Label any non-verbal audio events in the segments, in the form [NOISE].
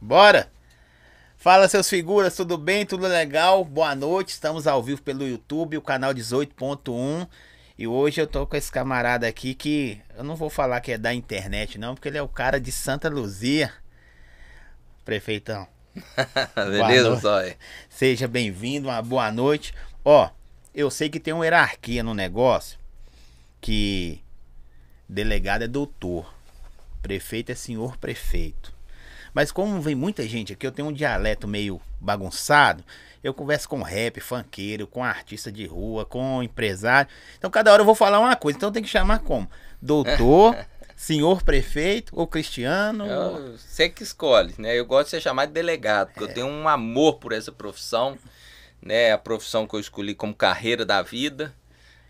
Bora! Fala seus figuras, tudo bem? Tudo legal? Boa noite, estamos ao vivo pelo YouTube, o canal 18.1 E hoje eu tô com esse camarada aqui que eu não vou falar que é da internet não, porque ele é o cara de Santa Luzia Prefeitão [LAUGHS] Beleza, Zóia? Seja bem-vindo, uma boa noite Ó, eu sei que tem uma hierarquia no negócio Que delegado é doutor Prefeito é senhor prefeito mas como vem muita gente aqui, eu tenho um dialeto meio bagunçado. Eu converso com rap, funkeiro, com artista de rua, com empresário. Então cada hora eu vou falar uma coisa. Então tem que chamar como? Doutor, [LAUGHS] senhor prefeito ou cristiano? Eu, você que escolhe, né? Eu gosto de ser chamado de delegado, porque é. eu tenho um amor por essa profissão, né? A profissão que eu escolhi como carreira da vida,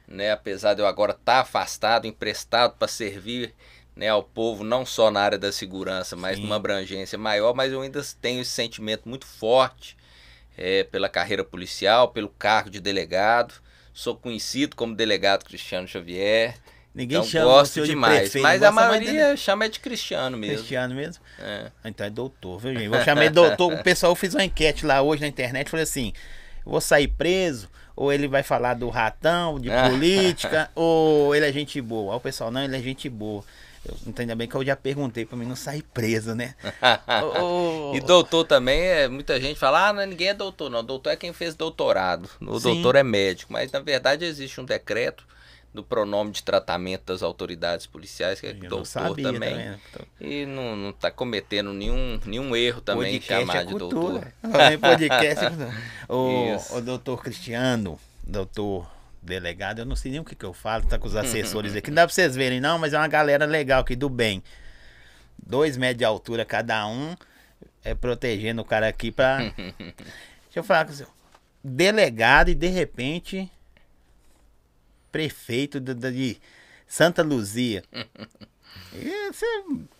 né? Apesar de eu agora estar tá afastado, emprestado para servir né, ao povo, não só na área da segurança, mas Sim. numa abrangência maior, mas eu ainda tenho esse sentimento muito forte é, pela carreira policial, pelo cargo de delegado. Sou conhecido como delegado Cristiano Xavier. Ninguém então, chama gosto demais, prefeito, mas a maioria de... chama é de Cristiano mesmo. Cristiano mesmo? É. Então é doutor, viu, gente? Vou chamar de doutor. o pessoal fez uma enquete lá hoje na internet, falei assim: vou sair preso, ou ele vai falar do ratão, de [LAUGHS] política, ou ele é gente boa. Aí o pessoal, não, ele é gente boa. Eu, ainda bem que eu já perguntei para mim não sair preso, né? [LAUGHS] oh, e doutor também, é, muita gente fala, ah, não, ninguém é doutor, não. Doutor é quem fez doutorado. O Sim. doutor é médico. Mas na verdade existe um decreto do pronome de tratamento das autoridades policiais, que é eu doutor também. também. Então. E não, não tá cometendo nenhum, nenhum erro também em chamar é de doutor. podcast é [LAUGHS] o, o doutor Cristiano, doutor delegado, eu não sei nem o que, que eu falo, tá com os assessores aqui. Não dá pra vocês verem, não, mas é uma galera legal aqui do bem. Dois metros de altura cada um, é protegendo o cara aqui pra. [LAUGHS] Deixa eu falar com você. Delegado e de repente. Prefeito de, de Santa Luzia. [LAUGHS] E você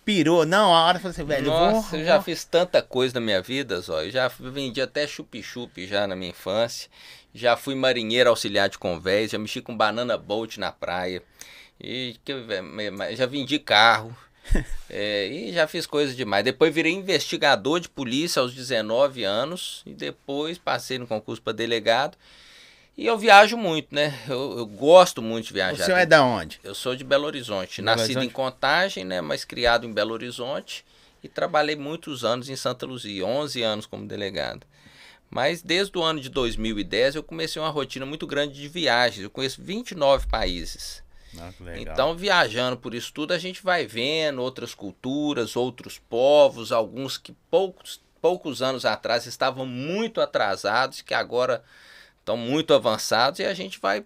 pirou, não, a hora você, velho. Nossa, eu, vou, eu já fiz tanta coisa na minha vida, Zó. Eu já vendi até chup-chup já na minha infância. Já fui marinheiro auxiliar de convés, já mexi com banana boat na praia. E já vendi carro. [LAUGHS] é, e já fiz coisas demais. Depois virei investigador de polícia aos 19 anos. E depois passei no concurso para delegado. E eu viajo muito, né? Eu, eu, gosto muito de viajar. O senhor é da onde? Eu sou de Belo Horizonte. Belo Nascido Horizonte? em Contagem, né? Mas criado em Belo Horizonte. E trabalhei muitos anos em Santa Luzia, 11 anos como delegado. Mas desde o ano de 2010 eu comecei uma rotina muito grande de viagens. Eu conheço 29 países. Ah, então, viajando por isso tudo, a gente vai vendo outras culturas, outros povos, alguns que poucos, poucos anos atrás estavam muito atrasados, que agora estão muito avançados, e a gente vai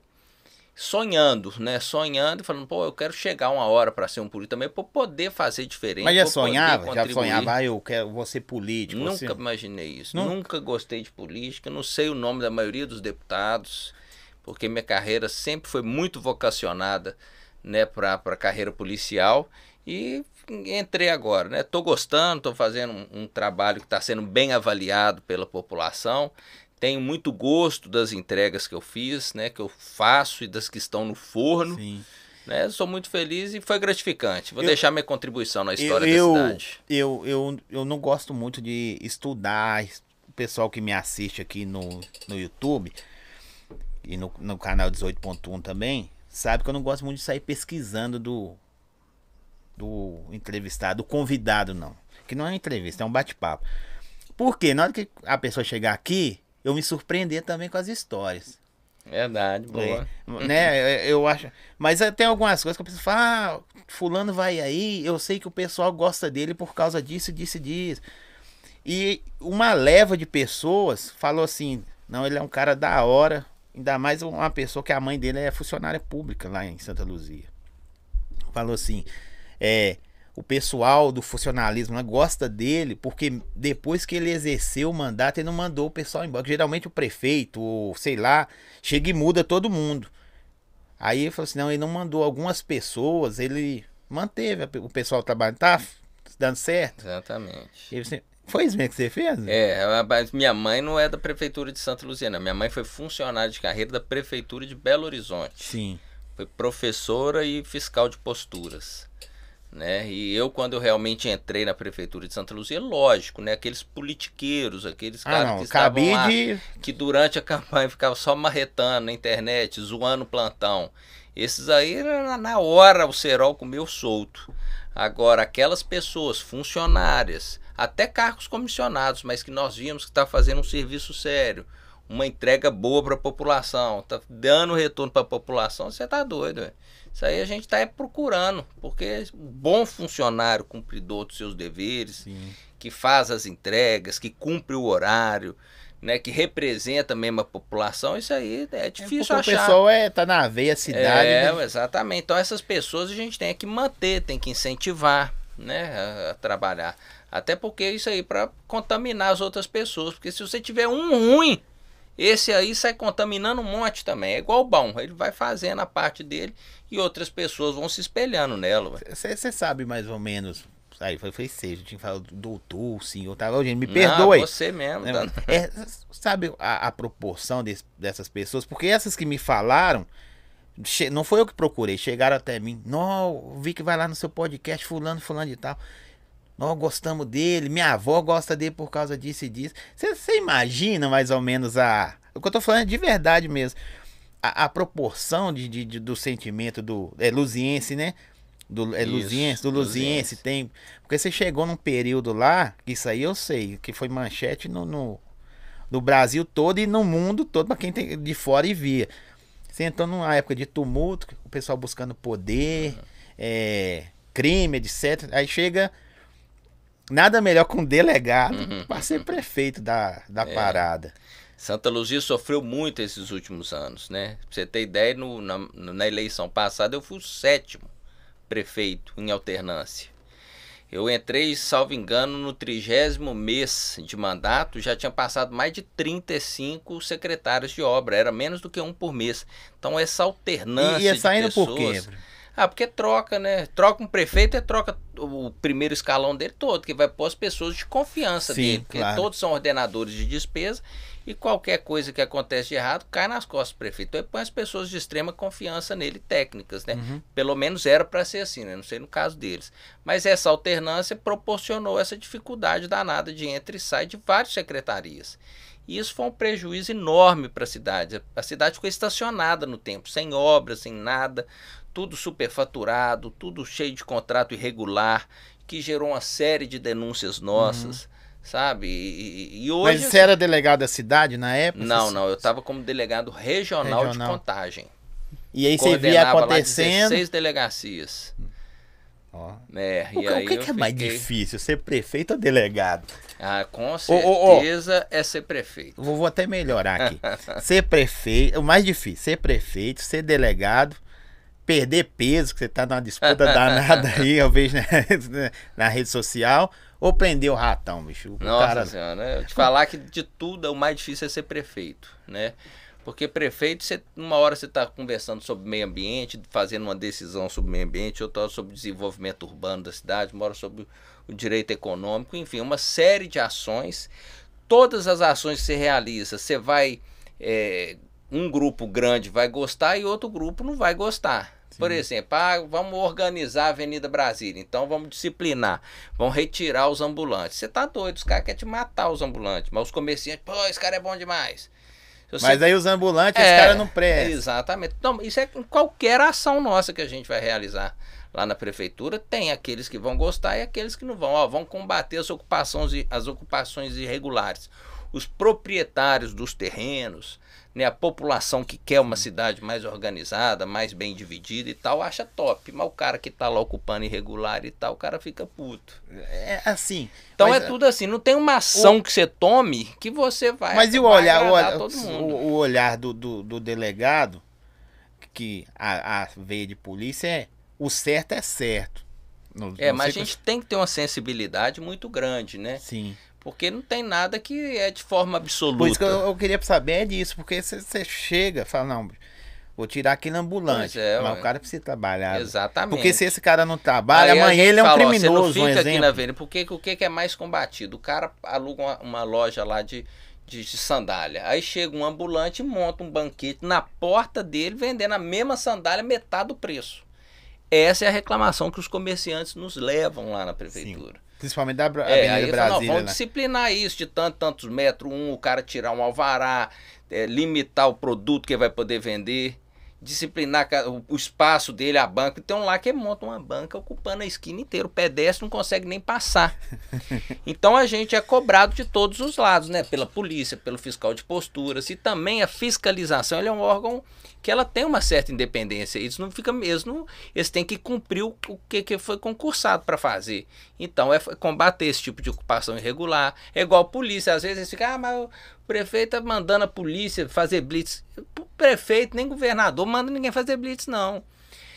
sonhando, né? Sonhando e falando, pô, eu quero chegar uma hora para ser um político também, para poder fazer diferente. Mas já sonhava? Já sonhava, ah, eu quero, vou ser político. Nunca você... imaginei isso. Nunca. Nunca gostei de política, não sei o nome da maioria dos deputados, porque minha carreira sempre foi muito vocacionada, né, para a carreira policial. E entrei agora, né? Tô gostando, tô fazendo um, um trabalho que está sendo bem avaliado pela população tenho muito gosto das entregas que eu fiz, né, que eu faço e das que estão no forno. Sim. Né, sou muito feliz e foi gratificante. Vou eu, deixar minha contribuição na história eu, da cidade. Eu, eu, eu não gosto muito de estudar. O pessoal que me assiste aqui no, no YouTube e no, no canal 18.1 também, sabe que eu não gosto muito de sair pesquisando do, do entrevistado, do convidado, não. Que não é uma entrevista, é um bate-papo. Porque na hora que a pessoa chegar aqui, eu me surpreender também com as histórias. Verdade, boa. É, né, eu acho. Mas tem algumas coisas que eu preciso falar, ah, fulano vai aí, eu sei que o pessoal gosta dele por causa disso, disso e disso. E uma leva de pessoas falou assim, não, ele é um cara da hora, ainda mais uma pessoa que a mãe dele é funcionária pública lá em Santa Luzia. Falou assim, é, o pessoal do funcionalismo né, gosta dele porque depois que ele exerceu o mandato, ele não mandou o pessoal embora. Geralmente o prefeito, ou sei lá, chega e muda todo mundo. Aí ele falou assim: não, ele não mandou algumas pessoas, ele manteve o pessoal trabalhando. Tá dando certo? Exatamente. Assim, foi isso mesmo que você fez? É, mas minha mãe não é da prefeitura de Santa Luciana. Minha mãe foi funcionária de carreira da prefeitura de Belo Horizonte. Sim. Foi professora e fiscal de posturas. Né? E eu, quando eu realmente entrei na prefeitura de Santa Luzia, lógico, né? Aqueles politiqueiros, aqueles Ah, caras não, que estavam lá, que durante a [LAUGHS] campanha ficavam só marretando na internet, zoando o plantão. Esses aí, na- hora, o cerol comeu solto. Agora, aquelas pessoas, funcionárias, até cargos comissionados, mas que nós vimos que está fazendo um serviço sério, uma entrega boa para a população, está dando retorno para a população, você está doido. ué. Isso aí a gente está procurando, porque o bom funcionário, cumpridor dos seus deveres, Sim. que faz as entregas, que cumpre o horário, né, que representa mesmo a população, isso aí é É difícil o achar. pessoal é, tá na veia cidade. É, né? exatamente. Então essas pessoas a gente tem que manter, tem que incentivar, né, a, a trabalhar. Até porque isso aí para contaminar as outras pessoas, porque se você tiver um ruim, esse aí sai contaminando um monte também. É igual o bom, ele vai fazendo a parte dele e outras pessoas vão se espelhando nela. Você sabe mais ou menos. Aí foi, foi seja, tinha que falar do doutor, senhor, tá? Gente, me Não, perdoe. você mesmo. tá? É, sabe a, a proporção des- dessas pessoas? Porque essas que me falaram, não foi eu que procurei, chegaram até mim. Não, vi que vai lá no seu podcast, fulano, fulano e tal. Nós gostamos dele, minha avó gosta dele por causa disso e disso. Você imagina mais ou menos a. O que eu tô falando é de verdade mesmo. A, a proporção de, de- de- do sentimento do. É luziense, né? Do, é Isso, luziense, do luziense, luziense. tem. Porque você chegou num período lá, que isso aí eu sei, que foi manchete no, no, no Brasil todo e no mundo todo, pra quem tem de fora e via. Você entrou numa época de tumulto, o pessoal buscando poder, é, crime, etc. Aí chega nada melhor que um delegado Uhum. para ser prefeito da, da É. parada. Santa Luzia sofreu muito esses últimos anos, né? Pra você ter ideia, no- na, na eleição passada eu fui o sétimo prefeito em alternância. Eu entrei, salvo engano, no trigésimo mês de mandato, já tinha passado mais de 35 secretários de obra, era menos do que um por mês. Então essa alternância E ia de saindo pessoas... por quê? Ah, porque troca, né? Troca um prefeito e troca o primeiro escalão dele todo, que vai pôr as pessoas de confiança Sim, dele. Porque claro. todos são ordenadores de despesa e qualquer coisa que acontece de errado cai nas costas do prefeito. Então ele põe as pessoas de extrema confiança nele, técnicas, né? Uhum. Pelo menos era para ser assim, né? Não sei no caso deles. Mas essa alternância proporcionou essa dificuldade danada de entra e sai de várias secretarias. E isso foi um prejuízo enorme para a cidade. A cidade ficou estacionada no tempo, sem obras, sem nada, tudo superfaturado, tudo cheio de contrato irregular, que gerou uma série de denúncias nossas, sabe? E, e- hoje. Mas você era delegado da cidade na época? Não, não, eu estava como delegado regional, Regional. de contagem. E aí você via lá acontecendo. 16 delegacias. Ó. né? O, que- o que, que é mais fiquei- difícil, ser prefeito ou delegado? Ah, com ô, ô. certeza é ser prefeito. Vou, vou até melhorar aqui. ser prefeito, o mais difícil, ser prefeito, ser delegado, perder peso, que você tá numa disputa [LAUGHS] danada aí, eu vejo na, [LAUGHS] na rede social, ou prender o ratão, bicho. O Nossa cara- senhora, né? eu te falar que de tudo o mais difícil é ser prefeito, né? Porque prefeito, você, uma hora você está conversando sobre meio ambiente, fazendo uma decisão sobre meio ambiente, outra hora sobre desenvolvimento urbano da cidade, uma hora sobre o direito econômico, enfim, uma série de ações. Todas as ações que você realiza, você vai. é, um grupo grande vai gostar e outro grupo não vai gostar. Por exemplo, ah, vamos organizar a Avenida Brasília, então vamos disciplinar, vamos retirar os ambulantes. Você tá doido, os caras querem te matar os ambulantes, mas os comerciantes, pô, esse cara é bom demais. Você- Mas aí os ambulantes, É, os caras não prestam. Exatamente. Então, isso é em qualquer ação nossa que a gente vai realizar lá na prefeitura, tem aqueles que vão gostar e aqueles que não vão. Ó, vão combater as ocupações, as ocupações irregulares. Os proprietários dos terrenos, né, a população que quer uma cidade mais organizada, mais bem dividida e tal, acha top. Mas o cara que está lá ocupando irregular e tal, o cara fica puto. É assim. Então é tudo assim, não tem uma ação que você tome que você vai. Mas e o olhar, o, olhar- o, o olhar do, do, do delegado, que a, a veia de polícia é o certo é certo. Não- É, não mas a gente tem que ter uma sensibilidade muito grande, né? Sim. Porque não tem nada que é de forma absoluta. Por isso que eu, eu queria saber é disso, porque você você chega e fala, não, vou tirar aquele ambulante. É, mas ué. o cara precisa trabalhar. Exatamente. Porque se esse cara não trabalha, Aí amanhã ele é um fala, ó, criminoso, Você um não fica aqui exemplo. na avenida. Porque o que que é mais combatido? O cara aluga uma, uma loja lá de, de, de sandália. Aí chega um ambulante e monta um banquete na porta dele vendendo a mesma sandália metade do preço. Essa é a reclamação que os comerciantes nos levam lá na prefeitura. Sim. Principalmente da é, aí Brasília. Não, vamos né? disciplinar isso de tantos, tantos metros, um, o cara tirar um alvará, é, limitar o produto que vai poder vender disciplinar o espaço dele, a banca. Tem um lá que monta uma banca ocupando a esquina inteira. O pedestre não consegue nem passar. [LAUGHS] Então a gente é cobrado de todos os lados, né? Pela polícia, pelo fiscal de posturas e também a fiscalização. Ele é um órgão que ela tem uma certa independência. Isso não fica mesmo. Eles têm que cumprir o, o que, que foi concursado para fazer. Então é combater esse tipo de ocupação irregular. É igual a polícia. Às vezes eles ficam, ah, mas prefeito mandando a polícia fazer blitz. Prefeito nem governador manda ninguém fazer blitz, não.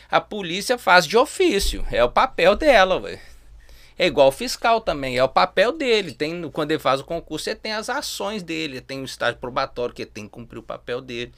A polícia faz de ofício. É o papel dela, ué. É igual o fiscal também, é o papel dele. Tem, quando ele faz o concurso, ele tem as ações dele, tem o estágio probatório que ele tem que cumprir o papel dele.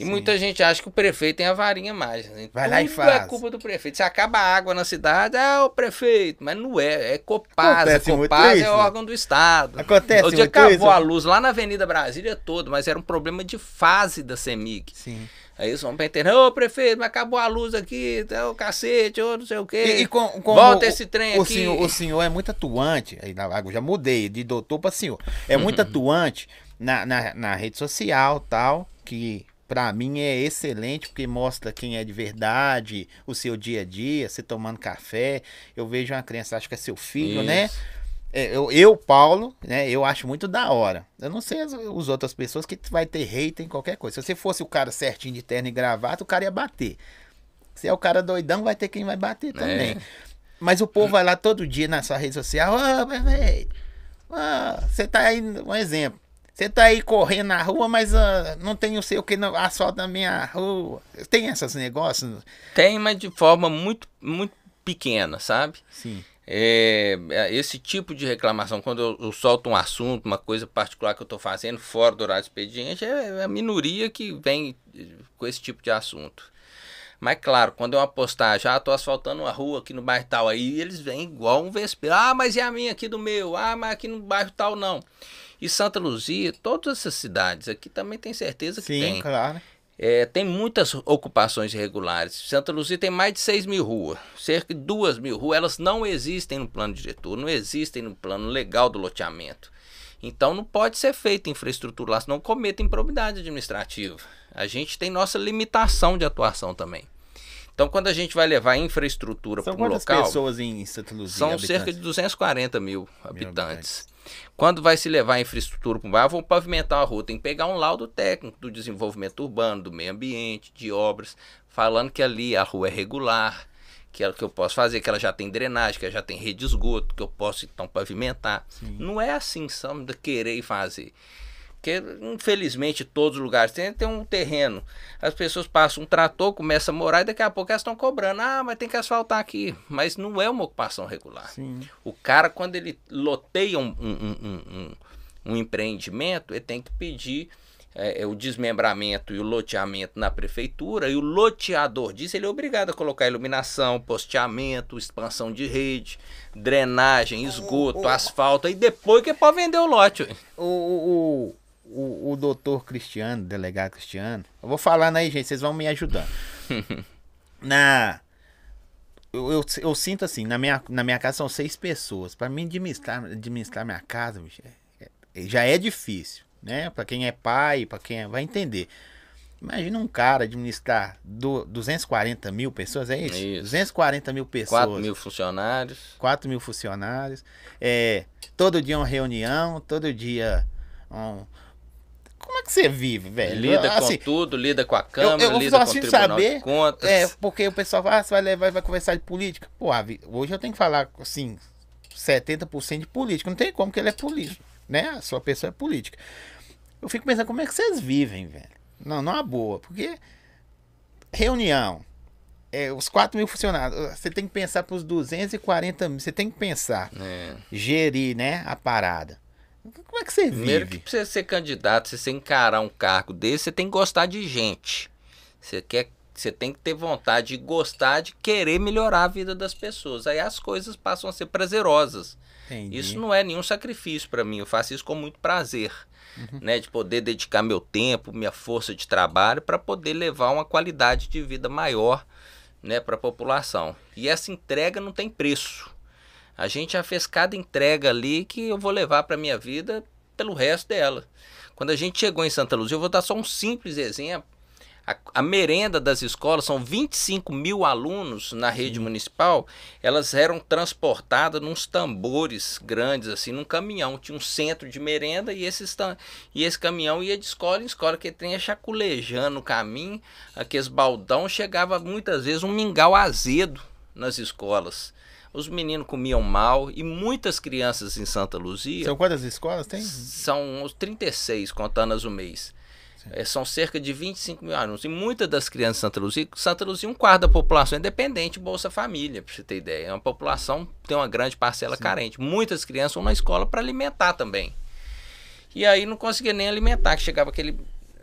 E Sim. muita gente acha que o prefeito tem a varinha mágica. Né? Vai Tudo lá e faz. é culpa do prefeito. Se acaba a água na cidade, é o prefeito. Mas não é, é Copasa. Acontece Copasa é órgão do Estado. Acontece O dia acabou isso. a luz lá na Avenida Brasília toda, mas era um problema de fase da CEMIG. Sim. Aí eles vão pra internet, ô prefeito, mas acabou a luz aqui, é o cacete, ou não sei o quê. E, e com, com Volta o, esse trem o aqui. Senhor, o senhor é muito atuante, aí na água já mudei, de doutor para senhor. É muito uhum. atuante na, na, na rede social tal, que para mim é excelente porque mostra quem é de verdade, o seu dia a dia, você tomando café. Eu vejo uma criança, acho que é seu filho, né? Isso. né? É, eu, eu, Paulo, né? Eu acho muito da hora. Eu não sei as, as outras pessoas que vai ter hater em qualquer coisa. Se você fosse o cara certinho de terno e gravata, o cara ia bater. Se é o cara doidão, vai ter quem vai bater também. É. Mas o povo vai lá todo dia na sua rede social. Ô, velho, oh, você tá aí, um exemplo. Você tá aí correndo na rua, mas uh, não tem o seu que no asfalto na minha rua. Tem esses negócios? Tem, mas de forma muito, muito pequena, sabe? Sim. É, é esse tipo de reclamação, quando eu, eu, solto um assunto, uma coisa particular que eu estou fazendo fora do horário expediente, é, é a minoria que vem com esse tipo de assunto. Mas claro, quando eu apostar, já estou asfaltando uma rua aqui no bairro tal, aí eles vêm igual um vespeiro. Ah, mas é a minha aqui do meu. Ah, mas aqui no bairro tal não. E Santa Luzia, todas essas cidades aqui também tem certeza que Sim, tem. Sim, claro. É, tem muitas ocupações irregulares. Santa Luzia tem mais de 6 mil ruas, cerca de 2 mil ruas. Elas não existem no plano diretor, não existem no plano legal do loteamento. Então não pode ser feita infraestrutura lá, senão cometa improbidade administrativa. A gente tem nossa limitação de atuação também. Então, quando a gente vai levar infraestrutura para o local. São pessoas em Santa Luzia? São habitantes? cerca de 240 mil habitantes. Quando vai se levar infraestrutura para o bairro, vão pavimentar a rua. Tem que pegar um laudo técnico do desenvolvimento urbano, do meio ambiente, de obras, falando que ali a rua é regular, que, ela, que eu posso fazer, que ela já tem drenagem, que ela já tem rede de esgoto, que eu posso então pavimentar. Sim. Não é assim, de querer e fazer. Porque, infelizmente, todos os lugares tem, tem um terreno. As pessoas passam um trator, começam a morar e daqui a pouco elas estão cobrando. Ah, mas tem que asfaltar aqui. Mas não é uma ocupação regular. Sim. O cara, quando ele loteia um, um, um, um empreendimento, ele tem que pedir é, é, o desmembramento e o loteamento na prefeitura. E o loteador disso, ele é obrigado a colocar iluminação, posteamento, expansão de rede, drenagem, esgoto, o, o, asfalto. E depois que é para vender o lote. O, o, o, o doutor Cristiano, delegado Cristiano, eu vou falando aí, gente, vocês vão me ajudando. [LAUGHS] na. Eu, eu, eu, sinto assim, na minha, na minha casa são seis pessoas. Para mim administrar, administrar minha casa, bicho, é, é, já é difícil, né? Para quem é pai, para quem é, vai entender. Imagina um cara administrar do, 240 mil pessoas, é isso? isso. 240 mil pessoas. 4 mil funcionários. 4 mil funcionários. É, todo dia uma reunião, todo dia um, como é que você vive, velho? Lida assim, com tudo, lida com a Câmara, eu, eu lida com o Tribunal saber, de Contas. É, porque o pessoal fala, ah, você vai levar, vai conversar de política. Pô, hoje eu tenho que falar, assim, 70% de política. Não tem como que ele é político, né? A sua pessoa é política. Eu fico pensando, como é que vocês vivem, velho? Não, não é boa, porque reunião, é, os 4 mil funcionários, você tem que pensar para os 240 mil, você tem que pensar, é. gerir, né, a parada. Como é que você vive? Primeiro que pra você ser candidato, se você encarar um cargo desse, você tem que gostar de gente. Você quer você tem que ter vontade de gostar de querer melhorar a vida das pessoas. Aí as coisas passam a ser prazerosas. Entendi. Isso não é nenhum sacrifício para mim. Eu faço isso com muito prazer, uhum. né? De poder dedicar meu tempo, minha força de trabalho para poder levar uma qualidade de vida maior né, para a população. E essa entrega não tem preço. A gente já fez cada entrega ali que eu vou levar para minha vida pelo resto dela. Quando a gente chegou em Santa Luzia, eu vou dar só um simples exemplo. A, a, merenda das escolas, são 25 mil alunos na rede Sim. municipal, elas eram transportadas nos tambores grandes, assim, num caminhão. Tinha um centro de merenda e, esses, e esse caminhão ia de escola em escola, que tinha chaculejando no caminho, aqueles baldão, chegava muitas vezes um mingau azedo nas escolas. Os meninos comiam mal e muitas crianças em Santa Luzia. São quantas escolas tem? São uns 36, contando as um mês. É, são cerca de 25 mil alunos. E muitas das crianças de Santa Luzia, Santa Luzia, um quarto da população é dependente de Bolsa Família, para você ter ideia. É uma população tem uma grande parcela Sim. carente. Muitas crianças vão na escola para alimentar também. E aí não conseguia nem alimentar, que chegava aquele,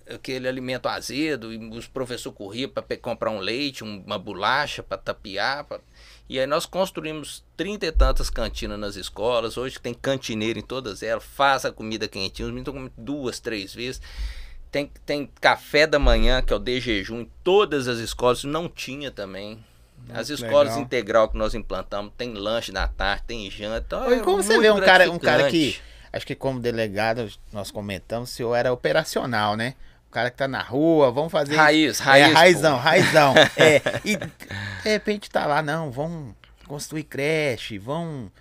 aquele alimento azedo, e os professores corriam para comprar um leite, uma bolacha para tapiar. Pra... E aí nós construímos trinta e tantas cantinas nas escolas. Hoje tem cantineiro em todas elas, faz a comida quentinha. Os meninos estão comendo duas, três vezes. Tem, tem café da manhã, que é o de jejum, em todas as escolas. Não tinha também. As escolas legal. integral que nós implantamos, tem lanche da tarde, tem janta. Então é como você vê um cara, um cara que, acho que como delegado, nós comentamos, o senhor era operacional, né? O cara que tá na rua, vamos fazer. Raiz, raiz. É, raizão, pô. raizão. [LAUGHS] é, e de repente tá lá, não, vamos construir creche, vão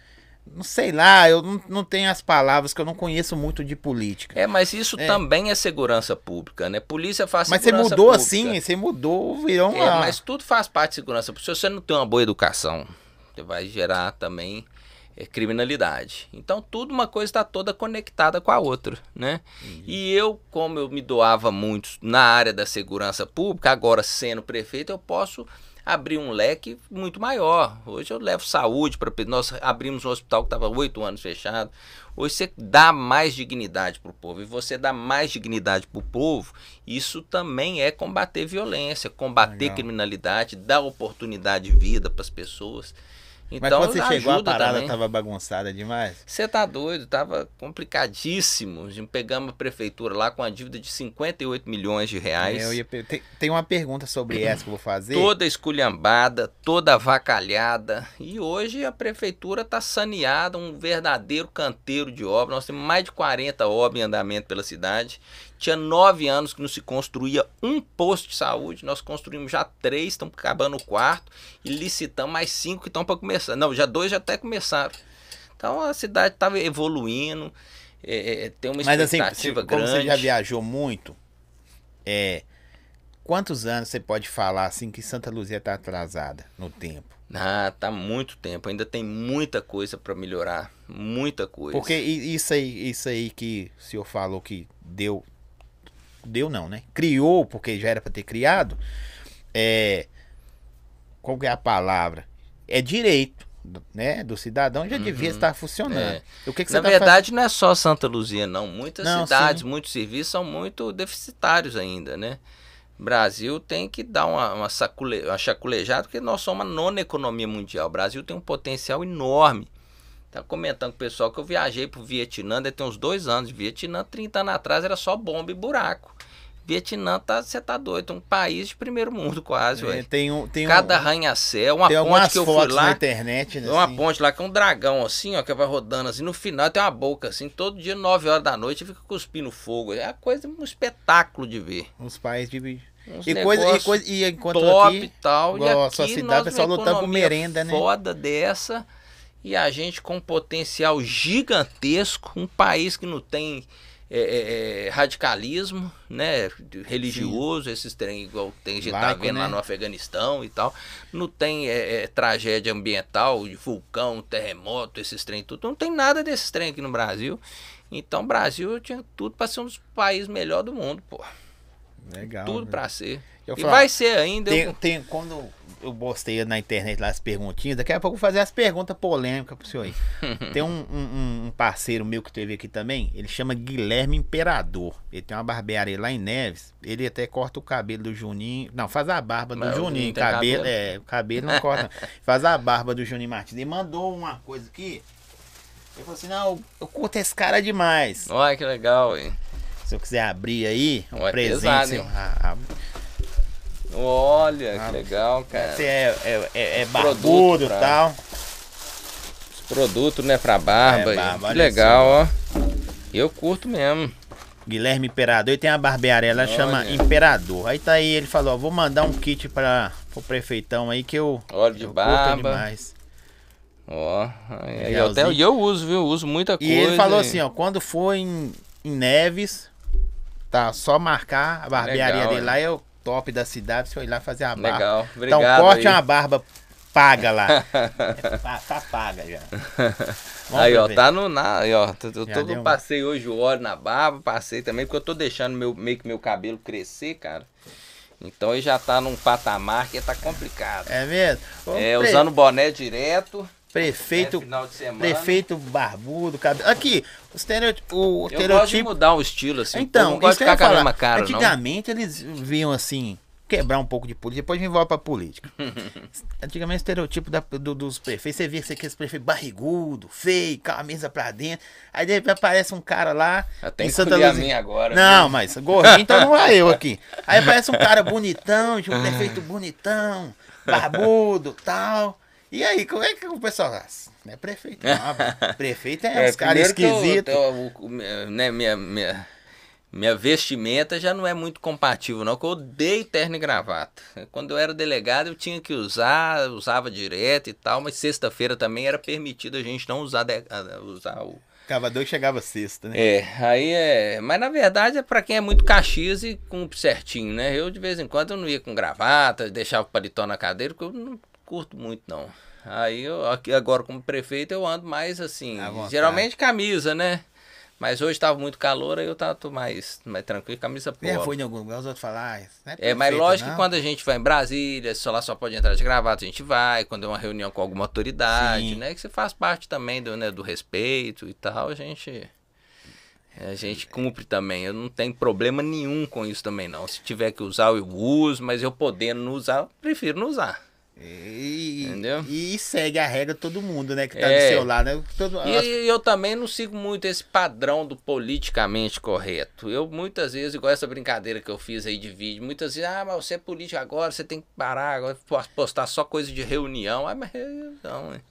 não sei lá, eu não, não tenho as palavras que eu não conheço muito de política. É, mas isso é. também é segurança pública, né? Polícia faz mas segurança pública. Mas você mudou assim, você mudou, virou uma... É, mas tudo faz parte de segurança. Se você não tem uma boa educação, você vai gerar também é, criminalidade. Então, tudo uma coisa está toda conectada com a outra, né? Uhum. E eu, como eu me doava muito na área da segurança pública, agora sendo prefeito, eu posso abrir um leque muito maior. Hoje eu levo saúde para nós abrimos um hospital que estava oito anos fechado. Hoje você dá mais dignidade para o povo e você dá mais dignidade para o povo. Isso também é combater violência, combater Legal. criminalidade, dar oportunidade de vida para as pessoas. Então, Mas quando você chegou, a parada também. tava bagunçada demais? Você tá doido, tava complicadíssimo. Pegamos a prefeitura lá com a dívida de 58 milhões de reais. É, ia... tem, tem, uma pergunta sobre essa que eu vou fazer. Toda esculhambada, toda avacalhada. E hoje a prefeitura tá saneada, um verdadeiro canteiro de obra. Nós temos mais de 40 obras em andamento pela cidade. Tinha nove anos que não se construía um posto de saúde. Nós construímos já três, estão acabando o quarto. E licitamos mais cinco que estão para começar. Não, já dois já até começaram. Então a cidade estava evoluindo. É, é, tem uma Mas assim, expectativa assim, como grande. você já viajou muito, é, quantos anos você pode falar assim que Santa Luzia está atrasada no tempo? Ah, tá muito tempo. Ainda tem muita coisa para melhorar, muita coisa. Porque isso aí, isso aí que o senhor falou que deu deu não, né? Criou, porque já era para ter criado. É, qual que é a palavra? É direito, né? Do cidadão já uhum, devia estar funcionando. É. O que, que Na verdade, não é só Santa Luzia, não. Muitas não, cidades, sim. muitos serviços são muito deficitários ainda, né? Brasil tem que dar uma, uma, sacule, uma chaculejada, porque nós somos a nona economia mundial. O Brasil tem um potencial enorme Tá comentando com o pessoal que eu viajei pro Vietnã, deve ter uns dois anos. Vietnã, 30 anos atrás, era só bomba e buraco. Vietnã, tá, você tá doido, um país de primeiro mundo quase, é, tem um, tem Cada um, arranha-céu, uma ponte que eu fui lá. na internet, né, uma assim. ponte lá que é um dragão assim, ó, que vai rodando assim, no final tem uma boca assim, todo dia 9 horas da noite fica cuspindo fogo. É a coisa, um espetáculo de ver. Uns países de e coisa, e coisa e enquanto top aqui, e tal, e aqui sua cidade, o pessoal lutando por merenda, né? Foda dessa e a gente com um potencial gigantesco, um país que não tem é, é, é radicalismo né, religioso, Sim. esses trem igual tem gente tá vendo né? lá no Afeganistão e tal, não tem é, é, tragédia ambiental, de vulcão, terremoto, esses trem tudo, não tem nada desses trem aqui no Brasil. Então o Brasil tinha tudo para ser um dos países melhores do mundo, pô. Legal. Tudo né? para ser. Eu e falar, vai ser ainda. Tem, eu... tem, quando eu postei na internet lá as perguntinhas. Daqui a pouco eu vou fazer as perguntas polêmicas pro senhor aí. [LAUGHS] tem um, um, um, parceiro meu que teve aqui também. Ele chama Guilherme Imperador. Ele tem uma barbearia lá em Neves. Ele até corta o cabelo do Juninho. Não, faz a barba do Mas Juninho. Cabelo, cabelo, é, o cabelo não corta. [LAUGHS] faz a barba do Juninho Martins. Ele mandou uma coisa aqui. Ele falou assim: não, eu curto esse cara demais. Olha que legal, hein? Se eu quiser abrir aí, um presente. Pesado, a, a, Olha, ah, que legal, cara. Você é, é, é, é barbudo e tal. Os produtos, né, pra barba. É, barba que legal, assim. ó. Eu curto mesmo. Guilherme Imperador, e tem a barbearia, ela Olha. chama Imperador. Aí tá aí, ele falou, ó, vou mandar um kit para o prefeitão aí que eu, Óleo de eu barba. demais. Ó, aí, eu, até, eu uso, viu? Eu uso muita coisa. E ele falou assim, ó, quando for em, em Neves, tá, só marcar a barbearia Legal, dele é. lá, é o top da cidade, você ir lá fazer a barba. Legal, obrigado. Então corte aí. uma barba paga lá. é, [LAUGHS] tá paga já. Vamos aí, ó, ver. tá no. Na, aí, ó, eu tô, eu passei hoje o óleo na barba, passei também, porque eu tô deixando meu, meio que meu cabelo crescer, cara. Então ele já tá num patamar que tá complicado. É mesmo? é, pre... usando boné direto. Prefeito, é, prefeito barbudo, cabelo. Aqui, o estereotipo. O eu estereotipo... gosto de mudar o estilo, assim. Então, não gosto de ficar com a mesma cara, Antigamente não. eles viam assim, quebrar um pouco de política, depois me volta pra política. [LAUGHS] Antigamente, o estereotipo da, do, dos prefeitos, você via que aqueles prefeitos barrigudo, feio, camisa pra dentro. Aí de aparece um cara lá. Tem que Santa Luzia. a mim agora. Não, viu? mas gordinho, então não é eu aqui. Aí aparece um cara bonitão, um [LAUGHS] prefeito bonitão, barbudo tal. E aí, como é que o pessoal. Ah, não é prefeito, não. [LAUGHS] prefeito é, é os caras esquisitos. Né, minha, minha minha vestimenta já não é muito compatível, não, porque eu odeio terno e gravata. Quando eu era delegado, eu tinha que usar, usava direto e tal, mas sexta-feira também era permitido a gente não usar, de, usar o. Cavador que chegava sexta, né? É, aí é. Mas na verdade é para quem é muito caxias e cumpre certinho, né? Eu de vez em quando eu não ia com gravata, deixava o paletó na cadeira, porque eu não curto muito, não. Aí eu, aqui agora como prefeito, eu ando mais assim. Geralmente camisa, né? Mas hoje estava muito calor, aí eu tava mais, mais tranquilo, camisa polo. É, foi em algum lugar, os outros falaram, ah, é, é mas lógico não. que quando a gente vai em Brasília, só lá só pode entrar de gravata, a gente vai, quando é uma reunião com alguma autoridade, Sim. né? Que você faz parte também do, né, do respeito e tal, a gente... A gente cumpre também. Eu não tenho problema nenhum com isso também, não. Se tiver que usar, eu uso, mas eu podendo não usar, eu prefiro não usar. E, Entendeu? E segue a regra todo mundo, né? Que tá é. do seu lado, né? Todo, e as... eu também não sigo muito esse padrão do politicamente correto. Eu muitas vezes, igual essa brincadeira que eu fiz aí de vídeo, muitas vezes, ah, mas você é político agora, você tem que parar, agora postar só coisa de reunião. Ah, mas não, hein?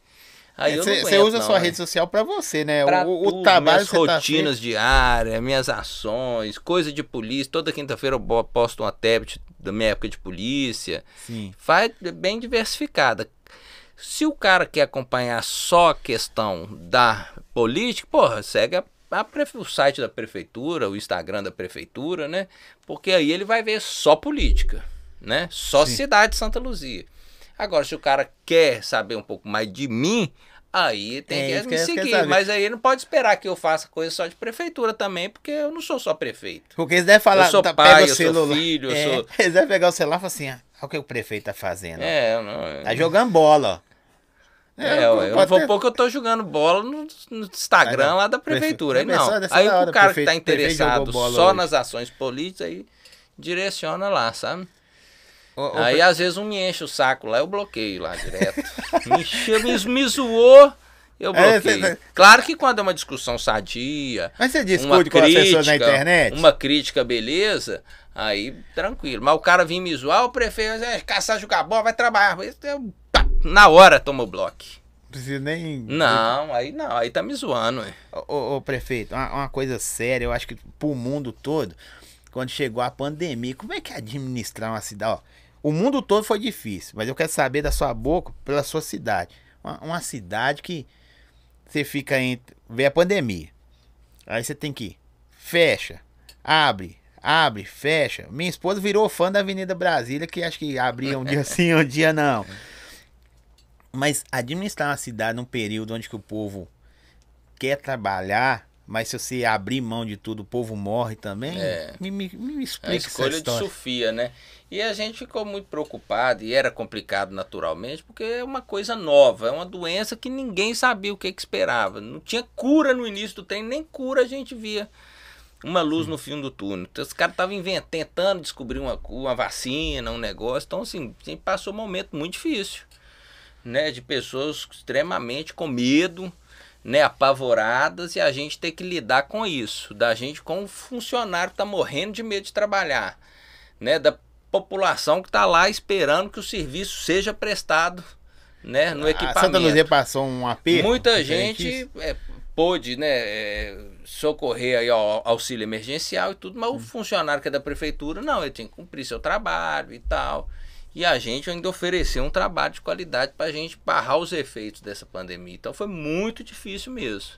Aí você é, usa não, sua né? rede social para você, né? Pra o, tudo, o trabalho minhas tá rotinas tá diárias, minhas ações, coisa de polícia. Toda quinta-feira eu posto uma tablet da minha época de polícia. Sim. Faz bem diversificada. Se o cara quer acompanhar só a questão da política, porra, segue a, a, o site da prefeitura, o Instagram da prefeitura, né? Porque aí ele vai ver só política, né? Só Sim. cidade de Santa Luzia. Agora, se o cara quer saber um pouco mais de mim, aí tem é, que me seguir. Mas aí não pode esperar que eu faça coisa só de prefeitura também, porque eu não sou só prefeito. Porque eles devem falar, eu sou tá, pai, eu sou filho, é, eu sou... Eles devem pegar o celular e falar assim, ah, olha o que o prefeito tá fazendo. É, não... Tá jogando bola, é, é, eu, eu vou ter... pôr que eu tô jogando bola no, no Instagram lá da prefeitura. Aí não. Aí o cara que tá interessado só hoje. nas ações políticas, aí direciona lá, sabe? Aí às vezes um me enche o saco lá, eu bloqueio lá direto. [LAUGHS] me, enche, me, zoou, eu é, bloqueio. É, claro que quando é uma discussão sadia. Mas você discute com crítica, as pessoas na internet? Uma crítica, beleza. Aí, tranquilo. Mas o cara vir me zoar, o prefeito, é, caçar jogar bola, vai trabalhar. Eu, na hora toma o bloco. Precisa nem. Não, aí não, aí tá me zoando. Ô, ô, prefeito, uma, uma, coisa séria, eu acho que pro mundo todo, quando chegou a pandemia, como é que é administrar uma cidade? Ó, o mundo todo foi difícil, mas eu quero saber da sua boca, pela sua cidade. Uma, uma cidade que você fica entre. Vê a pandemia. Aí você tem que ir. Fecha. Abre. Abre, fecha. Minha esposa virou fã da Avenida Brasília, que acho que abria um dia [LAUGHS] sim, um dia não. Mas administrar uma cidade num período onde que o povo quer trabalhar, mas se você abrir mão de tudo, o povo morre também. É. Me, me, me explica a escolha de Sofia, né? E a gente ficou muito preocupado, e era complicado naturalmente, porque é uma coisa nova, é uma doença que ninguém sabia o que, que esperava. Não tinha cura no início do trem, nem cura a gente via uma luz no fim do túnel. Então, os caras estavam tentando descobrir uma, uma vacina, um negócio. Então, assim, passou um momento muito difícil, né? De pessoas extremamente com medo, né? Apavoradas, e a gente ter que lidar com isso. Da gente com um funcionário que está morrendo de medo de trabalhar, né? Da população que está lá esperando que o serviço seja prestado né, no equipamento. A Santa Luzia passou um aperto? Muita gente é, pôde né, é, socorrer aí ao auxílio emergencial e tudo, mas o funcionário que é da prefeitura, não, ele tinha que cumprir seu trabalho e tal. E a gente ainda ofereceu um trabalho de qualidade para a gente barrar os efeitos dessa pandemia. Então foi muito difícil mesmo.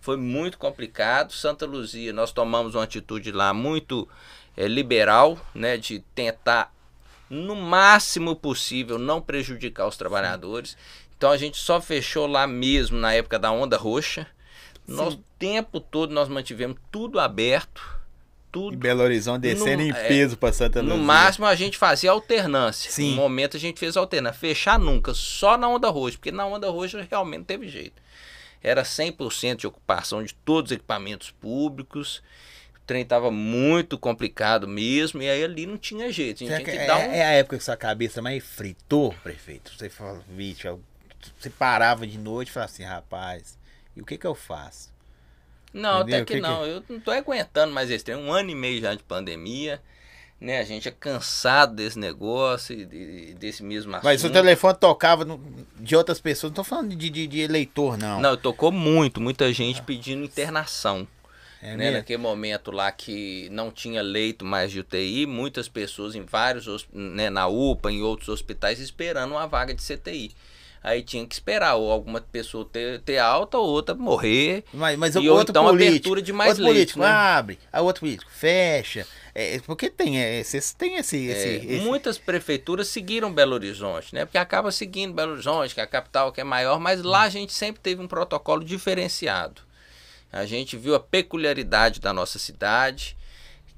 Foi muito complicado. Santa Luzia, nós tomamos uma atitude lá muito é, liberal, né, de tentar no máximo possível não prejudicar os trabalhadores. Então a gente só fechou lá mesmo na época da onda roxa. Nós, o tempo todo nós mantivemos tudo aberto. Tudo. Em Belo Horizonte descendo no, em é, peso é, para Santa Luzia. No máximo a gente fazia alternância. Sim. No momento a gente fez alternância. Fechar nunca, só na onda roxa, porque na onda roxa realmente não teve jeito. Era 100% de ocupação de todos os equipamentos públicos trem estava muito complicado mesmo, e aí ali não tinha jeito. tinha é, dar um... é a época que sua cabeça mais fritou, prefeito. Você fala, vítima, você parava de noite e falava assim, rapaz, e o que que eu faço? Não, Entendeu? até que, que não. Que... Eu não tô aguentando mais esse trem. Um ano e meio já de pandemia. Né, a gente é cansado desse negócio, e desse mesmo assunto. Mas o telefone tocava de outras pessoas, não tô falando de, de, de eleitor, não. Não, tocou muito, muita gente pedindo internação. É né? Naquele momento lá que não tinha leito mais de UTI, muitas pessoas em vários, né, na UPA, em outros hospitais, esperando uma vaga de CTI. Aí tinha que esperar ou alguma pessoa ter, ter alta ou outra morrer. Mas, mas e outro então político, abertura de mais outro político né? abre, a outro político fecha. É, porque tem, é, tem esse, é, esse, esse, Muitas prefeituras seguiram Belo Horizonte, né? Porque acaba seguindo Belo Horizonte, que é a capital que é maior, mas lá a gente sempre teve um protocolo diferenciado. A gente viu a peculiaridade da nossa cidade,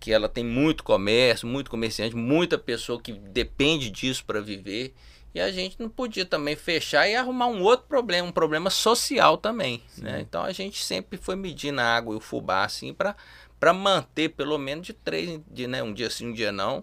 que ela tem muito comércio, muito comerciante, muita pessoa que depende disso para viver. E a gente não podia também fechar e arrumar um outro problema, um problema social também. Né? Então a gente sempre foi medindo a água e o fubá assim para manter pelo menos de três, de, né, um dia sim, um dia não.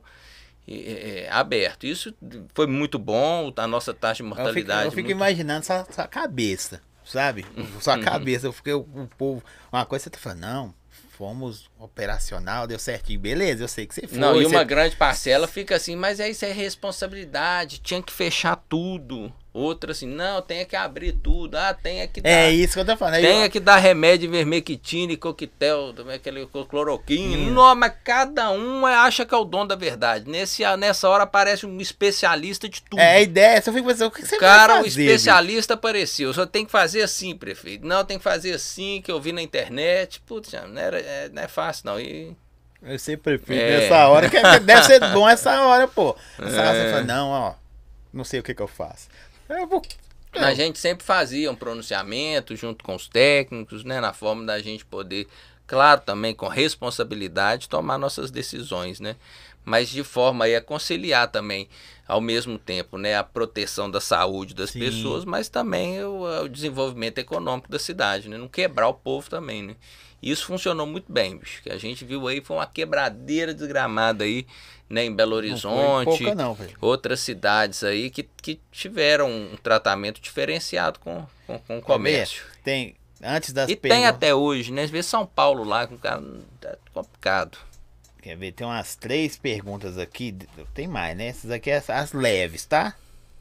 É, aberto. Isso foi muito bom, a nossa taxa de mortalidade. Eu fico, eu fico muito... imaginando sua, sua cabeça sabe? Sua uhum. cabeça, eu fiquei o, o povo. Uma coisa você tá falando, não, fomos operacional, deu certinho, beleza, eu sei que você foi. Não, e uma grande parcela fica assim, mas é isso é responsabilidade, tinha que fechar tudo. Outra assim, não, tem que abrir tudo. Ah, tem que dar. É isso que eu tô falando. Tem que dar remédio vermectina e coquetel, aquele cloroquina. Hum. Não, mas cada um acha que é o dono da verdade. Nesse, nessa hora aparece um especialista de tudo. É a ideia. Você fica pensando, o que você Cara, vai fazer, o especialista bicho? apareceu. Só tem que fazer assim, prefeito. Não, tem que fazer assim, que eu vi na internet. Putz, não, era, é, não é fácil, não. E eu sei prefeito é. nessa hora, que é, deve ser bom essa hora, pô. [LAUGHS] Essa é. hora você fala, não, ó, não sei o que que eu faço. Eu vou. Eu... A gente sempre fazia um pronunciamento junto com os técnicos, né? Na forma da gente poder, claro, também com responsabilidade, tomar nossas decisões, né? Mas de forma a conciliar também, ao mesmo tempo, né? A proteção da saúde das Sim. pessoas, mas também o, o, desenvolvimento econômico da cidade, né? Não quebrar o povo também, né? Isso funcionou muito bem, bicho. Que a gente viu aí foi uma quebradeira desgramada aí né, em Belo Horizonte, não não, outras cidades aí que, que tiveram um tratamento diferenciado com, com, com o comércio. Tem, antes das E tem até hoje, né? Às vezes São Paulo lá, com cara tá complicado. Quer ver? Tem umas três perguntas aqui, tem mais, né? Essas aqui é as leves, tá?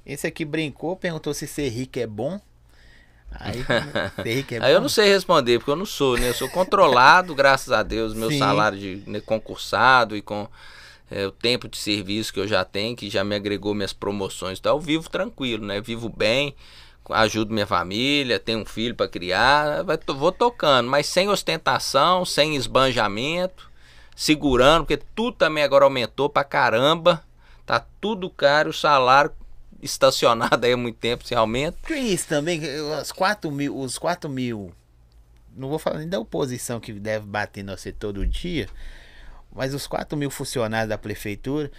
Esse aqui brincou, perguntou se ser rico é bom. Aí, [LAUGHS] é Aí eu não sei responder, porque eu não sou, né? Eu sou controlado, [LAUGHS] graças a Deus, meu Sim. salário de né, concursado e com é, o tempo de serviço que eu já tenho, que já me agregou minhas promoções e tal, eu vivo tranquilo, né? Vivo bem, ajudo minha família, tenho um filho para criar, vai, vou tocando, mas sem ostentação, sem esbanjamento, segurando, porque tudo também agora aumentou pra caramba, tá tudo caro, o salário estacionado aí há muito tempo sem aumento. Que isso também, os 4 mil, os 4 mil, não vou falar nem da oposição que deve bater no você todo dia, mas os 4 mil funcionários da prefeitura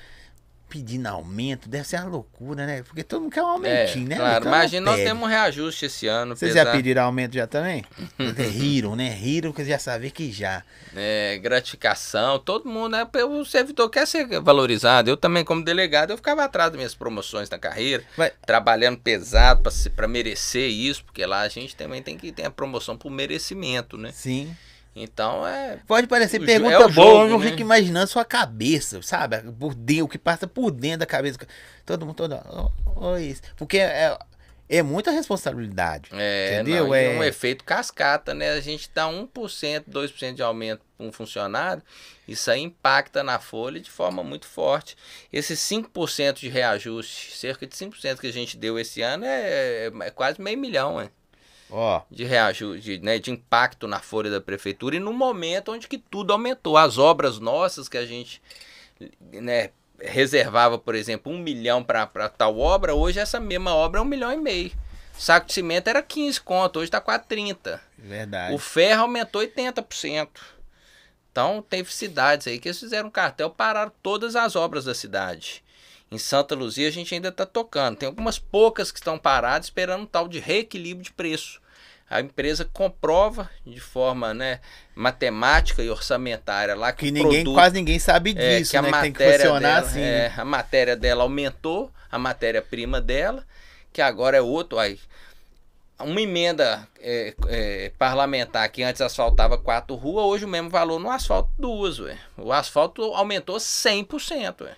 pedindo aumento, deve ser uma loucura, né? Porque todo mundo quer um aumentinho, é, né? Claro, então imagina, nós temos um reajuste esse ano. Vocês pesar... já pediram aumento já também? [LAUGHS] riram, né? Riram que já sabia que já. É, gratificação, todo mundo, né? O servidor quer ser valorizado. Eu também, como delegado, eu ficava atrás das minhas promoções na carreira, Vai... trabalhando pesado para merecer isso, porque lá a gente também tem que ter a promoção por merecimento, né? Sim. Então é. Pode parecer o pergunta é boa, jogo, eu não né? fico imaginando sua cabeça, sabe? Por dentro, o que passa por dentro da cabeça. Todo mundo, todo oh, oh, isso. Porque é, é muita responsabilidade. É, Entendeu? não, É- um efeito cascata, né? A gente dá 1%, 2% de aumento para um funcionário, isso aí impacta na folha de forma muito forte. Esse 5% de reajuste, cerca de 5% que a gente deu esse ano, é, é quase meio milhão, né? Ó, de reajuste, né, de impacto na folha da prefeitura e no momento onde que tudo aumentou. As obras nossas que a gente né, reservava, por exemplo, um milhão para tal obra, hoje essa mesma obra é um milhão e meio. Saco de cimento era 15 conto, hoje está quase 30. verdade. O ferro aumentou 80%. Então, teve cidades aí que eles fizeram um cartel, pararam todas as obras da cidade. Em Santa Luzia a gente ainda está tocando. Tem algumas poucas que estão paradas esperando um tal de reequilíbrio de preço. A empresa comprova de forma né, matemática e orçamentária lá que, Que ninguém, produto, quase ninguém sabe é, disso, que a né? Que tem que matéria funcionar dela, assim. é, né? a matéria dela aumentou, a matéria-prima dela, que agora é outro. Aí, uma emenda é, é, parlamentar que antes asfaltava quatro ruas, hoje o mesmo valor no asfalto duas, ué. O asfalto aumentou 100%, ué.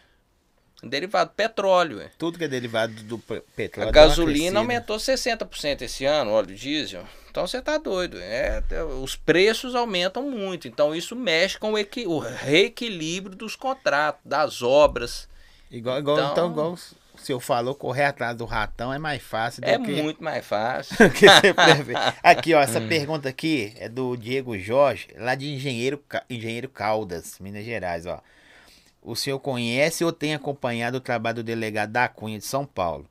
Derivado do petróleo, ué. Tudo que é derivado do pe- petróleo. A gasolina aumentou 60% esse ano, óleo diesel. Então você tá doido. É, os preços aumentam muito. Então isso mexe com o, equi- o reequilíbrio dos contratos, das obras. Igual, igual, Então- então, igual o senhor falou, correr atrás do ratão é mais fácil do É que, muito mais [LAUGHS] fácil. que você prevê. [LAUGHS] Aqui, ó, Hum. essa pergunta aqui é do Diego Jorge, lá de Engenheiro, Engenheiro Caldas, Minas Gerais, ó. O senhor conhece ou tem acompanhado o trabalho do delegado da Cunha de São Paulo?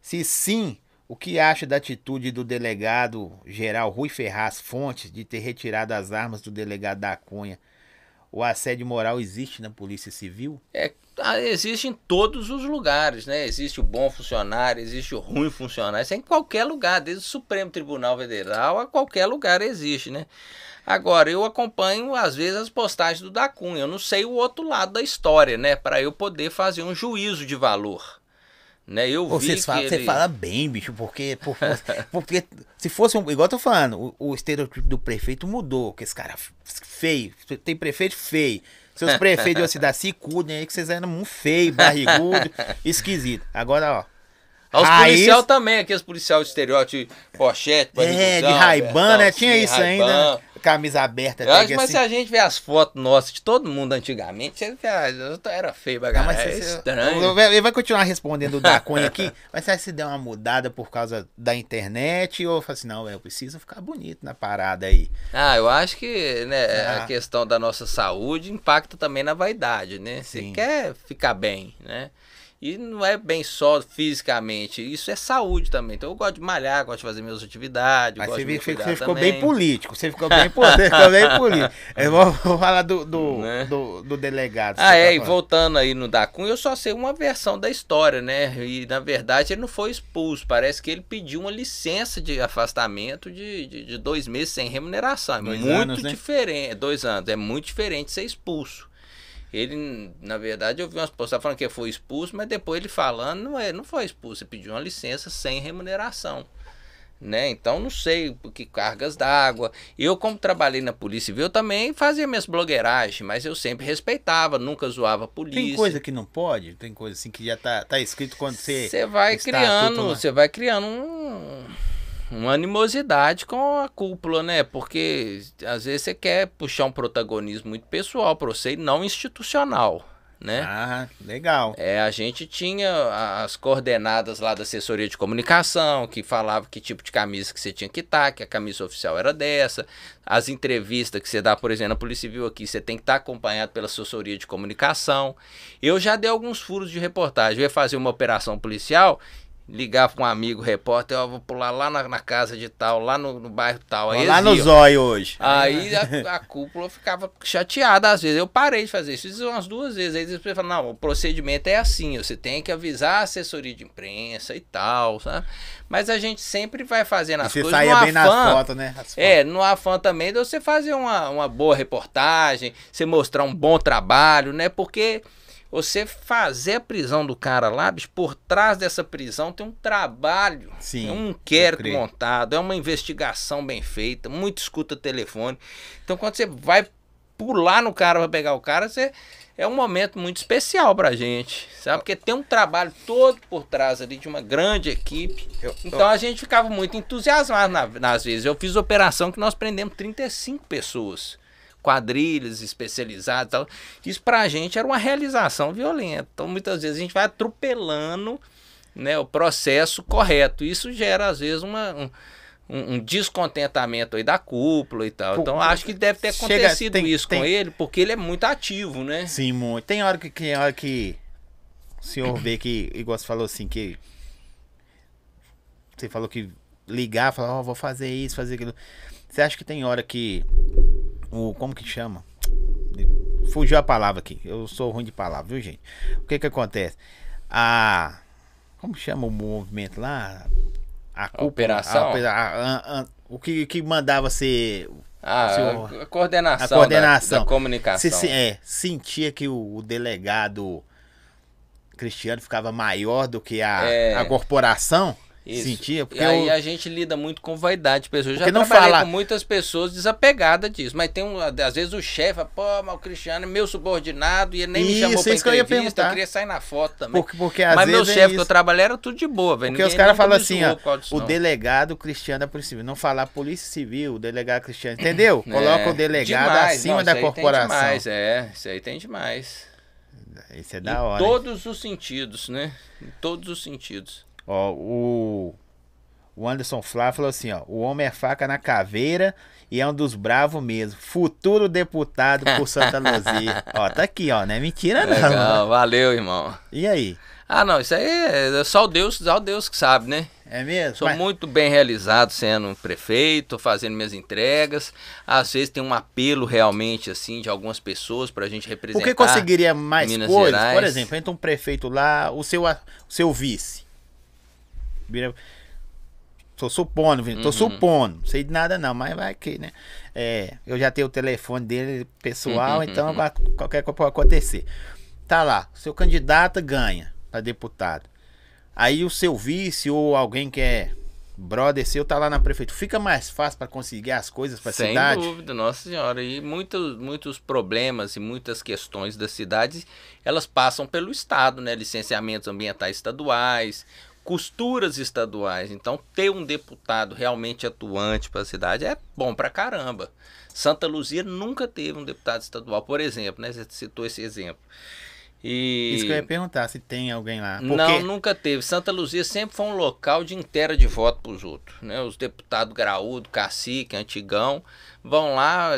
Se sim, o que acha da atitude do delegado geral Rui Ferraz Fontes de ter retirado as armas do delegado da Cunha? O assédio moral existe na Polícia Civil? É, ah, existe em todos os lugares, né? Existe o bom funcionário, existe o ruim funcionário. Isso é em qualquer lugar, desde o Supremo Tribunal Federal a qualquer lugar existe, né? Agora, eu acompanho, às vezes, as postagens do Dacunha. Eu não sei o outro lado da história, né? Para eu poder fazer um juízo de valor. Né? Eu Pô, vi Vocês Você ele... fala bem, bicho, porque, por- [LAUGHS] porque se fosse um. Igual eu tô falando, o, o estereotipo do prefeito mudou, que esse cara feio. Tem prefeito feio. Seus prefeitos de uma cidade se cuidem aí, que vocês eram muito feio, barrigudo, [LAUGHS] esquisito. Agora, ó. Os Raiz- policial também, aqueles policial de estereótipo, pochete, É, de Raiban, né? Tinha isso ainda. Camisa aberta, Eu acho, mas assim. se a gente vê as fotos nossas de todo mundo antigamente, você vê, ah, eu era feio pra caralho, é estranho. Ele vai continuar respondendo o da Cunha aqui, [LAUGHS] mas será que se der uma mudada por causa da internet? Ou fala assim, não, eu preciso ficar bonito na parada aí. Ah, eu acho que né, Ah. a questão da nossa saúde impacta também na vaidade, né? Você quer ficar bem, né? E não é bem só fisicamente, isso é saúde também. Então eu gosto de malhar, gosto de fazer minhas atividades, Mas você, de você ficou também. bem político. Você ficou bem, [LAUGHS] você ficou bem político. [LAUGHS] Eu vou, vou falar do, do, Né? do, do delegado. Ah, é, tá e voltando aí no Dacun, eu só sei uma versão da história, né? E na verdade ele não foi expulso, parece que ele pediu uma licença de afastamento de, de, de dois meses sem remuneração. É Dois muito anos, né? diferente, dois anos, é muito diferente ser expulso. Ele, na verdade, eu vi umas postagens falando que foi expulso, mas depois ele falando, não, é, não foi expulso, ele pediu uma licença sem remuneração. Né? Então não sei porque cargas d'água. Eu, como trabalhei na Polícia Civil, também fazia minhas blogueiragens, mas eu sempre respeitava, nunca zoava a polícia. Tem coisa que não pode? Tem coisa assim que já tá, tá escrito quando você. Você vai criando, né? você vai criando um, uma animosidade com a cúpula, né? Porque às vezes você quer puxar um protagonismo muito pessoal para você e não institucional, né? Ah, legal. É, a gente tinha as coordenadas lá da assessoria de comunicação, que falava que tipo de camisa que você tinha que estar, que a camisa oficial era dessa. As entrevistas que você dá, por exemplo, na Polícia Civil aqui, você tem que estar acompanhado pela assessoria de comunicação. Eu já dei alguns furos de reportagem. Eu ia fazer uma operação policial, ligava com um amigo repórter, eu vou pular lá na, na casa de tal, lá no, no bairro tal. Aí lá no zóio hoje. Aí a, a cúpula ficava chateada às vezes. Eu parei de fazer isso, fiz umas duas vezes. Aí eles falaram, não, o procedimento é assim, você tem que avisar a assessoria de imprensa e tal, sabe? Mas a gente sempre vai fazendo E as você coisas saía no bem nas afã. fotos, né? As fotos. É, no afã também de você fazer uma, uma boa reportagem, você mostrar um bom trabalho, né? Porque você fazer a prisão do cara lá, bicho, por trás dessa prisão tem um trabalho, Sim, um inquérito montado, é uma investigação bem feita, muito escuta telefone. Então quando você vai pular no cara para pegar o cara, você é um momento muito especial pra gente, sabe? Porque tem um trabalho todo por trás ali de uma grande equipe. Então a gente ficava muito entusiasmado na, nas vezes. Eu fiz operação que nós prendemos 35 pessoas quadrilhas especializadas tal. Isso pra gente era uma realização violenta. Então muitas vezes a gente vai atropelando né, o processo correto. Isso gera às vezes uma, um, um, descontentamento aí da cúpula e tal. Então acho que deve ter acontecido Chega, tem, isso tem... com ele, porque ele é muito ativo, né? Sim, muito. Tem hora que, tem hora que o senhor vê que, igual você falou assim, que você falou que ligar, falar, ó, oh, vou fazer isso, fazer aquilo. Você acha que tem hora que o como que chama? Fugiu a palavra aqui. Eu sou ruim de palavra, viu, gente? O que que acontece? A como chama o movimento lá? A, a operação. A, a, o que, que mandava ser ah, a coordenação, a coordenação. Da, da comunicação. Se, é, sentia que o, o, delegado Cristiano ficava maior do que a, é. a corporação. Isso. Sentia, porque e aí eu... a gente lida muito com vaidade de pessoas. Eu já não trabalhei fala... com muitas pessoas desapegadas disso. Mas tem um, às vezes o chefe, pô, mas o Cristiano é meu subordinado e ele nem isso, me chamou pra isso entrevista. Eu, eu, queria sair na foto também. Porque, porque às mas vezes meu chefe é que eu trabalhei era tudo de boa, velho. Porque os caras falam assim, ó, o delegado Cristiano da Polícia Civil. Não falar Polícia Civil, o delegado Cristiano. Entendeu? É, [CLEARS THROAT] Coloca o delegado demais. acima não, da corporação. Tem demais, é. Isso aí tem demais. Isso é da hora. Em todos os sentidos, né? Em todos os sentidos. Ó, o o Anderson Flá falou assim, ó, o homem é faca na caveira e é um dos bravos mesmo. Futuro deputado por Santa Luzia. [LAUGHS] ó, tá aqui, ó, não é mentira não. Legal, valeu, irmão. E aí? Ah, não, isso aí é só o Deus, só o Deus que sabe, né? É mesmo? Sou Mas... muito bem realizado sendo prefeito, fazendo minhas entregas. Às vezes tem um apelo realmente, assim, de algumas pessoas pra gente representar. Por que conseguiria mais Minas coisas? Gerais. Por exemplo, entra um prefeito lá, o seu, o seu vice. Vira Tô supondo, Vitor. Tô uhum. supondo. Não sei de nada não, mas vai que, né? É, eu já tenho o telefone dele pessoal, uhum, então uhum. qualquer coisa pode acontecer. Tá lá, seu candidato ganha para deputado. Aí o seu vice ou alguém que é brother seu tá lá na prefeitura. Fica mais fácil para conseguir as coisas para cidade? Sem dúvida, nossa senhora. E muitos, muitos problemas e muitas questões das cidades, elas passam pelo Estado, né? Licenciamentos ambientais estaduais, costuras estaduais. Então, ter um deputado realmente atuante para a cidade é bom para caramba. Santa Luzia nunca teve um deputado estadual, por exemplo, né? Você citou esse exemplo. E... Isso que eu ia perguntar, se tem alguém lá. Porque... Não, nunca teve. Santa Luzia sempre foi um local de inteira de voto para os outros. Né? Os deputados graúdo, cacique, antigão, vão lá,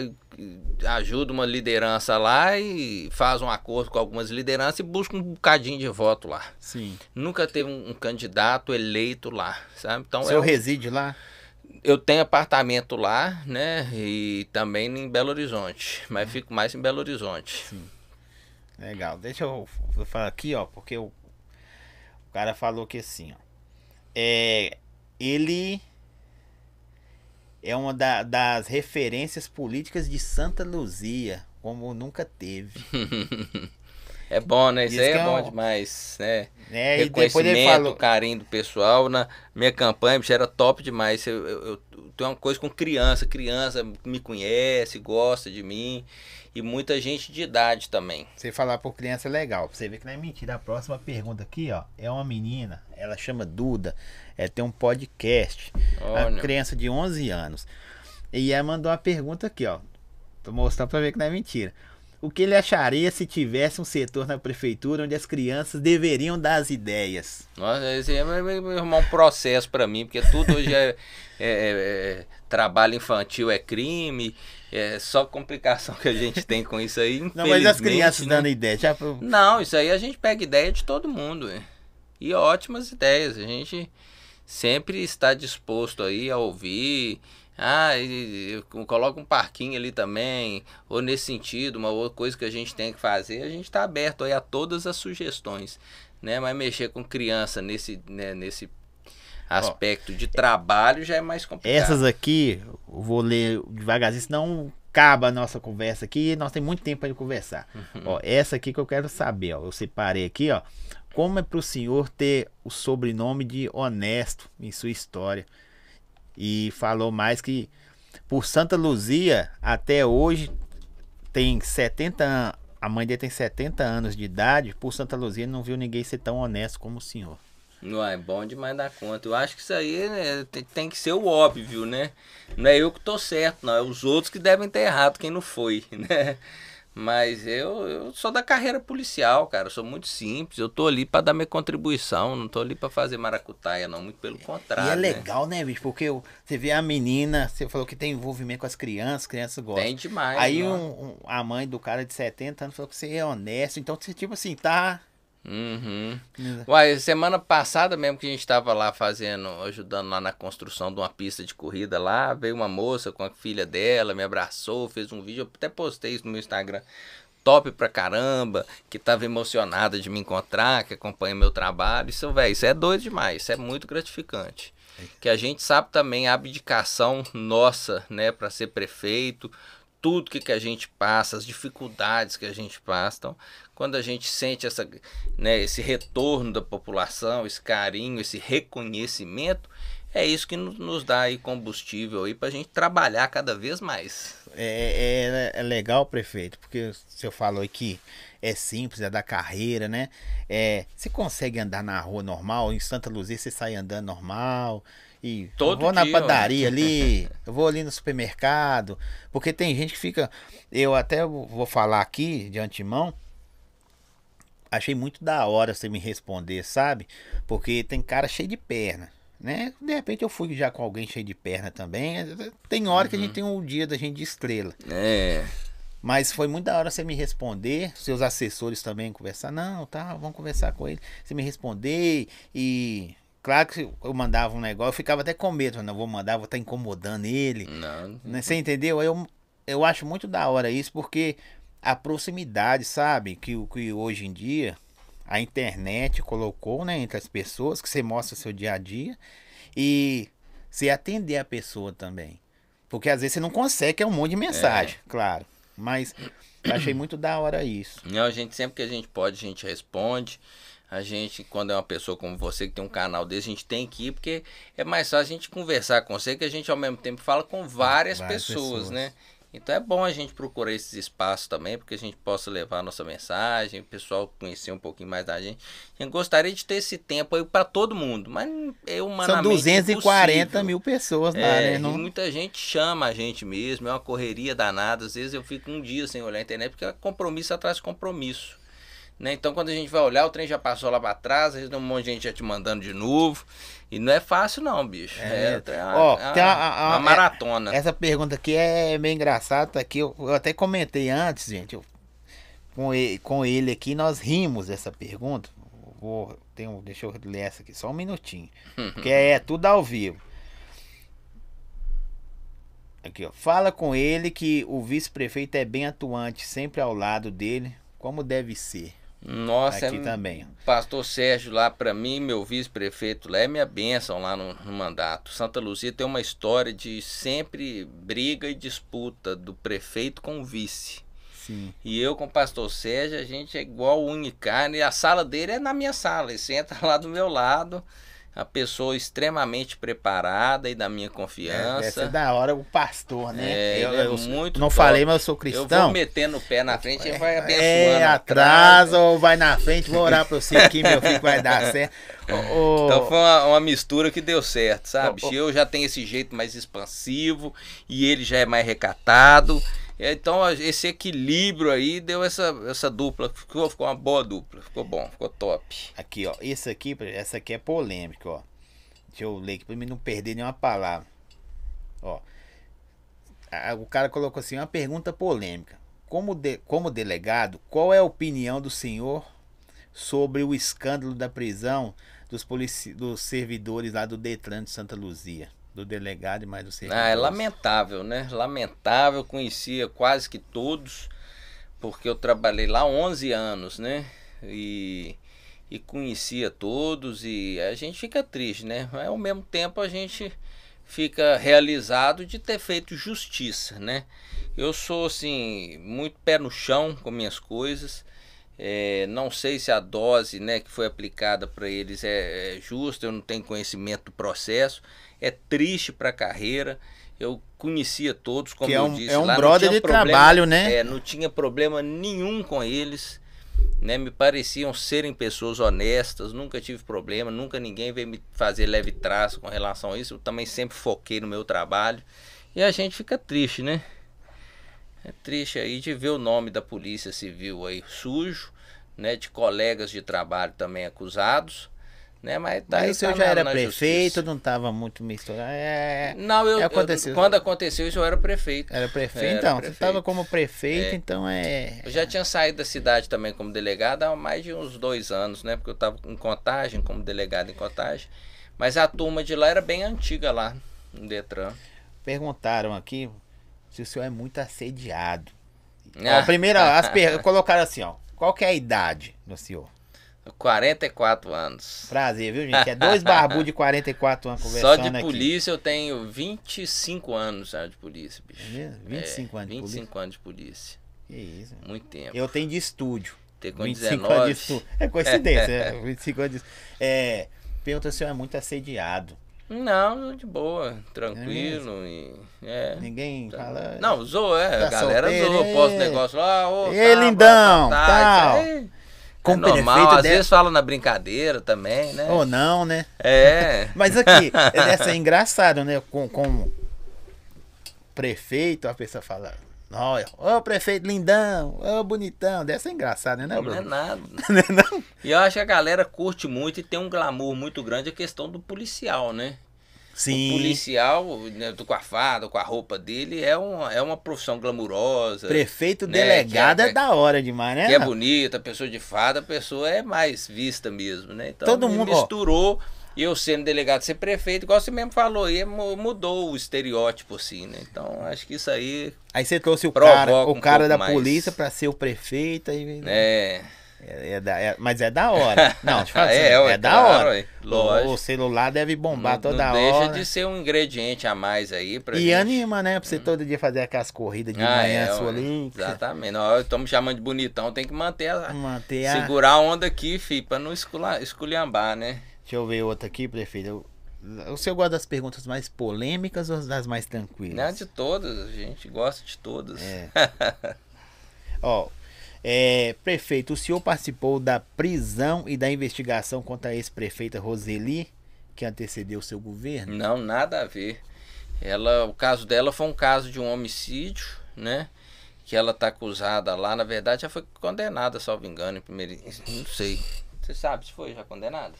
ajudam uma liderança lá e faz um acordo com algumas lideranças e buscam um bocadinho de voto lá. Sim. Nunca teve um, um candidato eleito lá, sabe? Então, o senhor é reside lá? Eu tenho apartamento lá, né? E também em Belo Horizonte. Mas fico mais em Belo Horizonte. Sim. Legal. Deixa eu, eu falar aqui, ó, porque o, o cara falou que assim, ó. É, ele é uma da, das referências políticas de Santa Luzia, como nunca teve. [LAUGHS] é bom, né? Isso aí é, é bom um... demais, né? É, Reconhecimento, falou... carinho do pessoal. Na minha campanha, bicho, era top demais. Eu, eu, eu tenho uma coisa com criança, criança me conhece, gosta de mim e muita gente de idade também. Você falar por criança é legal. Você vê que não é mentira. A próxima pergunta aqui, ó, é uma menina. Ela chama Duda. Ela tem um podcast. Olha. Uma criança de 11 anos. E ela mandou uma pergunta aqui, ó. Tô mostrando pra ver que não é mentira. O que ele acharia se tivesse um setor na prefeitura onde as crianças deveriam dar as ideias? Nossa, esse é um processo para mim, porque tudo hoje é, [LAUGHS] é, é, é, trabalho infantil é crime, é só complicação que a gente tem com isso aí. Não, mas as crianças né? dando ideia. Já... Não, isso aí a gente pega ideia de todo mundo. E ótimas ideias. A gente sempre está disposto aí a ouvir. Ah, coloca um parquinho ali também, ou nesse sentido, uma outra coisa que a gente tem que fazer, a gente está aberto aí a todas as sugestões, né? Mas mexer com criança nesse, né, nesse aspecto Ó, de trabalho já é mais complicado. Essas aqui, eu vou ler devagarzinho, senão acaba a nossa conversa aqui e nós temos muito tempo para conversar. Uhum. Ó, essa aqui que eu quero saber, ó, eu separei aqui, ó. Como é para o senhor ter o sobrenome de honesto em sua história? E falou mais que por Santa Luzia até hoje tem 70 anos. A mãe dele tem 70 anos de idade. Por Santa Luzia não viu ninguém ser tão honesto como o senhor. Não é bom demais da conta. Eu acho que isso aí né, tem, tem, que ser o óbvio, né? Não é eu que tô certo, não. É os outros que devem ter errado, quem não foi, [LAUGHS] né? Mas eu, eu sou da carreira policial, cara. Eu sou muito simples. Eu tô ali para dar minha contribuição. Não tô ali para fazer maracutaia, não. Muito pelo contrário. E é né? legal, né, bicho? Porque você vê a menina, você falou que tem envolvimento com as crianças, crianças gostam. Tem demais. Aí um, um, a mãe do cara de 70 anos falou que você é honesto. Então você, tipo assim, tá Uhum. Uai, semana passada mesmo que a gente estava lá fazendo, ajudando lá na construção de uma pista de corrida lá, veio uma moça com a filha dela, me abraçou, fez um vídeo, eu até postei isso no meu Instagram. Top pra caramba, que tava emocionada de me encontrar, que acompanha meu trabalho. Isso, velho, isso é doido demais, isso é muito gratificante. Que a gente sabe também a abdicação nossa, né, para ser prefeito, tudo que, que a gente passa, as dificuldades que a gente passa. Então, quando a gente sente essa, né, esse retorno da população, esse carinho, esse reconhecimento, é isso que nos dá aí combustível aí para a gente trabalhar cada vez mais. É, é, é, legal, prefeito, porque o senhor falou que é simples, é da carreira, né? É, você consegue andar na rua normal, em Santa Luzia você sai andando normal, e Todo vou na padaria ali, [LAUGHS] eu vou ali no supermercado, porque tem gente que fica. Eu até vou falar aqui de antemão. Achei muito da hora você me responder, sabe? Porque tem cara cheio de perna, né? De repente eu fui já com alguém cheio de perna também. Tem hora uhum. que a gente uhum. tem um dia da gente de estrela. É. Mas foi muito da hora você me responder, seus assessores também conversar. Não, tá, vamos conversar com ele. Você me responder e Claro que eu mandava um negócio, eu ficava até com medo, não vou mandar, vou estar tá incomodando ele. Não. Né? Você entendeu? Eu, eu acho muito da hora isso, porque a proximidade, sabe? Que, que hoje em dia a internet colocou né, entre as pessoas, que você mostra seu dia a dia e você atender a pessoa também. Porque às vezes você não consegue, que é um monte de mensagem, é. claro. Mas achei muito da hora isso. Não, a gente sempre que a gente pode, a gente responde a gente, quando é uma pessoa como você que tem um canal desse, a gente tem que ir, porque é mais fácil a gente conversar com você que a gente ao mesmo tempo fala com várias, várias pessoas, pessoas, né? Então é bom a gente procurar esses espaços também, porque a gente possa levar a nossa mensagem, o pessoal conhecer um pouquinho mais da gente. Eu gostaria de ter esse tempo aí para todo mundo, mas é humanamente São 240 impossível. mil pessoas é, né? Não... muita gente chama a gente mesmo, é uma correria danada. Às vezes eu fico um dia sem olhar a internet, porque é compromisso atrás de compromisso. Né? Então, quando a gente vai olhar, o trem já passou lá para trás, às vezes tem um monte de gente já te mandando de novo. E não é fácil, não, bicho. É, é, é, Ó, é, tem uma, uma, uma maratona. essa pergunta aqui é meio engraçada. Tá aqui, eu, eu, até comentei antes, gente. Eu, com, ele, com ele aqui, nós rimos dessa pergunta. Vou, tem um, deixa eu ler essa aqui, só um minutinho. [LAUGHS] que é tudo ao vivo. Aqui, ó. Fala com ele que o vice-prefeito é bem atuante, sempre ao lado dele, como deve ser. Nossa, aqui é, também. Pastor Sérgio lá para mim, meu vice-prefeito lá é minha bênção lá no, no, mandato. Santa Luzia tem uma história de sempre briga e disputa do prefeito com o vice. Sim. E eu com o pastor Sérgio, a gente é igual unha e carne. A sala dele é na minha sala. Ele senta [LAUGHS] lá do meu lado a pessoa extremamente preparada e da minha confiança. É, essa é da hora o pastor, né? É, eu, é eu muito não top. falei, mas eu sou cristão. Eu vou metendo o pé na frente e vai abençoando. É, atrás ou vai na frente, vou orar para você aqui, meu filho, vai dar certo. [LAUGHS] Oh, então foi uma, uma, mistura que deu certo, sabe? Oh. Eu já tenho esse jeito mais expansivo e ele já é mais recatado. Então esse equilíbrio aí deu essa, essa dupla, ficou, ficou uma boa dupla, ficou bom, ficou top. Aqui, ó, esse aqui, essa aqui é polêmica, ó. Deixa eu ler aqui pra mim não perder nenhuma palavra. Ó. O cara colocou assim, uma pergunta polêmica. Como, de, como delegado, qual é a opinião do senhor sobre o escândalo da prisão dos, polici dos servidores lá do Detran de Santa Luzia? Do delegado e mais do servidor. Ah, é lamentável, né? Lamentável, conhecia quase que todos, porque eu trabalhei lá 11 anos, né? E, e conhecia todos e a gente fica triste, né? Mas ao mesmo tempo a gente fica realizado de ter feito justiça, né? Eu sou assim muito pé no chão com minhas coisas. É, não sei se a dose né, que foi aplicada para eles é, é, justa, eu não tenho conhecimento do processo. É triste para a carreira. Eu conhecia todos, como que é eu um, disse. É um lá, brother de problema, trabalho, né? É, não tinha problema nenhum com eles. Né, me pareciam serem pessoas honestas, nunca tive problema, nunca ninguém veio me fazer leve traço com relação a isso. Eu também sempre foquei no meu trabalho. E a gente fica triste, né? É triste aí de ver o nome da Polícia Civil aí sujo, né? De colegas de trabalho também acusados. Né? Mas, tá, Mas o senhor já era prefeito, justiça. não estava muito misturado. É, Não, eu, É, eu- aconteceu. quando aconteceu isso eu era prefeito. era prefeito, Era então. Você prefeito. estava como prefeito, É. então é. Eu já tinha saído da cidade também como delegado há mais de uns dois anos, né? Porque eu estava em contagem, como delegado em contagem. Mas a turma de lá era bem antiga lá, no Detran. Perguntaram aqui se o senhor é muito assediado. Ah. Ó, primeiro, as [LAUGHS] per... colocaram assim, ó. Qual que é a idade do senhor? 44 anos. Prazer, viu, gente? [LAUGHS] É dois barbudos de 44 anos Só conversando de aqui. polícia eu tenho 25 anos já de polícia, bicho. É mesmo? 25 É, anos de 25 anos de polícia. Que isso. Muito tempo. Eu tenho de estúdio. Ter com 25 anos 19. de estúdio. É coincidência, [LAUGHS] é. 25 anos de É. Pergunta se o senhor é muito assediado. Não, de boa, tranquilo. e, é. Ninguém fala. Não, zoou, é. Tá a galera solteiro, zoou, é. posta negócio lá, ô, Ei, tá, lindão, tá, tá, tal. É normal, às de- vezes fala na brincadeira também, né? Ou não, né? É. [LAUGHS] Mas aqui, essa [LAUGHS] é engraçado, né? Com, com prefeito, a pessoa fala, olha, ô prefeito lindão, ô bonitão, dessa é engraçado, né, Não é Bruno? nada. [LAUGHS] Não é não? E eu acho que a galera curte muito e tem um glamour muito grande a questão do policial, né? O Sim. policial, né, com a farda, com a roupa dele, é uma, é uma profissão glamurosa. Prefeito né, delegado que é- é, da hora demais, né? que é bonita, pessoa de fada, a pessoa é mais vista mesmo, né? Então Todo mundo, ó. misturou e eu sendo delegado ser prefeito, igual você mesmo falou, aí mu- mudou o estereótipo assim, né? Então acho que isso aí Aí você trouxe o cara, o um cara pouco da mais. polícia pra ser o prefeito. Aí, é, é, é da- é- mas é da hora. [LAUGHS] Não, deixa falar É, assim, ué, é da claro, hora. lógico. O celular deve bombar não, toda não hora. deixa de ser um ingrediente a mais aí pra E gente. anima, né? Pra você todo dia fazer aquelas corridas de Ah, manhã é, sua ali. Exatamente. Nós estamos chamando de bonitão, tem que manter a, Manter a... segurar a onda aqui, fi, pra não escula- esculhambar, né? Deixa eu ver outra aqui, prefeito. O senhor gosta das perguntas mais polêmicas ou das mais tranquilas? Não, de todas, a gente gosta de todas. É. [LAUGHS] Ó, é, prefeito, o senhor participou da prisão e da investigação contra a ex-prefeita Roseli, que antecedeu o seu governo? Não, nada a ver. Ela, o caso dela foi um caso de um homicídio, né? Que ela tá acusada lá, na verdade já foi condenada, salvo engano, em primeiro, não sei. Você sabe se foi já condenada?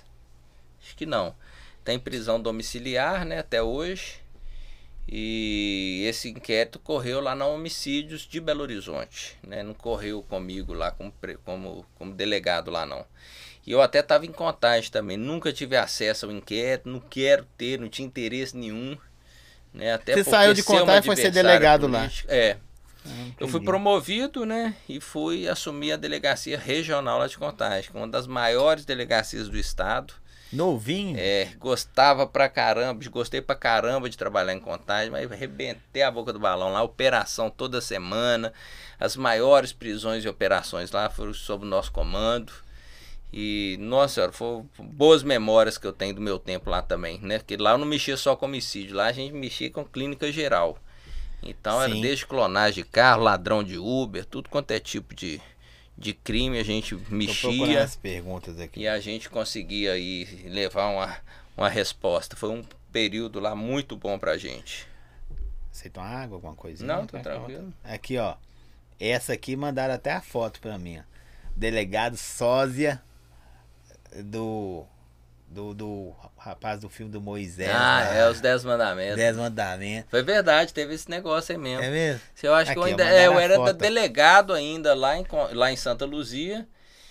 Acho que não. Tem prisão domiciliar, né, até hoje. E esse inquérito correu lá na Homicídios de Belo Horizonte, né? Não correu comigo lá como, como, como delegado lá não. E eu até estava em contagem também, nunca tive acesso ao inquérito, não quero ter, não tinha interesse nenhum. Né? Até Você saiu de contagem e foi ser delegado lá. política- É, Ah, eu fui promovido, né? E fui assumir a delegacia regional lá de Contagem, que é uma das maiores delegacias do estado. Novinho? É, gostava pra caramba, gostei pra caramba de trabalhar em Contagem, mas arrebentei a boca do balão lá, operação toda semana. As maiores prisões e operações lá foram sob o nosso comando. E, nossa senhora, foram boas memórias que eu tenho do meu tempo lá também, né? Porque lá eu não mexia só com homicídio, lá a gente mexia com clínica geral. Então era Sim. desde clonagem de carro, ladrão de Uber, tudo quanto é tipo de, de crime a gente mexia as perguntas aqui. e a gente conseguia aí levar uma, uma resposta. Foi um período lá muito bom pra gente. Aceitam água, alguma coisinha? Não, tô tranquilo. Aqui, ó. Essa aqui mandaram até a foto pra mim. Delegado sósia do, do, do rapaz do filme do Moisés. ah, lá. é os Dez Mandamentos. Dez mandamentos. Foi verdade, teve esse negócio aí mesmo. É mesmo? Eu acho que eu Aqui, ainda é, eu era delegado ainda lá em, lá em Santa Luzia.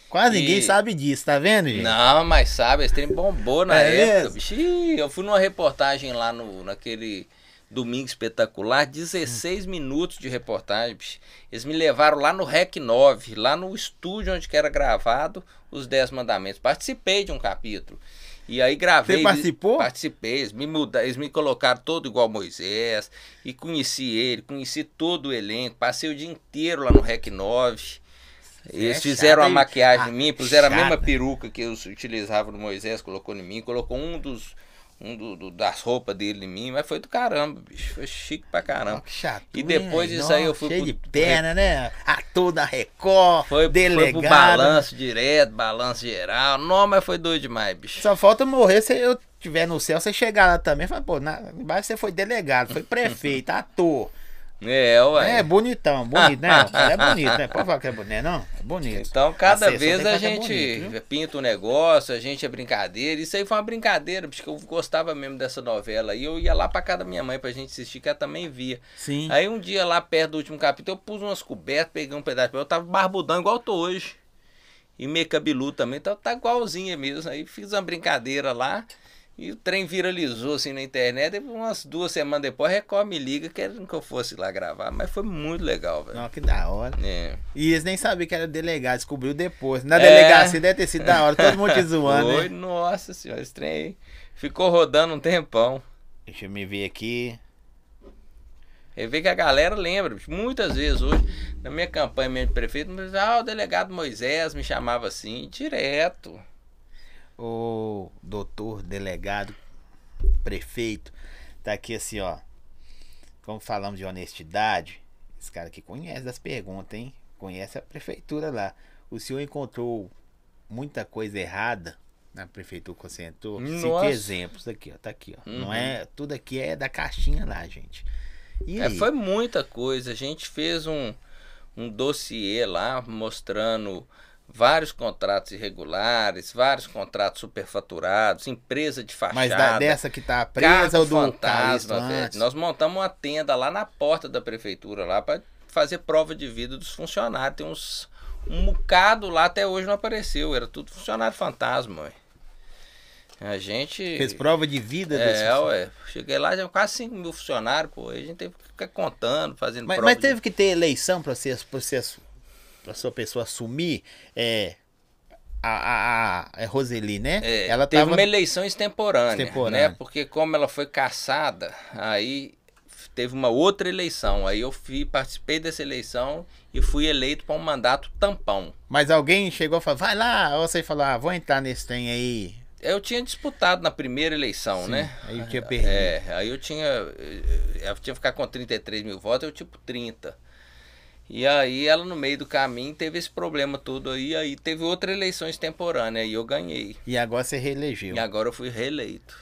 Quase E- ninguém sabe disso, tá vendo, gente? Não, mas sabe, esse trem bombou na É época. Ih, eu fui numa reportagem lá no, naquele domingo espetacular, 16 minutos de reportagem. bicho. Eles me levaram lá no REC 9, lá no estúdio onde que era gravado os 10 mandamentos. Participei de um capítulo. E aí gravei. Você participou? Participei. Eles me, mudaram, eles me colocaram todo igual Moisés. E conheci ele, conheci todo o elenco. Passei o dia inteiro lá no Rec 9. Eles é fizeram a maquiagem Ah, em mim, puseram a mesma peruca que eu utilizava no Moisés, colocou em mim, colocou um dos. Um do, do- das roupas dele em mim, mas foi do caramba, bicho. Foi chique pra caramba. que chato. E depois hein? disso aí eu fui Cheio pro- de perna, né? Ator da Record, Foi, foi delegado. pro balanço direto, balanço geral. Não, mas foi doido demais, bicho. Só falta morrer se eu estiver no céu, você chegar lá também. Fala, pô, na, embaixo você foi delegado, foi [LAUGHS] prefeito, ator. É, ué. É bonitão, bonito, né? É bonito, né? Pode falar que é bonito, não? É bonito. Então, cada vez a gente bonito, pinta um negócio, a gente é brincadeira. Isso aí foi uma brincadeira, porque eu gostava mesmo dessa novela. aí. eu ia lá pra casa da minha mãe pra gente assistir, que ela também via. Sim. Aí um dia lá perto do último capítulo, eu pus umas cobertas, peguei um pedaço de papel, eu tava barbudão igual eu tô hoje. E meio cabeludo também, então tá igualzinha mesmo. Aí fiz uma brincadeira lá. E o trem viralizou assim na internet. E umas duas semanas depois, a Record me liga querendo que eu fosse lá gravar. Mas foi muito legal, velho. Não, que da hora. É. E eles nem sabiam que era delegado, descobriu depois. Na É. delegacia deve ter sido da hora, todo mundo te [LAUGHS] zoando, Foi, né? nossa senhora, esse trem aí ficou rodando um tempão. Deixa eu me ver aqui. Eu vejo que a galera lembra, muitas vezes hoje, na minha campanha mesmo de prefeito, ah, o delegado Moisés me chamava assim, direto. O doutor, delegado, prefeito, tá aqui assim, ó. Como falamos de honestidade, esse cara aqui conhece das perguntas, hein? Conhece a prefeitura lá. O senhor encontrou muita coisa errada na prefeitura que você entrou? Cite exemplos aqui, ó. Tá aqui, ó. Não Uhum. é, tudo aqui é da caixinha lá, gente. E É, foi muita coisa. A gente fez um, um dossiê lá mostrando vários contratos irregulares, vários contratos superfaturados, empresa de fachada. Mas da, dessa que tá presa ou do fantasma, Calixto velho. Nós montamos uma tenda lá na porta da prefeitura lá para fazer prova de vida dos funcionários. Tem uns um bocado lá até hoje não apareceu, era tudo funcionário fantasma, ué. A gente Fez prova de vida desse é, ué. Cheguei lá, já quase 5 mil funcionários, pô. A gente teve que ficar contando, fazendo Mas, prova mas de- teve que ter eleição para pra você pra sua pessoa assumir é, a, a, a, é Roseli, né? É, ela teve tava uma eleição extemporânea, Extemporânea. né? Porque como ela foi caçada, aí teve uma outra eleição. Aí eu fui, participei dessa eleição e fui eleito para um mandato tampão. Mas alguém chegou e falou, vai lá, ou você falou, ah, vou entrar nesse trem aí. Eu tinha disputado na primeira eleição, Sim, né? Aí eu tinha perdido. É, aí eu tinha. Eu tinha que ficar com 33 mil votos, eu tipo 30. E aí ela no meio do caminho teve esse problema todo aí, aí teve outra eleição extemporânea e eu ganhei. E agora você reelegeu. E agora eu fui reeleito.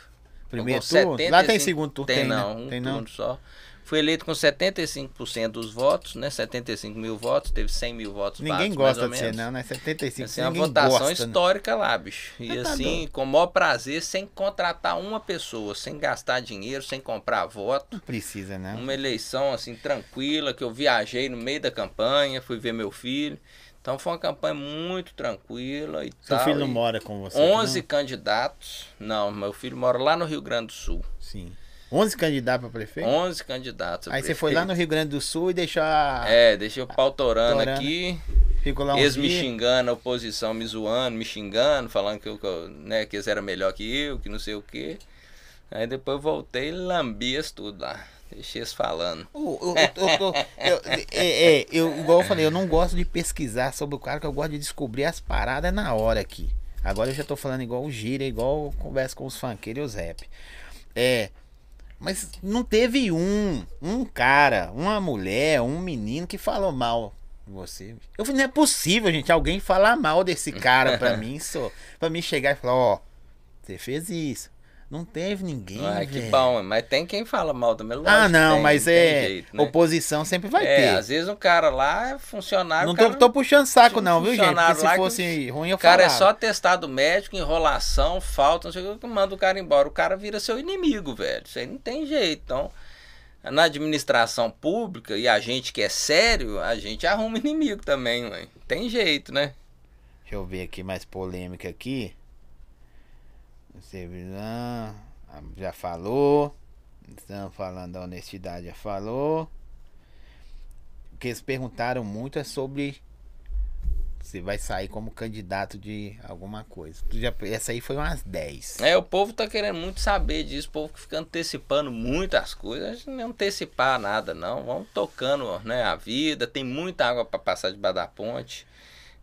Primeiro turno? Lá tem 75 segundo turno? Tem, né? não, um tem não? só. Fui eleito com 75% dos votos, né? 75 mil votos, teve 100 mil votos Ninguém gosta de você menos. não, né? 75, Assim, é uma ninguém votação gosta, né? histórica lá, bicho. E tá assim, com o maior prazer, sem contratar uma pessoa, sem gastar dinheiro, sem comprar voto. Não precisa, né? Uma eleição assim tranquila, que eu viajei no meio da campanha, fui ver meu filho. Então foi uma campanha muito tranquila e Seu tal. filho não mora com você? 11 não? candidatos. Não, meu filho mora lá no Rio Grande do Sul. Sim. 11 candidatos para prefeito? 11 candidatos. Aí você foi lá no prefeito. Rio Grande do Sul e deixou a... É, deixei o pau torando aqui. Ficou lá um Eles me xingando, a oposição me zoando, me xingando, falando que, eu, né, que eles eram melhor que eu, que não sei o quê. Aí depois eu voltei e lambi tudo lá. Deixei eles falando. Eu, eu, eu, eu, eu- é, é, eu, igual eu falei, eu não gosto de pesquisar sobre o cara, que eu gosto de descobrir as paradas na hora aqui. Agora eu já tô falando igual o Gira, igual eu converso com os funkeiros e os rap. É. Mas não teve um, um cara, uma mulher, um menino que falou mal de você. Eu falei, não é possível, gente, alguém falar mal desse cara pra [LAUGHS] mim, só. Pra mim chegar e falar, ó, você fez isso. Não teve ninguém, Ai, que bom, mas tem quem fala mal também. lógico Ah, que não, tem, mas tem é. jeito, né? Oposição sempre vai é, ter. às vezes um cara lá é funcionário. Não tô, cara, tô puxando saco, não, viu, gente? Porque se que fosse ruim, eu O cara é falava. só atestado médico, enrolação, falta, não sei o que, manda o cara embora. O cara vira seu inimigo, velho. Isso aí não tem jeito. Então, na administração pública e a gente que é sério, a gente arruma [LAUGHS] inimigo também, mãe. Tem jeito, né? Deixa eu ver aqui mais polêmica aqui. Ah, já falou. Estamos falando da honestidade, já falou. O que eles perguntaram muito é sobre Você vai sair como candidato de alguma coisa. Já, essa aí foi umas 10. É, o povo tá querendo muito saber disso. O povo que fica antecipando muitas coisas. A gente não antecipar nada, não. Vamos tocando né, a vida. Tem muita água para passar debaixo da ponte.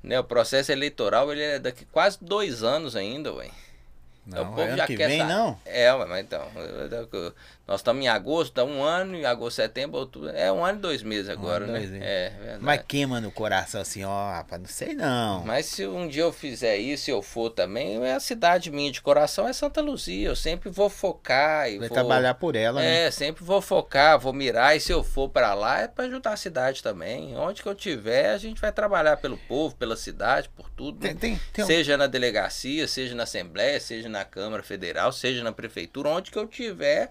Né, o processo eleitoral ele é daqui quase dois anos ainda, ué. Não, o povo é já ano que quer vem, não? É, mas então. Nós estamos em agosto, tá um ano, em agosto, setembro, outubro. É um ano e dois meses agora, ano e né? dois meses. É, verdade. Mas queima no coração assim, ó, rapaz, não sei não. Mas se um dia eu fizer isso, se eu for também, é a cidade minha de coração é Santa Luzia. Eu sempre vou focar e Vai vou trabalhar por ela, né? É, sempre vou focar, vou mirar e se eu for pra lá é pra ajudar a cidade também. Onde que eu tiver, a gente vai trabalhar pelo povo, pela cidade, por tudo. Tem, tem, tem um- Seja na delegacia, seja na Assembleia, seja na Câmara Federal, seja na Prefeitura, onde que eu tiver,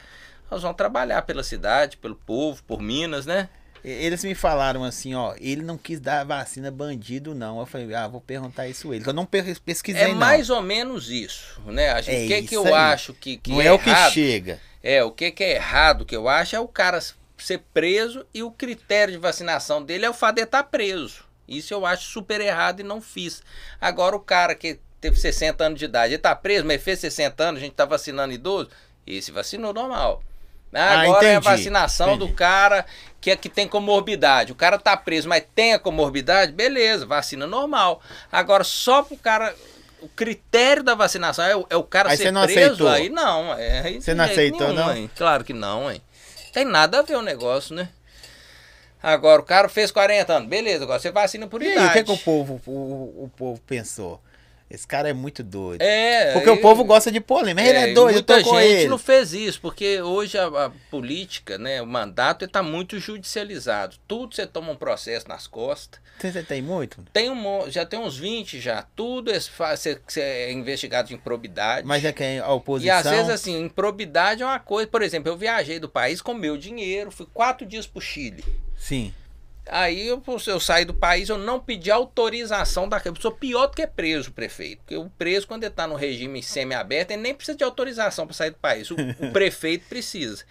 nós vamos trabalhar pela cidade, pelo povo, por Minas, né? Eles me falaram assim, ó, ele não quis dar vacina bandido, não. Eu falei, ah, vou perguntar isso a ele. que Eu não pe- pesquisei, É não. mais ou menos isso, né? A gente, É o que, que isso eu aí. acho que, que não é, é, o que errado, chega. É, o que, que é errado que eu acho é o cara ser preso e o critério de vacinação dele é o fato de estar preso. Isso eu acho super errado e não fiz. Agora o cara que teve 60 anos de idade, ele tá preso, mas fez 60 anos, a gente tá vacinando idoso, esse vacinou normal. Ah, Agora é a entendi, vacinação do entendi. cara que é que tem comorbidade. O cara tá preso, mas tem a comorbidade, beleza, vacina normal. Agora só pro cara o critério da vacinação é, o- é o cara Aí ser não preso, aceitou? aí não. É, aí Você não aceitou, nenhum, não? hein. Claro que não, hein. Tem nada a ver o negócio, né? Agora, o cara fez 40 anos, beleza, agora você vacina por E idade. o que, que o povo, o, o povo pensou? Esse cara é muito doido. É, Porque aí- o povo gosta de polêmica. Ele é e doido, eu muita tô com gente ele. não fez isso, porque hoje a, a política, né, o mandato está muito judicializado. Tudo você toma um processo nas costas. Você, tem muito? Tem um, já tem uns 20 já. Tudo é, você, você é investigado de improbidade. Mas é que a E oposição... às vezes, assim, improbidade é uma coisa. Por exemplo, eu viajei do país com meu dinheiro, fui quatro dias pro Chile. Sim. Aí eu, eu saí do país, eu não pedi autorização da Eu sou pior do que preso, prefeito. Porque o preso, quando ele está no regime semi-aberto, ele nem precisa de autorização para sair do país. O, o [LAUGHS] prefeito precisa.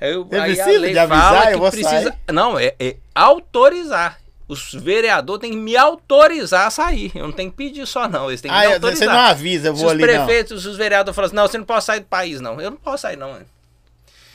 Aí, eu- Você aí a precisa lei de avisar, fala eu vou precisa. sair? Não, é, é autorizar. Os vereadores têm que me autorizar a sair. Eu não tenho que pedir só, não. Eles têm que Ah, me você autorizar. não avisa, eu Se vou os ali não. prefeitos, os vereadores falam assim, não, você não pode sair do país, não. Eu não posso sair, não.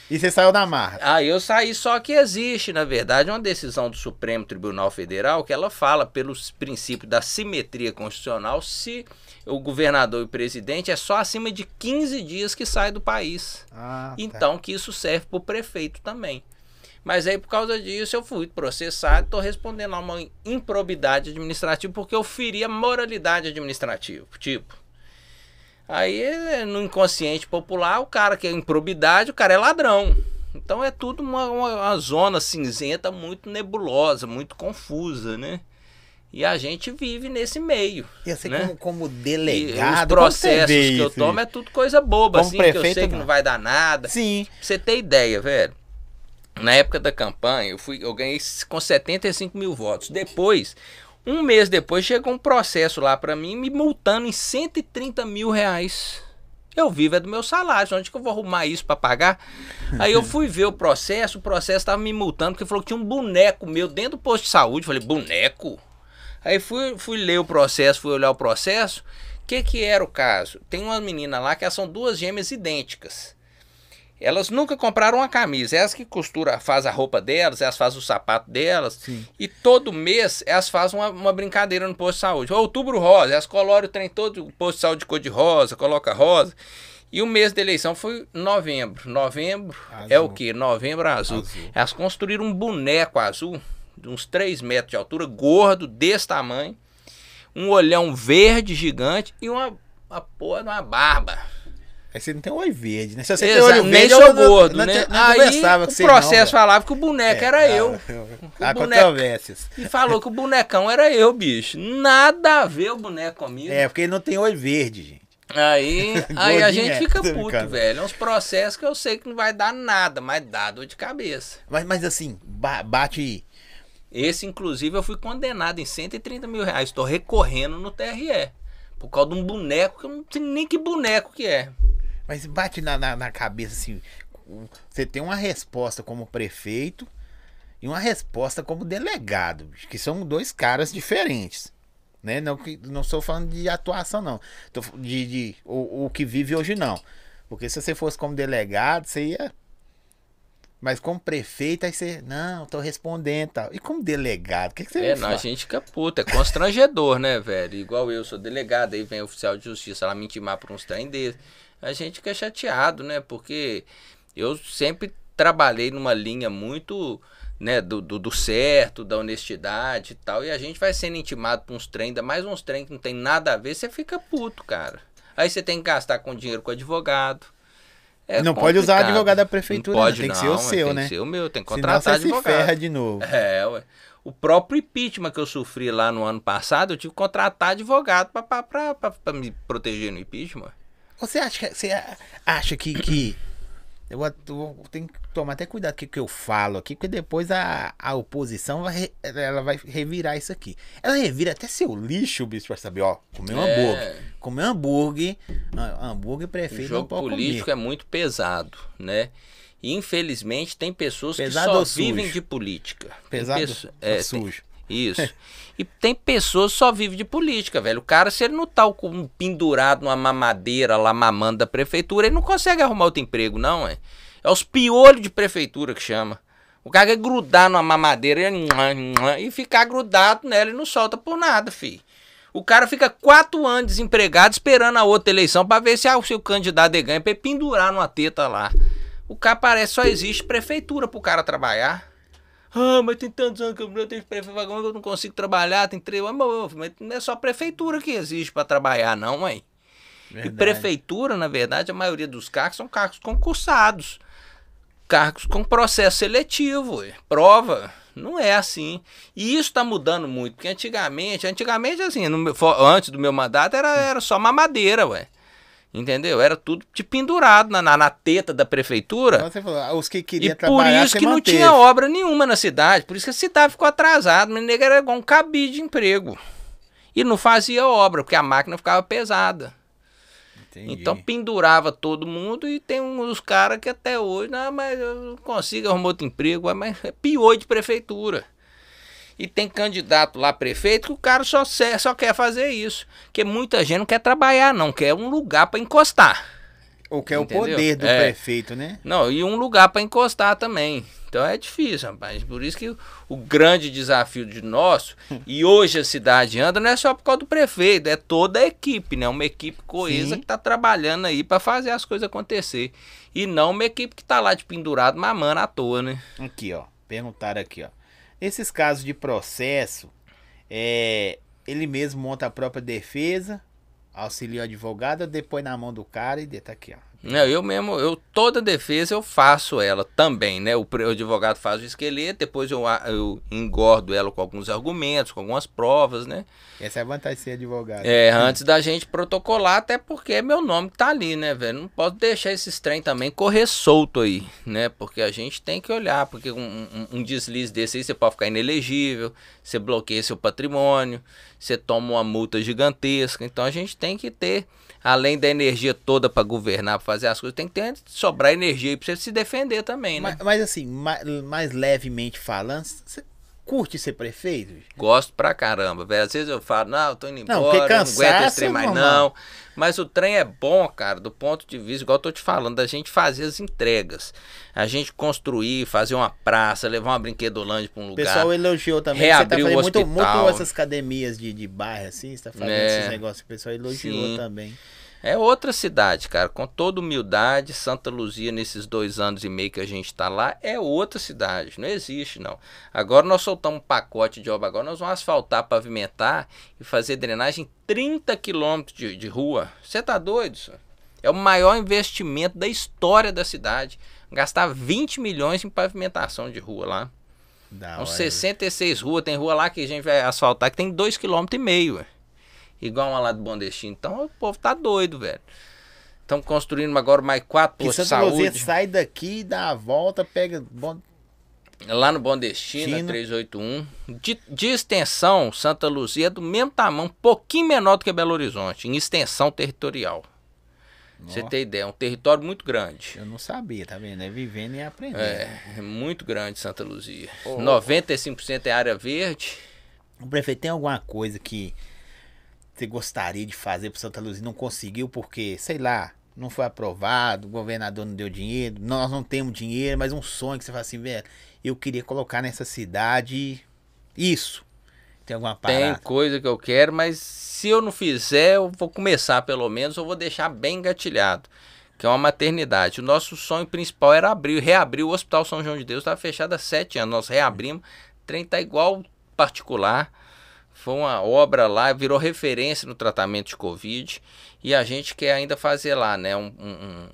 E você saiu da marra. Ah, eu saí, só que existe, na verdade, uma decisão do Supremo Tribunal Federal que ela fala pelos princípios da simetria constitucional se o governador e o presidente é só acima de 15 dias que sai do país. Ah, tá. Então, que isso serve para o prefeito também. Mas aí, por causa disso, eu fui processado estou respondendo a uma improbidade administrativa porque eu feri a moralidade administrativa. Tipo, aí no inconsciente popular, o cara que é improbidade, o cara é ladrão. Então é tudo uma, uma, uma zona cinzenta muito nebulosa, muito confusa, né? E a gente vive nesse meio. E você né? como, como E delegado, os como você processos vê que eu tomo é tudo coisa boba, Como assim, que eu prefeito, sei que não. não vai dar nada. Sim. Pra você ter ideia, velho. Na época da campanha, eu, fui, eu ganhei com 75 mil votos. Depois, um mês depois, chegou um processo lá pra mim me multando em 130 mil reais. Eu vivo é do meu salário, onde que eu vou arrumar isso pra pagar? Aí eu [LAUGHS] fui ver o processo, o processo tava me multando porque falou que tinha um boneco meu dentro do posto de saúde. Falei, boneco? Aí fui, fui ler o processo, fui olhar o processo. O que que era o caso? Tem uma menina lá que elas são duas gêmeas idênticas. Elas nunca compraram uma camisa. Elas que costura, faz a roupa delas, elas fazem o sapato delas. Sim. E todo mês elas fazem uma, uma brincadeira no posto de saúde. Outubro rosa, elas coloram o trem todo, o posto de saúde de cor de rosa, coloca rosa. E o mês da eleição foi novembro. Novembro é Azul. o quê? Novembro azul. Azul. Elas construíram um boneco azul, de uns 3 metros de altura, gordo, desse tamanho. Um olhão verde gigante e uma, uma porra de uma barba. Aí você não tem olho verde, né? Se você tem Exa- olho nem verde, sou eu não- gordo, não, né? não Aí o processo não, falava que o boneco era velho. eu. É, [LAUGHS] Há controvérsias. E falou que o bonecão era eu, bicho. Nada a ver o boneco comigo. É, porque ele não tem olho verde, gente. Aí, [LAUGHS] aí a gente é, fica puto, velho. É uns processos que eu sei que não vai dar nada, mas dá dor de cabeça. Mas, mas assim, ba- bate. Esse, inclusive, eu fui condenado em 130 mil reais. Estou recorrendo no TRE. Por causa de um boneco que eu não sei nem que boneco que é. Mas bate na, na, na cabeça assim. Você tem uma resposta como prefeito e uma resposta como delegado, que são dois caras diferentes. Né? Não, não estou falando de atuação, não. Tô de, de o, o que vive hoje, não. Porque se você fosse como delegado, você ia. Mas como prefeito, aí você. Não, tô respondendo e tal. E como delegado, o que, que você É, não, a gente fica puta, é constrangedor, né, velho? Igual eu sou delegado, aí vem oficial de justiça lá me intimar por uns trem desse. A gente fica chateado, né? Porque eu sempre trabalhei numa linha muito, né, do, do, do certo, da honestidade e tal. E a gente vai sendo intimado por uns trem, ainda mais uns trem que não tem nada a ver, você fica puto, cara. Aí você tem que gastar com dinheiro com advogado. É Não pode usar complicado. advogado da prefeitura, não não, pode, tem que ser o seu, tem né? que ser o meu, tem que Senão contratar você se advogado. ferra de novo. É, ué. O próprio impeachment que eu sofri lá no ano passado, eu tive que contratar advogado pra me proteger no impeachment. Você acha que, você acha que, que eu, vou- tenho que tomar até cuidado com o que eu falo aqui, porque depois a, a oposição vai, ela vai revirar isso aqui. Ela revira até seu lixo, bicho, pra saber, ó, comer um É. hambúrguer. Comer um hambúrguer, ah, hambúrguer O prefeito não jogo político comer. é muito pesado, né? E infelizmente tem pessoas Pesado que só vivem de política. Pesado ou é, sujo? Isso. E tem pessoas que só vivem de política, velho. O cara, se ele não tá um pendurado numa mamadeira lá mamando da prefeitura, ele não consegue arrumar outro emprego, não, é. É os piolhos de prefeitura que chama. O cara quer grudar numa mamadeira e- ficar grudado nela e não solta por nada, fi. O cara fica quatro anos desempregado esperando a outra eleição pra ver se ah, o seu candidato ganha pra pendurar numa teta lá. O cara parece só existe prefeitura pro cara trabalhar. Ah, mas tem tantos anos que eu não tenho prefeitura, que eu não consigo trabalhar, tem três. Mas, mas não é só prefeitura que existe pra trabalhar, não, mãe. E Verdade. prefeitura, na verdade, a maioria dos cargos são cargos concursados. Cargos com processo seletivo, prova. Não é assim. E isso está mudando muito, porque antigamente, antigamente assim, meu- antes do meu mandato era, era só mamadeira, ué. Entendeu? Era tudo de pendurado na, na, na teta da prefeitura. Então você falou, ah, os que E queriam por trabalhar, isso você que não manteve. tinha obra nenhuma na cidade. Por isso que a cidade ficou atrasada. Mas nego era igual um cabide de emprego. E não fazia obra, porque a máquina ficava pesada. Entendi. Então pendurava todo mundo e tem uns caras que até hoje, não, mas eu não consigo arrumar outro emprego, mas é pior de prefeitura. E tem candidato lá prefeito que o cara só, só quer fazer isso. Porque muita gente não quer trabalhar, não, quer um lugar para encostar. o que é o entendeu? poder do É. prefeito, né? Não, e um lugar para encostar também. Então é difícil, rapaz. Por isso que o, grande desafio de nosso, [LAUGHS] e hoje a cidade anda, não é só por causa do prefeito, é toda a equipe, né? Uma equipe coesa Sim. que tá trabalhando aí para fazer as coisas acontecer. E não uma equipe que tá lá de pendurado mamando à toa, né? Aqui, ó. Perguntaram aqui, ó. Nesses casos de processo, é, ele mesmo monta a própria defesa, auxilia o advogado, depois na mão do cara e de- tá aqui, ó. Não, eu mesmo, eu toda defesa eu faço ela também, né? O, o advogado faz o esqueleto, depois eu, eu engordo ela com alguns argumentos, com algumas provas, né? Essa é a vantagem de ser advogado. É, antes da gente protocolar, até porque é meu nome que tá ali, né, velho? Não posso deixar esses trem também correr solto aí, né? Porque a gente tem que olhar, porque um, um- um deslize desse aí você pode ficar inelegível, você bloqueia seu patrimônio, você toma uma multa gigantesca. Então a gente tem que ter, além da energia toda para governar, fazer as coisas, tem que ter sobrar energia aí pra você se defender também, né? Mas, mas assim, ma- mais, levemente falando, você curte ser prefeito? Gosto pra caramba, velho. Às vezes eu falo, não, eu tô indo Não, embora, porque não, aguento cansaço esse trem é mais normal. não. Mas o trem é bom, cara, do ponto de vista, igual eu tô te falando, da gente fazer as entregas. A gente construir, fazer uma praça, levar uma brinquedolândia pra um O lugar. pessoal elogiou também. que Você tá Reabrir o fazendo muito, hospital. muito essas academias de, de bairro, assim, você tá fazendo É. esses negócios. O pessoal elogiou Sim. também. É outra cidade, cara. Com toda humildade, Santa Luzia, nesses dois anos e meio que a gente tá lá, é outra cidade. Não existe, não. Agora nós soltamos um pacote de obra. Agora nós vamos asfaltar, pavimentar e fazer drenagem 30 quilômetros de, de rua. Você tá doido, senhor? É o maior investimento da história da cidade. Gastar 20 milhões em pavimentação de rua lá. Da São hora. 66 ruas. Tem rua lá que a gente vai asfaltar que tem 2,5 km. Igual uma lá do Bom Destino. Então o povo tá doido, velho. Estamos construindo agora mais quatro postos de saúde. sai daqui, dá a volta, pega. Bom, Lá no Destino. 381. De, de extensão, Santa Luzia é do mesmo tamanho, um pouquinho menor do que Belo Horizonte, em extensão territorial. Você tem ideia, é um território muito grande. eu não sabia, tá vendo? É vivendo e aprendendo. É, é muito grande Santa Luzia. Ô. 95% é área verde. O prefeito tem alguma coisa que você gostaria de fazer para Santa Luzia não conseguiu porque, sei lá, não foi aprovado, o governador não deu dinheiro, nós não temos dinheiro, mas um sonho que você fala assim, velho, eu queria colocar nessa cidade isso. Tem alguma parada? Tem coisa que eu quero, mas se eu não fizer, eu vou começar pelo menos, eu vou deixar bem engatilhado. Que é uma maternidade. O nosso sonho principal era abrir, reabrir o Hospital São João de Deus, estava fechado há sete anos. Nós reabrimos, trem tá igual particular. Foi uma obra lá, virou referência no tratamento de Covid. E a gente quer ainda fazer lá, né? Um, um,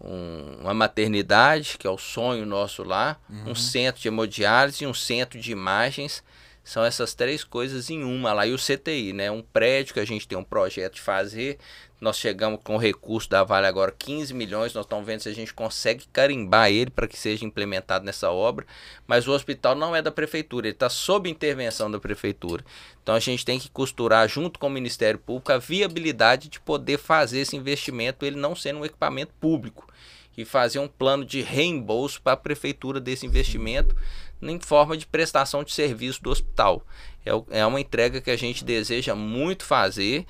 um, uma maternidade, que é o sonho nosso lá, uhum. um centro de hemodiálise e um centro de imagens são essas três coisas em uma lá. E o CTI, né? Um prédio que a gente tem um projeto de fazer. Nós chegamos com o recurso da Vale agora 15 milhões. Nós estamos vendo se a gente consegue carimbar ele para que seja implementado nessa obra. Mas o hospital não é da prefeitura, ele está sob intervenção da prefeitura. Então a gente tem que costurar junto com o Ministério Público a viabilidade de poder fazer esse investimento, ele não sendo um equipamento público. E fazer um plano de reembolso para a prefeitura desse investimento em forma de prestação de serviço do hospital. É, é uma entrega que a gente deseja muito fazer.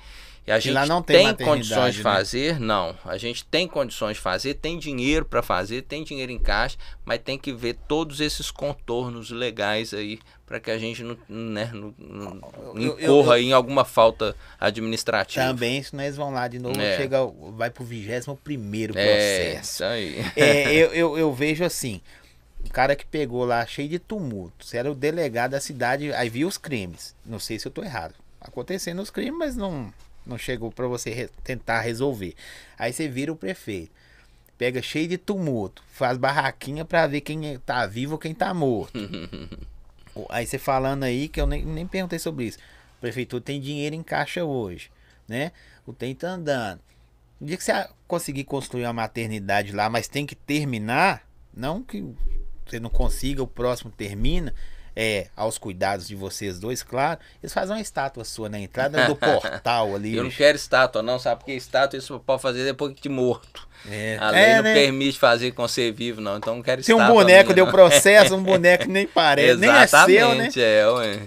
E a gente não tem, tem condições de né? fazer? Não. A gente tem condições de fazer, tem dinheiro para fazer, tem dinheiro em caixa, mas tem que ver todos esses contornos legais aí para que a gente não, né, não, não incorra eu, eu, em alguma falta administrativa. Também, se nós vão lá de novo, é. chega, vai para o 21 primeiro processo. É, isso aí. É, [LAUGHS] eu, eu, vejo assim, o cara que pegou lá cheio de tumulto. Você era o delegado da cidade, aí viu os crimes. Não sei se eu tô errado. Acontecendo os crimes, mas não, não chegou para você re tentar resolver. Aí você vira o prefeito. Pega cheio de tumulto, faz barraquinha para ver quem é, tá vivo ou quem tá morto. [LAUGHS] aí você falando aí, que eu nem, nem perguntei sobre isso. O prefeitura tem dinheiro em caixa hoje, né? O tem tá andando. No dia que você conseguir construir uma maternidade lá, mas tem que terminar, não que você não consiga, o próximo termina. É, aos cuidados de vocês dois, claro. Eles fazem uma estátua sua na entrada do portal ali. Eu não quero estátua, não, sabe? Porque estátua isso pode fazer depois de morto. É. A lei é, não né? permite fazer com ser vivo, não. Então não quero Se um boneco minha, deu processo, um [LAUGHS] boneco nem parece, nem é seu, né? é, ué.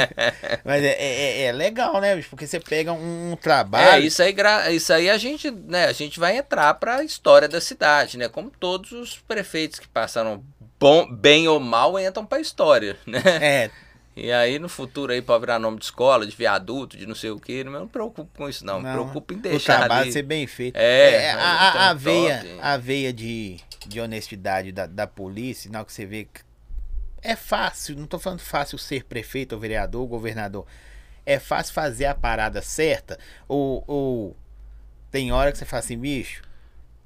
[LAUGHS] Mas é, é, é, legal, né, bicho? Porque você pega um, um trabalho. É, isso aí, isso aí a gente, né, a gente vai entrar para a história da cidade, né? Como todos os prefeitos que passaram bom, bem ou mal, entram pra história, [LAUGHS] né? É. E aí no futuro aí pode virar nome de escola, de viaduto, de não sei o que, não me preocupo com isso não, não me preocupo em deixar o trabalho ali. ser bem feito. É, é a, a, a veia, a veia de, de honestidade da, da polícia, na que você vê que é fácil, não tô falando fácil ser prefeito ou vereador ou governador, é fácil fazer a parada certa ou, ou tem hora que você fala assim, bicho,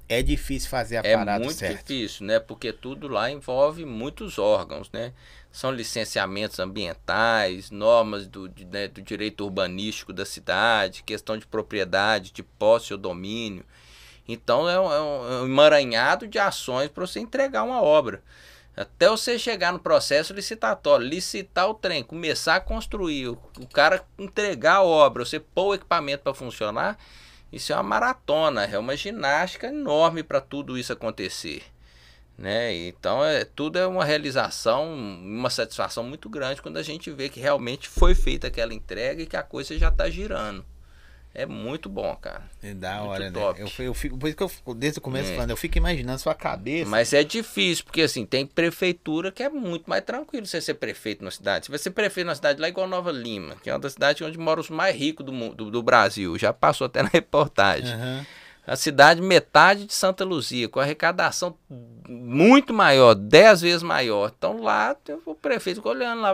é difícil fazer a é parada É muito difícil, né? Porque tudo lá envolve muitos órgãos, né? São licenciamentos ambientais, normas do, né, do direito urbanístico da cidade, questão de propriedade, de posse ou domínio. Então é um, é um emaranhado de ações para você entregar uma obra. Até você chegar no processo licitatório, licitar o trem, começar a construir, o, o cara entregar a obra, você pôr o equipamento para funcionar, isso é uma maratona, é uma ginástica enorme para tudo isso acontecer. Né? Então é, tudo é uma realização, uma satisfação muito grande quando a gente vê que realmente foi feita aquela entrega e que a coisa já está girando. É muito bom, cara. É da hora, né? Eu, eu fico, por isso que eu, desde o começo, é. falando, eu fico imaginando sua cabeça. Mas é difícil, porque assim, tem prefeitura que é muito mais tranquilo você ser prefeito na cidade. Você vai ser prefeito na cidade lá igual Nova Lima, que é uma das cidades onde moram os mais ricos do, do, do Brasil. Já passou até na reportagem. Uhum a cidade metade de Santa Luzia, com arrecadação muito maior, dez vezes maior. Então lá o prefeito ficou olhando lá,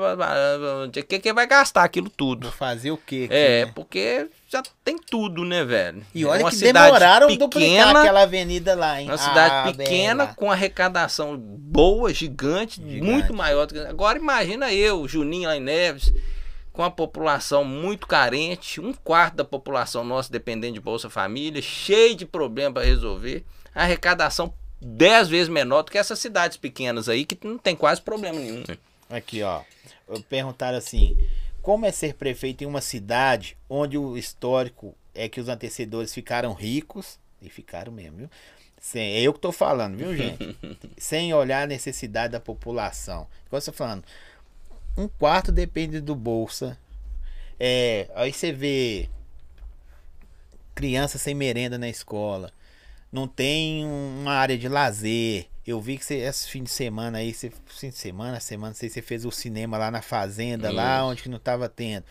o que, que vai gastar aquilo tudo? Vou fazer o quê? Aqui, é, né? porque já tem tudo, né, velho? E olha uma que demoraram pequena, duplicar aquela avenida lá, hein? Uma cidade ah, pequena com arrecadação boa, gigante, gigante, muito maior. Agora imagina eu, Juninho lá em Neves com a população muito carente, um quarto da população nossa dependendo de Bolsa Família, cheio de problema para resolver, a arrecadação dez vezes menor do que essas cidades pequenas aí, que não tem quase problema nenhum. Né? Aqui, ó, perguntaram assim, como é ser prefeito em uma cidade onde o histórico é que os antecedores ficaram ricos, e ficaram mesmo, viu? Sem, é eu que tô falando, viu, gente? [LAUGHS] Sem olhar a necessidade da população. Igual você falando, um quarto depende do bolsa. É, aí você vê crianças sem merenda na escola. Não tem uma área de lazer. Eu vi que você, esse fim de semana aí, você, fim de semana, semana, sei, você fez o cinema lá na fazenda, lá Isso. onde que não tava tendo.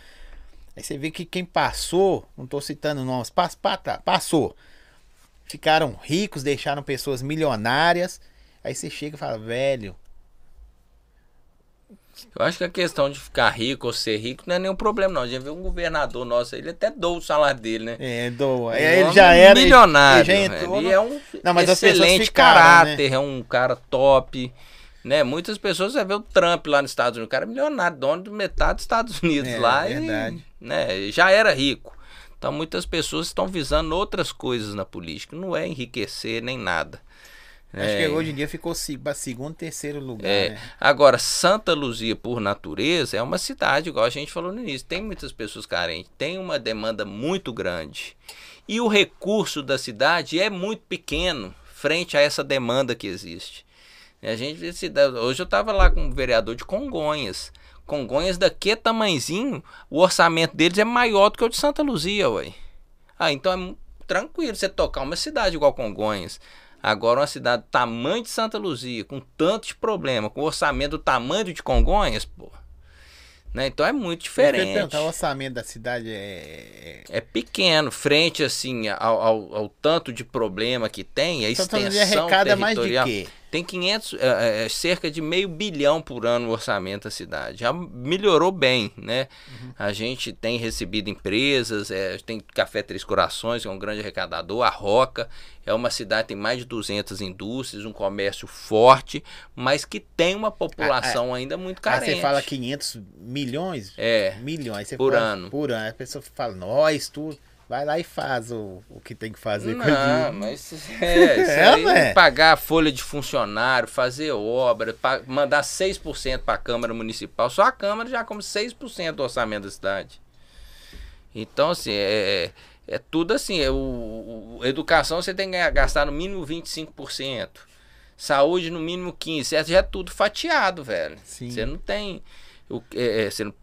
Aí você vê que quem passou, não tô citando nomes, pass, passou. Ficaram ricos, deixaram pessoas milionárias. Aí você chega e fala, velho, Eu acho que a questão de ficar rico ou ser rico não é nenhum problema, não. A gente vê um governador nosso, ele até doa o salário dele, né? é, doa. Um Ele homem já era. milionário. Ele já entrou Ele é um Não, mas excelente ficaram, caráter, é um cara top. Né? Muitas pessoas você vê o Trump lá nos Estados Unidos, o cara é milionário, dono de metade dos Estados Unidos É, lá verdade. e né, já era rico. Então muitas pessoas estão visando outras coisas na política, não é enriquecer nem nada. Acho É, que hoje em dia ficou segundo, terceiro lugar. é, né? Agora, Santa Luzia, por natureza, é uma cidade, igual a gente falou no início, tem muitas pessoas carentes, tem uma demanda muito grande. E o recurso da cidade é muito pequeno frente a essa demanda que existe. A gente Hoje eu estava lá com o vereador de Congonhas. Congonhas daqui é tamanzinho, o orçamento deles é maior do que o de Santa Luzia, ué. Ah, então é tranquilo você tocar uma cidade igual Congonhas. Agora uma cidade do tamanho de Santa Luzia, com tantos problemas, com orçamento do tamanho de Congonhas, pô. Né? Então é muito diferente. perguntar, o orçamento da cidade é. É pequeno, frente assim ao, ao, ao tanto de problema que tem, a Santa Luzia extensão arrecada mais de quê? Tem 500, é, é, cerca de meio bilhão por ano o orçamento da cidade. Já melhorou bem, né? Uhum. A gente tem recebido empresas, é, tem Café Três Corações, que é um grande arrecadador, a Roca é uma cidade tem mais de 200 indústrias, um comércio forte, mas que tem uma população ainda muito Aí carente. você fala 500 milhões? É, Milhões. Por fala- ano. Por ano. Aí A pessoa fala, nós, tudo. Vai lá e faz o, o que tem que fazer Não, dinheiro. mas é, isso [LAUGHS] É, aí, né? pagar a folha de funcionário, fazer obra, pa- mandar 6% para a Câmara Municipal, só a Câmara já come 6% do orçamento da cidade. Então, assim, é, é tudo assim. É o, o- educação você tem que gastar no mínimo 25%. Saúde no mínimo 15%. certo? Já é tudo fatiado, velho. Sim. Você não tem. o- é, é, você não,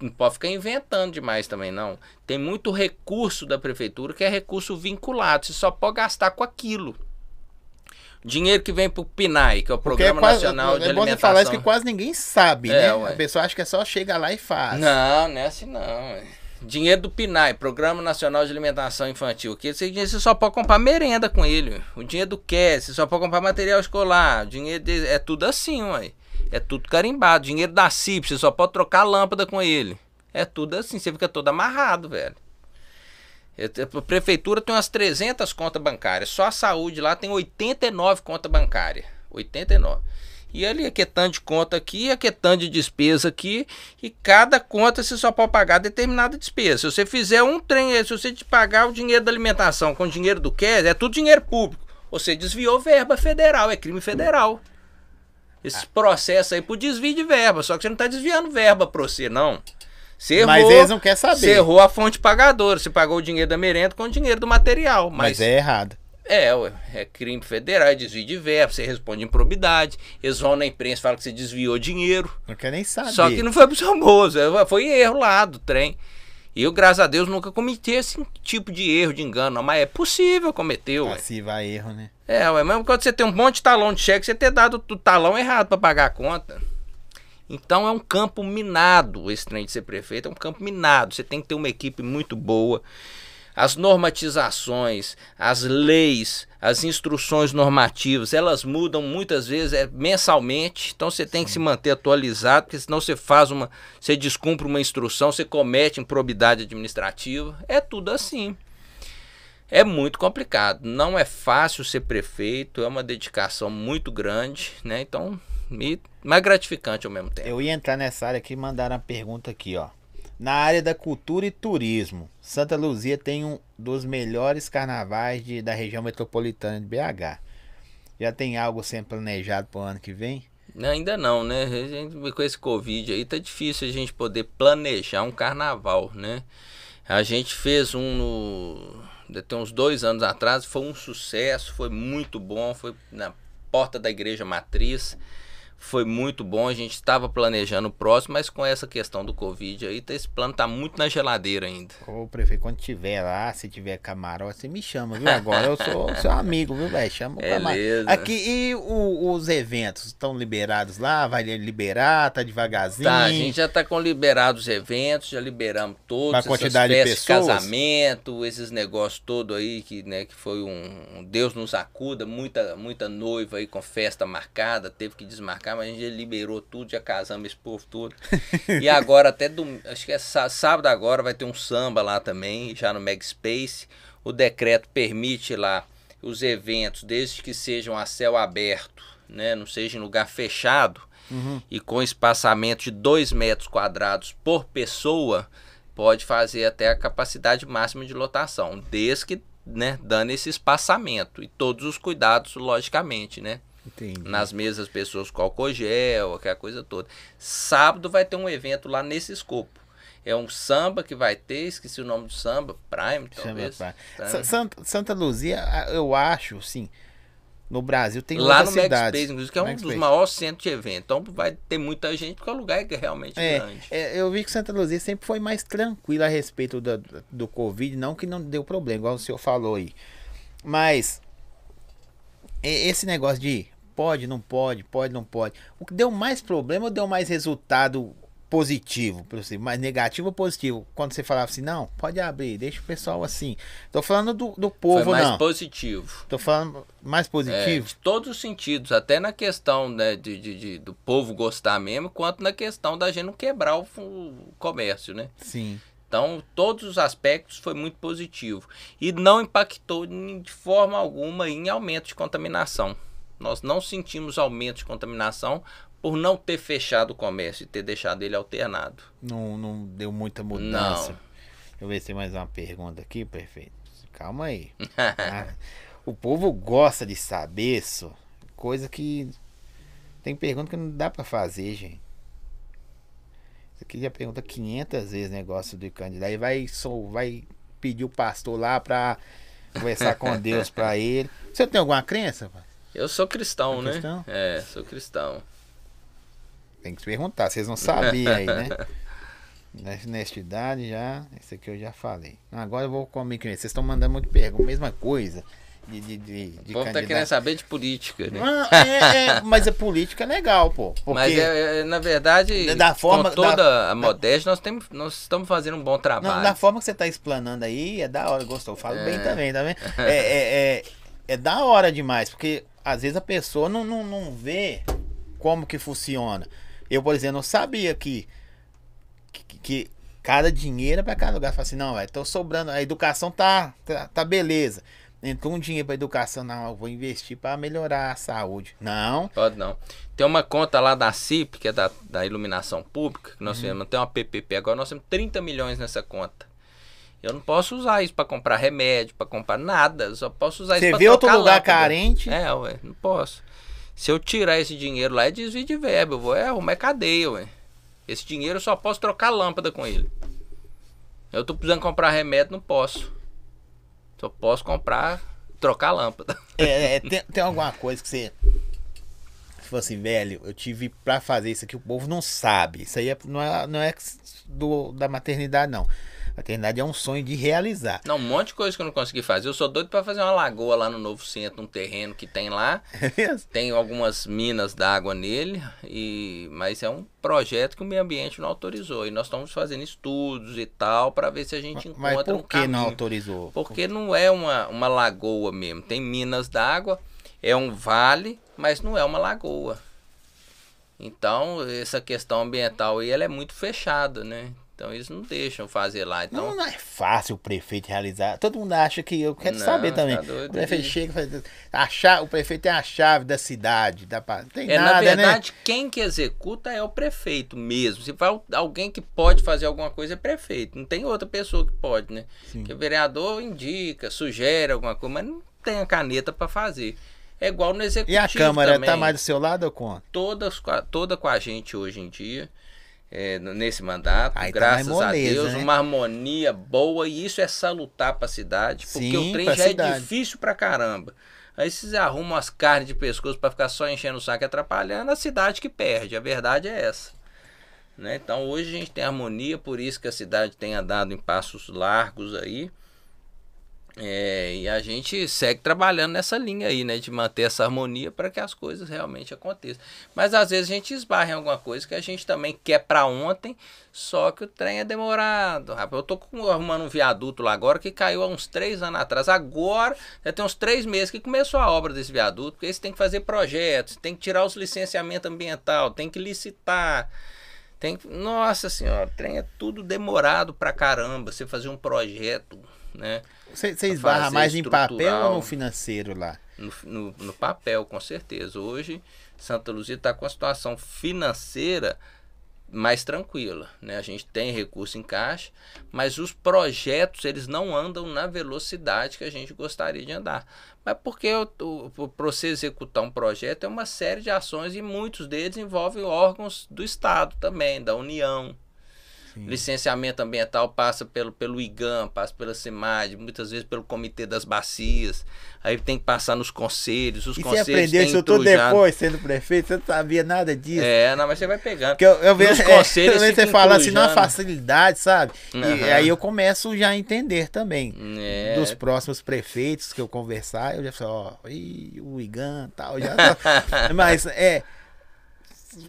não pode ficar inventando demais também, não. Tem muito recurso da prefeitura que é recurso vinculado. Você só pode gastar com aquilo. Dinheiro que vem pro PNAE, que é o Porque é Programa quase- Nacional de é bom você Alimentação. falar isso que quase ninguém sabe, É, né? ué. A pessoa acha que é só chega lá e faz. Não, não é assim não. ué. Dinheiro do PNAE, Programa Nacional de Alimentação Infantil. Que esse dinheiro você só pode comprar merenda com ele. O dinheiro do CAS, você só pode comprar material escolar. O dinheiro de- é tudo assim, ué. É tudo carimbado. Dinheiro da CIP, você só pode trocar lâmpada com ele. É tudo assim, você fica todo amarrado, velho. A prefeitura tem umas 300 contas bancárias. Só a saúde lá tem 89 contas bancárias. 89. E ali aqui é tanto de conta aqui, aqui é de despesa aqui. E cada conta você só pode pagar determinada despesa. Se você fizer um trem, se você te pagar o dinheiro da alimentação com o dinheiro do CAS, é tudo dinheiro público. Você desviou verba federal, é crime federal. Esse processo aí por desvio de verba. Só que você não está desviando verba para você, não. Você errou, Mas eles não querem saber. você errou a fonte pagadora. Você pagou o dinheiro da merenda com o dinheiro do material. Mas, Mas, é errado. é, é crime federal, é desvio de verba, você responde improbidade. Eles vão na imprensa e falam que você desviou dinheiro. Não quer nem saber. Só que não foi pro bolso, é, foi erro lá do trem. E eu, graças a Deus, nunca cometi esse tipo de erro, de engano, não, mas é possível cometer, ué. Assim vai erro, né? É, ué, mesmo quando você tem um monte de talão de cheque, você ter dado o talão errado para pagar a conta. Então é um campo minado esse trem de ser prefeito, é um campo minado. Você tem que ter uma equipe muito boa. As normatizações, as leis, as instruções normativas, elas mudam muitas vezes é, mensalmente. Então você tem que se manter atualizado, porque senão você faz uma, você descumpre uma instrução, você comete improbidade administrativa. É tudo assim. É muito complicado. Não é fácil ser prefeito, é uma dedicação muito grande, né? Então, e mais gratificante ao mesmo tempo. Eu ia entrar nessa área aqui e mandaram uma pergunta aqui, ó. Na área da cultura e turismo, Santa Luzia tem um dos melhores carnavais de, da região metropolitana de BH. Já tem algo sendo planejado para o ano que vem? Ainda não, né? Gente, com esse Covid aí, tá difícil a gente poder planejar um carnaval, né? A gente fez um no. Tem uns dois anos atrás, foi um sucesso, foi muito bom, foi na porta da igreja matriz. Foi muito bom. A gente estava planejando o próximo, mas com essa questão do Covid aí, tá, esse plano tá muito na geladeira ainda. Ô, prefeito, quando tiver lá, se tiver camarote, você me chama, viu? Agora eu sou [LAUGHS] seu amigo, viu, velho? Chama o camarote. Aqui, e o- os eventos estão liberados lá? Vai liberar? Tá devagarzinho? Tá, a gente já tá com liberados os eventos, já liberamos todos, Pra essas quantidade de festas, pessoas? casamento, esses negócios todos aí, que, né, que foi um, um Deus nos acuda, muita, muita noiva aí com festa marcada, teve que desmarcar, mas a gente liberou tudo, já casamos esse povo todo. e agora até, dom- acho que é sá- sábado agora, vai ter um samba lá também, já no Meg Space. O decreto permite lá os eventos, desde que sejam a céu aberto, né, não seja em lugar fechado, Uhum. e com espaçamento de 2 metros quadrados por pessoa, pode fazer até a capacidade máxima de lotação, desde que né, dando esse espaçamento e todos os cuidados, logicamente, né? Entendi. Nas mesas, pessoas com álcool gel, aquela coisa toda. Sábado vai ter um evento lá nesse escopo. É um samba que vai ter, esqueci o nome do samba, Prime, talvez. Prime. Sa- Santa, Santa Luzia, eu acho, sim. No Brasil tem lá no cidades. Space, inclusive, que é um Max dos Space. maiores centros de evento. Então vai ter muita gente, porque o lugar é realmente É, grande. é, eu vi que Santa Luzia sempre foi mais tranquila a respeito do, do Covid, não que não deu problema, igual o senhor falou aí. Mas esse negócio de pode, não pode, pode, não pode. O que deu mais problema ou deu mais resultado positivo, por assim, mais negativo ou positivo? Quando você falava assim, não, pode abrir, deixa o pessoal assim. Tô falando do, do Foi povo, mais não. positivo. Tô falando mais É, positivo. de todos os sentidos, até na questão né, de, de- de- do povo gostar mesmo, quanto na questão da gente não quebrar o, o comércio, né? Sim. Então, todos os aspectos foi muito positivo. E não impactou de forma alguma em aumento de contaminação. Nós não sentimos aumento de contaminação por não ter fechado o comércio e ter deixado ele alternado. Não, não deu muita mudança. Não. Deixa eu ver se tem mais uma pergunta aqui, perfeito. Calma aí. [LAUGHS] Ah, o povo gosta de saber isso. Coisa que. Tem pergunta que não dá pra fazer, gente. Isso aqui já pergunta 500 vezes negócio do candidato. Aí vai, só, vai pedir o pastor lá pra conversar com Deus pra [LAUGHS] ele. Você tem alguma crença? pai? Eu sou cristão, É né? cristão? É, sou cristão. Tem que se perguntar, vocês não sabiam aí, né? [LAUGHS] Honestidade já, esse aqui eu já falei. Agora eu vou comigo. Vocês estão mandando muito pergunta, mesma coisa. De, de, de, de O povo tá querendo saber de política, né? Ah, é, é, mas a política é legal, pô. Mas é, é, na verdade, Da forma- com toda da- a modéstia, nós, temos, nós estamos fazendo um bom não, trabalho. da forma que você tá explanando aí, é da hora, gostou. Falo É. bem também, tá vendo? [LAUGHS] É, é, é, é da hora demais, porque às vezes a pessoa não, não, não vê como que funciona. Eu, por exemplo, não sabia que, que, que cada dinheiro é pra cada lugar. Fala assim, não, velho, tô sobrando, a educação tá, tá, tá beleza. Entrou um dinheiro pra educação, não, eu vou investir pra melhorar a saúde. Não, Pode não. Tem uma conta lá da CIP, que é da, da iluminação pública, que nós Uhum. fizemos, tem uma PPP agora, nós temos 30 milhões nessa conta. Eu não posso usar isso pra comprar remédio, pra comprar nada, eu só posso usar isso você pra vê outro lugar lâmpada. carente, É, ué, não posso. Se eu tirar esse dinheiro lá, é desvio de verba, eu vou é, arrumar cadeia, ué. Esse dinheiro eu só posso trocar lâmpada com ele. Eu tô precisando comprar remédio, não posso. Só posso comprar, trocar lâmpada. É, é, tem, tem alguma coisa que você. Falou assim, velho, eu tive pra fazer isso aqui, o povo não sabe. Isso aí é- não é, não é do, da maternidade, não. Maternidade é um sonho de realizar. Não, um monte de coisa que eu não consegui fazer. Eu sou doido pra fazer uma lagoa lá no novo centro, um terreno que tem lá. [LAUGHS] É mesmo? Tem algumas minas d'água nele, e mas é um projeto que o meio ambiente não autorizou. E nós estamos fazendo estudos e tal para ver se a gente Mas encontra um por que não autorizou? Porque não é uma, uma lagoa mesmo. Tem minas d'água, é um vale, mas não é uma lagoa. Então, essa questão ambiental aí, ela é muito fechada, né? Então, eles não deixam fazer lá. Então, Não, não é fácil o prefeito realizar. Todo mundo acha que. Eu quero Não, saber também. tá o prefeito de- chega e faz. A chave, o prefeito é a chave da cidade. Da, tem É, nada, na né? verdade, quem que executa é o prefeito mesmo. Se vai alguém que pode fazer alguma coisa é prefeito. Não tem outra pessoa que pode, né? Sim. Porque o vereador indica, sugere alguma coisa, mas não tem a caneta para fazer. É igual no executivo E a Câmara também. tá mais do seu lado ou contra? Todas, toda com a gente hoje em dia. É, nesse mandato, Aí tá graças mais a Deus, né? uma harmonia boa e isso é salutar para a cidade, porque Sim, o trem já é cidade. difícil pra caramba. Aí vocês arrumam as carnes de pescoço para ficar só enchendo o saco e atrapalhando, a cidade que perde. A verdade é essa. Né? Então hoje a gente tem harmonia, por isso que a cidade tem andado em passos largos aí. É, e a gente segue trabalhando nessa linha aí, né? De manter essa harmonia para que as coisas realmente aconteçam. Mas às vezes a gente esbarra em alguma coisa que a gente também quer para ontem, só que o trem é demorado. Rapaz, eu tô arrumando um viaduto lá agora que caiu há uns três anos atrás. Agora, já tem uns três meses que começou a obra desse viaduto, porque você tem que fazer projetos, tem que tirar os licenciamentos ambiental, tem que licitar. Tem, nossa senhora, o trem é tudo demorado pra caramba. Você fazer um projeto, né? Você, esbarra mais em papel ou no financeiro lá? No, no, no papel, com certeza. Hoje, Santa Luzia está com a situação financeira mais tranquila, né? A gente tem recurso em caixa, mas os projetos eles não andam na velocidade que a gente gostaria de andar. Mas porque para você executar um projeto é uma série de ações e muitos deles envolvem órgãos do Estado também, da União, Sim. Licenciamento ambiental passa pelo, pelo IGAM, passa pela CEMAD, muitas vezes pelo Comitê das Bacias. Aí tem que passar nos conselhos. Os e conselhos você aprendeu isso tudo depois, sendo prefeito? Você não sabia nada disso. É, não, mas você vai pegando. Porque eu, eu vejo conselhos, [LAUGHS] é, você fala assim, numa facilidade, sabe? Uhum. E aí eu começo já a entender também. É. Dos próximos prefeitos que eu conversar, eu já falo, ó, o IGAM e tal. Já [LAUGHS] tá. mas é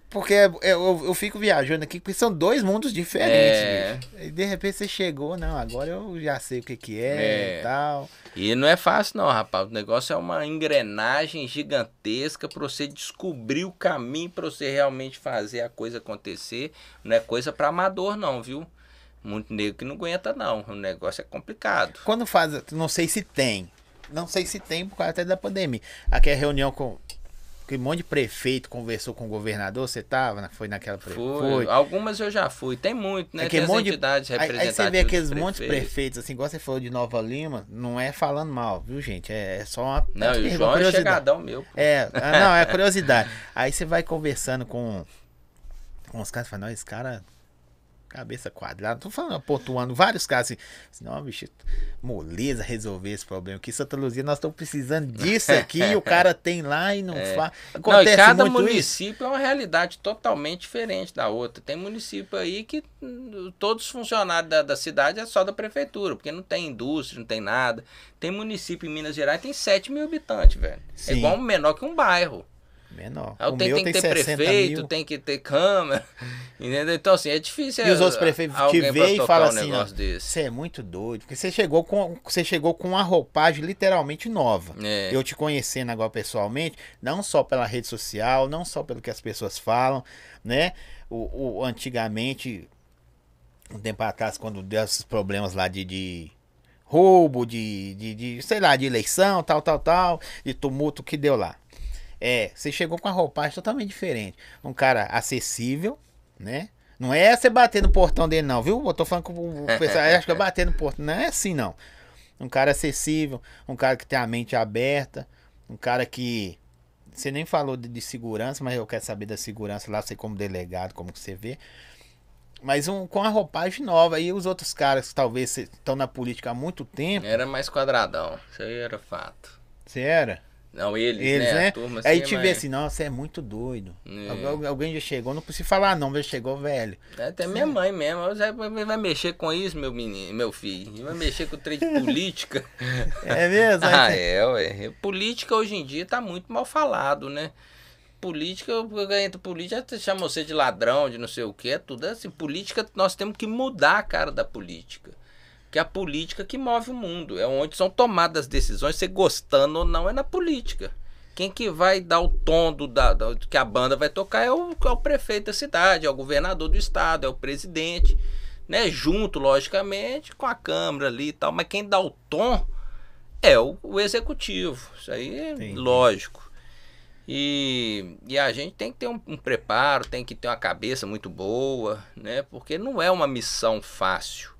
porque é, é, eu, eu fico viajando aqui, porque são dois mundos diferentes, é. E de repente você chegou, não, agora eu já sei o que, que é, é. e tal. E não é fácil, não, rapaz. O negócio é uma engrenagem gigantesca para você descobrir o caminho para você realmente fazer a coisa acontecer. Não é coisa para amador, não, viu? Muito negro que não aguenta, não. O negócio é complicado. Quando faz, não sei se tem. Não sei se tem por causa até da pandemia. Aqui é reunião com que um monte de prefeito conversou com o governador, você tava? Foi naquela Foi. Algumas eu já fui. Tem muito, né? É Tem monte entidades de... representativas. Aí, você vê aqueles montes de prefeitos, assim, igual você falou de Nova Lima, não é falando mal, viu, gente? É, é só uma. Não, e o João é chegadão meu. É, [LAUGHS] ah, não, é curiosidade. aí você vai conversando com, com os caras e fala, não, esse cara cabeça quadrada. Tô falando, pontuando vários casos assim. assim não, bicho, moleza resolver esse problema. Que Santa Luzia, nós estamos precisando disso aqui. o cara tem lá e não [LAUGHS] é. faz. Acontece não, cada município isso. é uma realidade totalmente diferente da outra. Tem município aí que hum, todos os funcionários da, da cidade é só da prefeitura, porque não tem indústria, não tem nada. Tem município em Minas Gerais tem 7 mil habitantes, velho. É Sim. É igual menor que um bairro. Menor. Aí o tem, tem, que ter prefeito, mil. tem que ter câmera. [LAUGHS] Entendeu? Então, assim, é difícil. E os outros prefeitos te veem e falam assim: você é muito doido. Porque você chegou com, você chegou com uma roupagem literalmente nova. É. Eu te conhecendo agora pessoalmente, não só pela rede social, não só pelo que as pessoas falam, né? O, o antigamente, um tempo atrás, quando deu esses problemas lá de, de roubo, de, de, de, sei lá, de eleição, tal, tal, tal, de tumulto que deu lá. É, você chegou com a roupagem totalmente diferente. Um cara acessível, né? Não é você bater no portão dele, não, viu? Eu tô falando com o [LAUGHS] pessoal, acho que é bater no portão. Não é assim, não. Um cara acessível, um cara que tem a mente aberta, um cara que. Você nem falou de, de segurança, mas eu quero saber da segurança lá, sei como delegado, como que você vê. Mas um, com a roupagem nova. E os outros caras que talvez estão na política há muito tempo. Era mais quadradão. Isso aí era fato. Você era? Não, eles, eles né? né? Turma, assim, Aí te mas... vê assim, nossa, você é muito doido. É. alguém já chegou, não precisa falar não, já chegou velho. É, até minha mãe mesmo, vai, mexer com isso, meu menino, meu filho. Vai mexer com o trem de [LAUGHS] política. É mesmo? ah, é, ué. Política hoje em dia tá muito mal falado, né? Política, entre política, chama você de ladrão, de não sei o que, é tudo assim. Política, nós temos que mudar a cara da política que é a política que move o mundo. É onde são tomadas decisões, você gostando ou não, é na política. Quem que vai dar o tom do, da, da, que a banda vai tocar é o, é o prefeito da cidade, é o governador do estado, é o presidente, né? Junto, logicamente, com a Câmara ali e tal. Mas quem dá o tom é o, o executivo. Isso aí é Entendi. lógico. E, e a gente tem que ter um, um, preparo, tem que ter uma cabeça muito boa, né? Porque não é uma missão fácil.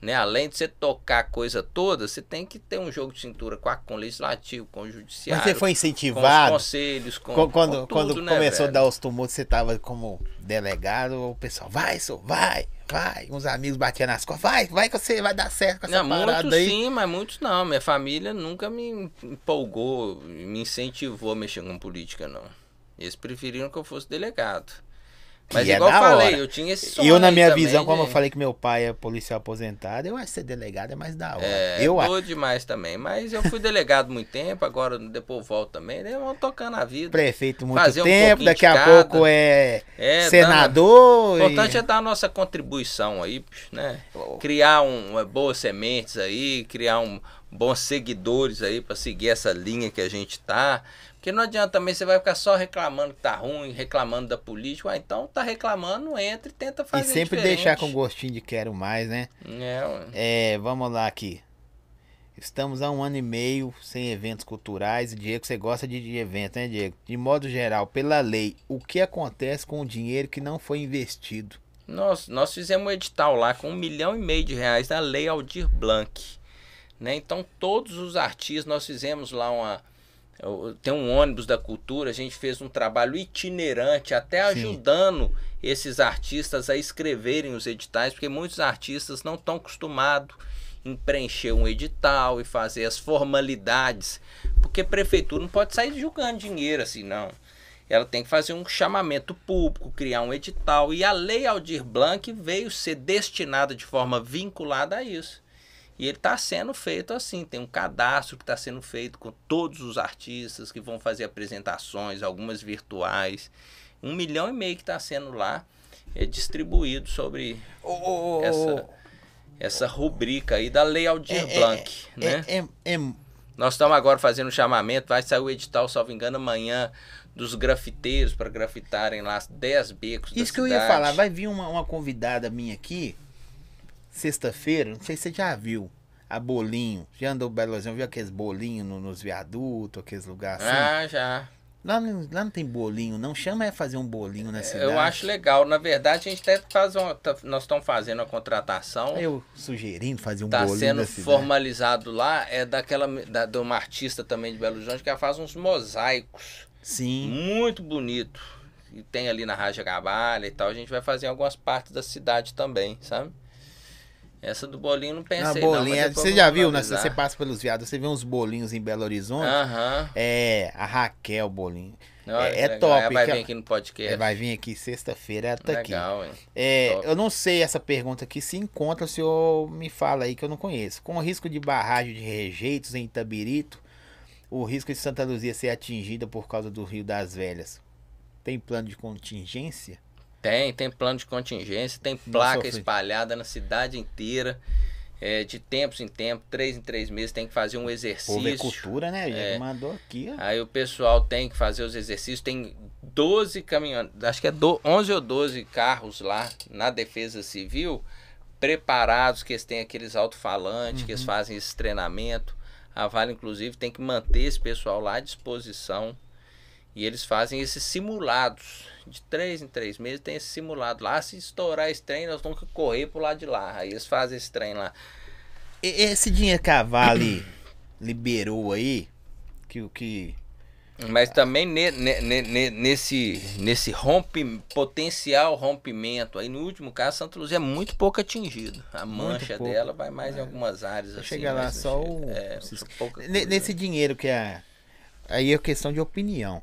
Né? Além de você tocar a coisa toda, você tem que ter um jogo de cintura com, a, com o legislativo, com o judiciário. Mas você foi incentivado? Com os conselhos, com, quando, com tudo, quando né, começou velho? a dar os tumultos, você tava como delegado, o pessoal, vai, senhor, vai, vai. Uns amigos batiam nas costas, vai, vai que você vai dar certo com essa Não, parada muitos aí. sim, mas muitos não. Minha família nunca me empolgou, me incentivou a mexer com política, não. Eles preferiram que eu fosse delegado. Mas Que é igual eu da falei, hora. eu tinha esse E sonho eu, na minha também visão, como eu falei que meu pai é policial aposentado, eu acho que ser delegado é mais da hora. É, eu acho. doido demais também. Mas eu fui delegado muito tempo, agora depois volto também. Né? Vamos tocando a vida. Prefeito muito Fazer um tempo, pouquinho daqui a cada. pouco é, É, senador. O e- importante é dar a nossa contribuição aí, né? Criar um, boas sementes aí, criar um, bons seguidores aí pra seguir essa linha que a gente tá. Porque não adianta também você vai ficar só reclamando que tá ruim, reclamando da política. Ah, então tá reclamando, entra e tenta E fazer sempre diferente. deixar com gostinho de quero mais, né? É, ué. É, vamos lá aqui. Estamos há um ano e meio sem eventos culturais. Diego, você gosta de, de evento, né, Diego? De modo geral, pela lei, o que acontece com o dinheiro que não foi investido? Nós, nós fizemos um edital lá com um milhão e meio de reais na lei Aldir Blanc. Né? Então, todos os artistas, nós fizemos lá uma. Tem um ônibus da cultura, a gente fez um trabalho itinerante, até Sim. ajudando esses artistas a escreverem os editais, porque muitos artistas não estão acostumados em preencher um edital e fazer as formalidades, porque a prefeitura não pode sair julgando dinheiro assim, não ela tem que fazer um chamamento público, criar um edital. E a Lei Aldir Blanc veio ser destinada de forma vinculada a isso. E ele está sendo feito assim, tem um cadastro que está sendo feito com todos os artistas que vão fazer apresentações, algumas virtuais. Um milhão e meio que está sendo lá é distribuído sobre essa, essa rubrica aí da Lei Aldir É, é, Blanc. né? É, é, é, Nós estamos agora fazendo um chamamento, vai sair o edital, salvo engano, amanhã, dos grafiteiros para grafitarem lá 10 becos isso que eu ia cidade. falar. Vai vir uma, uma convidada minha aqui, sexta-feira, não sei se você já viu. A bolinho. Já andou Belo Horizonte, viu aqueles bolinhos no- nos viadutos, aqueles lugares assim? Ah, já. Lá, não, lá não tem bolinho, não. Chama é fazer um bolinho na cidade. Eu acho legal. Na verdade, a gente até faz uma, tá- nós estamos fazendo a contratação. Eu sugerindo fazer um Está bolinho sendo na cidade. formalizado lá, é daquela da, de uma artista também de Belo Horizonte que ela faz uns mosaicos Sim. muito bonito. E tem ali na Raja Gabalha e tal. A gente vai fazer em algumas partes da cidade também, sabe? Essa do bolinho não pensei não, bolinha, depois você já viu, né? Você passa pelos viados, você vê uns bolinhos em Belo Horizonte. Aham. É, a Raquel Bolinho. Olha É- é top, Ela vai vir aqui no podcast. É, vai vir aqui sexta-feira, ela tá aqui. legal, hein? É, Top. eu não sei essa pergunta aqui, se encontra, o senhor me fala aí que eu não conheço. Com o risco de barragem de rejeitos em Itabirito, o risco de Santa Luzia ser atingida por causa do Rio das Velhas, tem plano de contingência? Tem, tem plano de contingência, tem placa espalhada na cidade inteira. É, de tempos em tempos, três em três meses, tem que fazer um é exercício. cultura, né? É. mandou aqui, ó. Aí o pessoal tem que fazer os exercícios. Tem 12 caminhões, acho que é do, 11 ou 12 carros lá na Defesa Civil preparados, que eles têm aqueles alto-falantes, que eles fazem esse treinamento. A Vale, inclusive, tem que manter esse pessoal lá à disposição. E eles fazem esses simulados. De três em três meses tem esse simulado lá. Se estourar esse trem, nós vamos correr pro lado de lá. Aí eles fazem esse trem lá. E- Esse dinheiro que a Vale [COUGHS] liberou aí, que o que Mas também ne- ne- ne- ne- nesse, nesse rompe, potencial rompimento, aí no último caso, Santa Luzia é muito pouco atingido. A mancha dela vai mais em algumas áreas. Assim, chega lá só chega. o É, pouca coisa. Nesse dinheiro que a. Aí é questão de opinião.